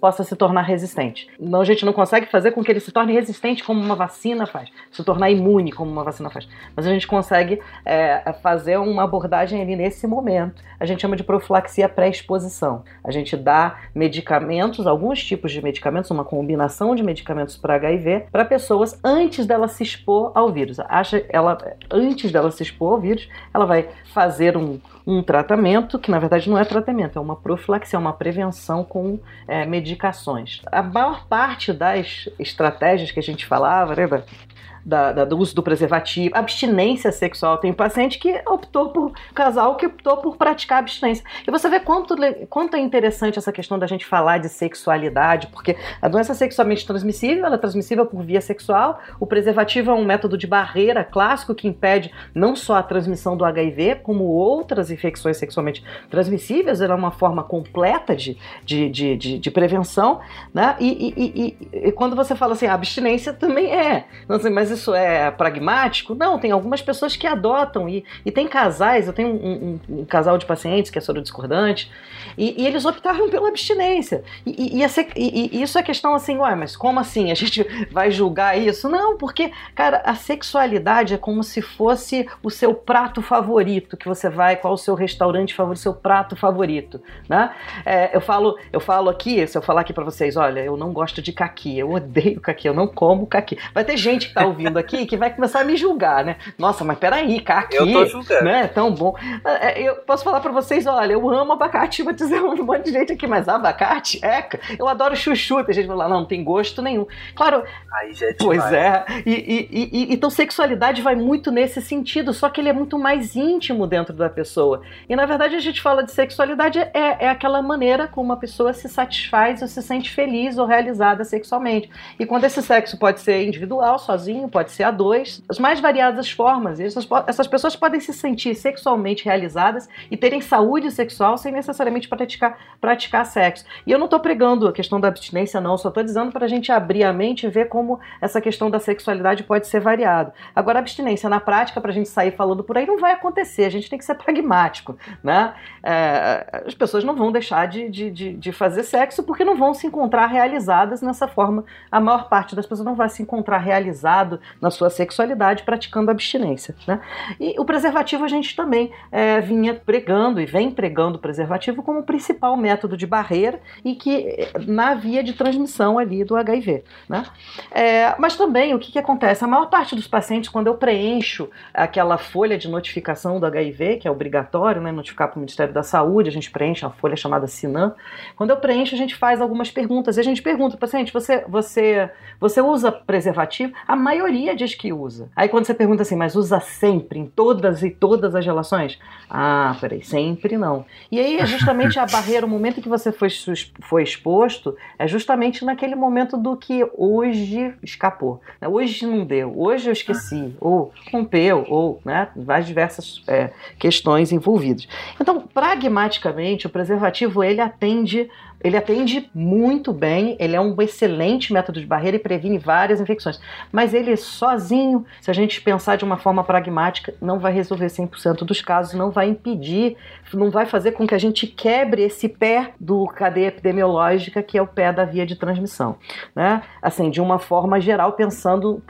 possa se tornar resistente? Não, a gente não consegue fazer com que ele se torne resistente como uma vacina faz, se tornar imune como uma vacina faz. Mas a gente consegue é, fazer uma abordagem ali nesse momento. A gente chama de profilaxia pré exposição. A gente dá medicamentos, alguns tipos de medicamentos, uma combinação de medicamentos para HIV, para pessoas antes dela se expor ao vírus. Acha ela antes dela se expor ao vírus, ela vai fazer um, um tratamento que na verdade não é tratamento, é uma profilaxia, é uma prevenção com é, medicações. A maior parte das estratégias que a gente falava, lembra? Da, da, do uso do preservativo, abstinência sexual. Tem paciente que optou por, casal que optou por praticar abstinência. E você vê quanto, quanto é interessante essa questão da gente falar de sexualidade, porque a doença sexualmente transmissível, ela é transmissível por via sexual, o preservativo é um método de barreira clássico que impede não só a transmissão do HIV, como outras infecções sexualmente transmissíveis, ela é uma forma completa de, de, de, de, de prevenção, né? E, e, e, e, quando você fala assim, a abstinência também é, não sei, mas isso é pragmático? Não, tem algumas pessoas que adotam e, e tem casais, eu tenho um, um, um casal de pacientes que é discordante e, e eles optaram pela abstinência. E, e, e, isso é questão assim, ué, mas como assim? A gente vai julgar isso? Não, porque, cara, a sexualidade é como se fosse o seu prato favorito, que você vai, qual o seu restaurante favorito, seu prato favorito, né? É, eu falo, eu falo aqui, se eu falar aqui para vocês, olha, eu não gosto de caqui, eu odeio caqui, eu não como caqui. Vai ter gente que tá ouvindo ouvindo aqui que vai começar a me julgar, né? Nossa, mas peraí, cá aqui, Eu tô julgando. né? É tão bom. É, Eu posso falar pra vocês, olha, eu amo abacate, vou dizer um monte de gente aqui, mas abacate, é, eu adoro chuchu, tem gente que fala, não, não tem gosto nenhum. Claro, Aí já é Pois é. E, e- e- e- então sexualidade vai muito nesse sentido, só que ele é muito mais íntimo dentro da pessoa. E na verdade a gente fala de sexualidade é, é aquela maneira como uma pessoa se satisfaz ou se sente feliz ou realizada sexualmente. E quando esse sexo pode ser individual, sozinho, pode ser a dois, as mais variadas formas. Essas, essas pessoas podem se sentir sexualmente realizadas e terem saúde sexual sem necessariamente praticar, praticar sexo. E eu não estou pregando a questão da abstinência, não, só estou dizendo para a gente abrir a mente e ver como essa questão da sexualidade pode ser variado. Agora, abstinência na prática, para a gente sair falando por aí, não vai acontecer, a gente tem que ser pragmático. Né? É, as pessoas não vão deixar de, de, de, de fazer sexo porque não vão se encontrar realizadas nessa forma. A maior parte das pessoas não vai se encontrar realizado na sua sexualidade praticando abstinência. Né? E o preservativo a gente também é, vinha pregando e vem pregando o preservativo como principal método de barreira e que eh, na via de transmissão ali do HIV. Né? É, mas também o que, que acontece? A maior parte dos pacientes, quando eu preencho aquela folha de notificação do HIV, que é obrigatório, né, notificar para o Ministério da Saúde, a gente preenche uma folha chamada SINAM. Quando eu preencho, a gente faz algumas perguntas. E a gente pergunta, paciente, você, você, você usa preservativo? A maioria diz que usa. Aí quando você pergunta assim, mas usa sempre, em todas e todas as relações? Ah, peraí, sempre não. E aí é justamente a barreira, o momento que você foi, foi exposto, é justamente naquele momento do que hoje escapou. Hoje não deu, hoje eu esqueci, ou rompeu, ou né, várias diversas é, questões envolvidas. Então, pragmaticamente, o preservativo ele atende ele atende muito bem, ele é um excelente método de barreira e previne várias infecções. Mas ele sozinho, se a gente pensar de uma forma pragmática, não vai resolver 100% dos casos, não vai impedir, não vai fazer com que a gente quebre esse pé do cadeia epidemiológica, que é o pé da via de transmissão. Né? Assim, de uma forma geral, pensando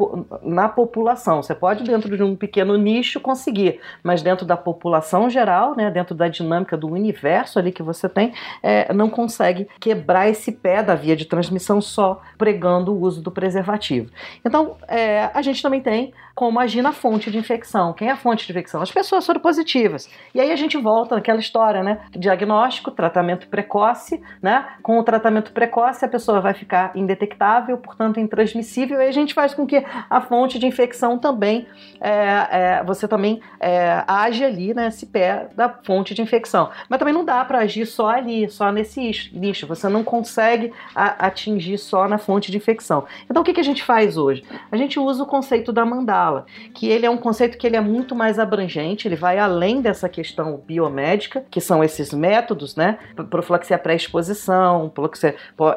na população. Você pode, dentro de um pequeno nicho, conseguir, mas dentro da população geral, né, dentro da dinâmica do universo ali que você tem, é, não consegue quebrar esse pé da via de transmissão só pregando o uso do preservativo. Então, é, a gente também tem como agir na fonte de infecção. Quem é a fonte de infecção? As pessoas soropositivas. E aí a gente volta naquela história, né? Diagnóstico, tratamento precoce, né? Com o tratamento precoce, a pessoa vai ficar indetectável, portanto intransmissível, e a gente faz com que a fonte de infecção também, é, é, você também é, age ali nesse pé da fonte de infecção. Mas também não dá para agir só ali, só nesse is- nicho. Você não consegue a- atingir só na fonte de infecção. Então o que, que a gente faz hoje? A gente usa o conceito da mandala, que ele é um conceito que ele é muito mais abrangente, ele vai além dessa questão biomédica, que são esses métodos, né? Profilaxia pré-exposição,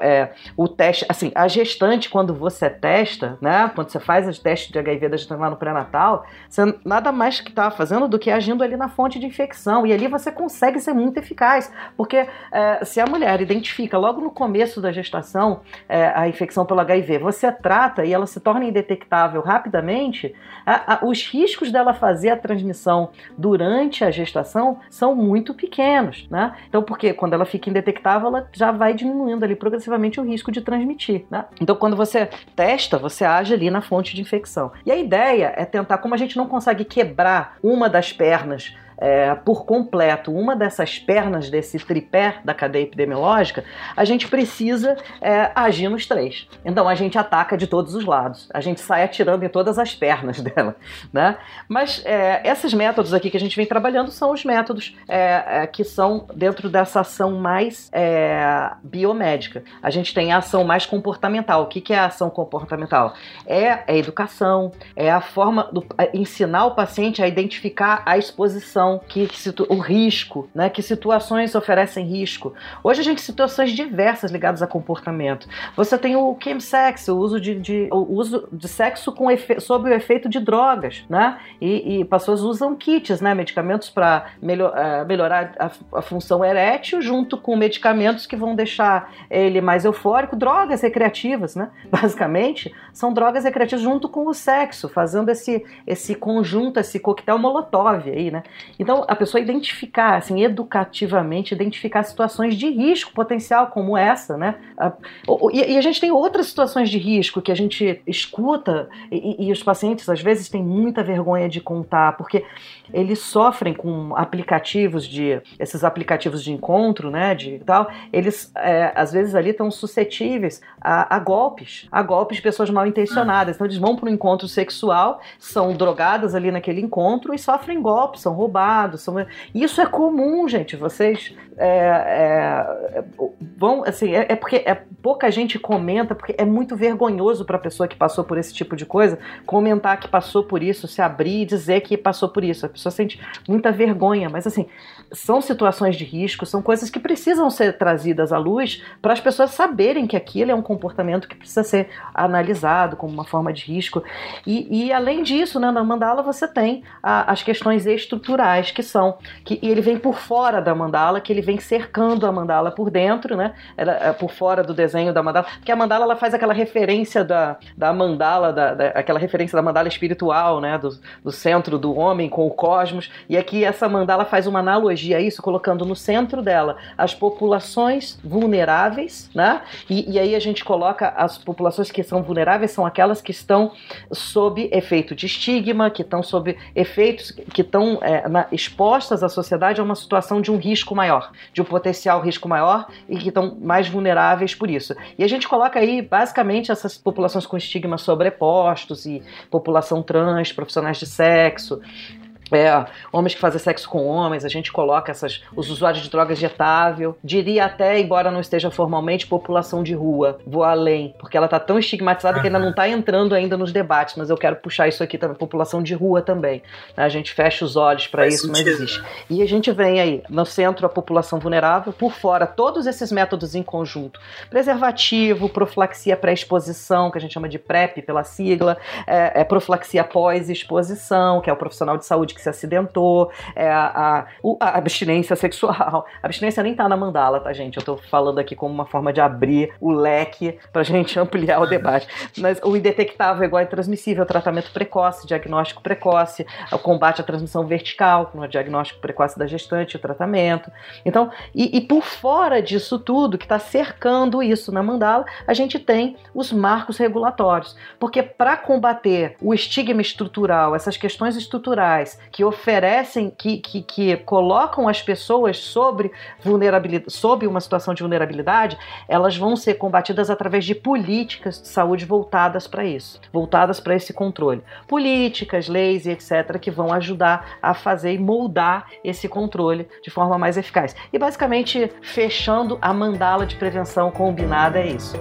é, o teste, assim, a gestante, quando você testa, né? Quando você faz o teste de HIV da gestante lá no pré-natal, você nada mais que está fazendo do que agindo ali na fonte de infecção. E ali você consegue ser muito eficaz, porque é, se a mulher identifica logo no começo da gestação é, a infecção pelo HIV, você trata e ela se torna indetectável rapidamente, a- a- os riscos dela fazer a transmissão durante a gestação são muito pequenos, né? Então, porque quando ela fica indetectável, ela já vai diminuindo ali progressivamente o risco de transmitir, né? Então, quando você testa, você age ali na fonte de infecção. E a ideia é tentar, como a gente não consegue quebrar uma das pernas é, por completo uma dessas pernas desse tripé da cadeia epidemiológica, a gente precisa é, agir nos três. Então a gente ataca de todos os lados, a gente sai atirando em todas as pernas dela, né? Mas é, esses métodos aqui que a gente vem trabalhando são os métodos é, é, que são dentro dessa ação mais é, biomédica. A gente tem a ação mais comportamental. O que, que é a ação comportamental? É a educação, é a forma é ensinar o paciente a identificar a exposição, que, situ- o risco, né? Que situações oferecem risco. Hoje a gente tem situações diversas ligadas a comportamento. Você tem o chemsex, o uso de, de- o uso de sexo com efe, sob o efeito de drogas, né? E, e pessoas usam kits, né? Medicamentos para melhorar a, a função erétil, junto com medicamentos que vão deixar ele mais eufórico, drogas recreativas, né? Basicamente, são drogas recreativas junto com o sexo, fazendo esse, esse conjunto, esse coquetel molotov aí, né? Então, a pessoa identificar, assim, educativamente, identificar situações de risco potencial como essa, né? E a gente tem outras situações de risco que a gente escuta e, e os pacientes às vezes têm muita vergonha de contar, porque eles sofrem com aplicativos de esses aplicativos de encontro, né, de tal, eles é, às vezes ali estão suscetíveis a, a, golpes, a golpes de pessoas mal intencionadas. Então eles vão para um encontro sexual, são drogadas ali naquele encontro e sofrem golpes, são roubados, são... isso é comum, gente. Vocês é, é, vão assim é, é, porque é, pouca gente comenta porque é muito vergonhoso para a pessoa que passou por esse tipo de coisa comentar que passou por isso, se abrir e dizer que passou por isso. A pessoa sente muita vergonha, mas assim são situações de risco, são coisas que precisam ser trazidas à luz para as pessoas saberem que aquilo é um comportamento que precisa ser analisado como uma forma de risco. E, e além disso, né, na mandala você tem a, as questões estruturais que são que ele vem por fora da mandala, que ele vem cercando a mandala por dentro, né? Ela, é, por fora do desenho da mandala, porque a mandala ela faz aquela referência da, da mandala, da, da aquela referência da mandala espiritual, né? Do, do centro do homem com o cosmos. E aqui essa mandala faz uma analogia a isso, colocando no centro dela as populações vulneráveis, né? E, e aí a gente coloca as populações que são vulneráveis são aquelas que estão sob efeito de estigma, que estão sob efeitos que estão é, expostas à sociedade a uma situação de um risco maior de um potencial risco maior e que estão mais vulneráveis por isso. E a gente coloca aí basicamente essas populações com estigmas sobrepostos e população trans, profissionais de sexo, é, homens que fazem sexo com homens, a gente coloca essas, os usuários de drogas injetável, diria até, embora não esteja formalmente, população de rua, vou além, porque ela está tão estigmatizada que ainda não está entrando ainda nos debates, mas eu quero puxar isso aqui também, população de rua também. Né? A gente fecha os olhos para isso, sentido. mas existe. E a gente vem aí, no centro, a população vulnerável, por fora, todos esses métodos em conjunto. Preservativo, profilaxia pré-exposição, que a gente chama de PrEP pela sigla, é, é profilaxia pós-exposição, que é o profissional de saúde que se acidentou, é a, a, a abstinência sexual. A abstinência nem tá na mandala, tá, gente? Eu tô falando aqui como uma forma de abrir o leque pra gente ampliar o debate. Mas o indetectável é igual a transmissível, tratamento precoce, diagnóstico precoce, o combate à transmissão vertical, no diagnóstico precoce da gestante, o tratamento. Então, e, e por fora disso tudo, que está cercando isso na mandala, a gente tem os marcos regulatórios. Porque para combater o estigma estrutural, essas questões estruturais que oferecem, que, que, que colocam as pessoas sobre vulnerabilidade, sob uma situação de vulnerabilidade, elas vão ser combatidas através de políticas de saúde voltadas para isso, voltadas para esse controle. Políticas, leis e etc., que vão ajudar a fazer e moldar esse controle de forma mais eficaz. E basicamente, fechando a mandala de prevenção combinada, é isso.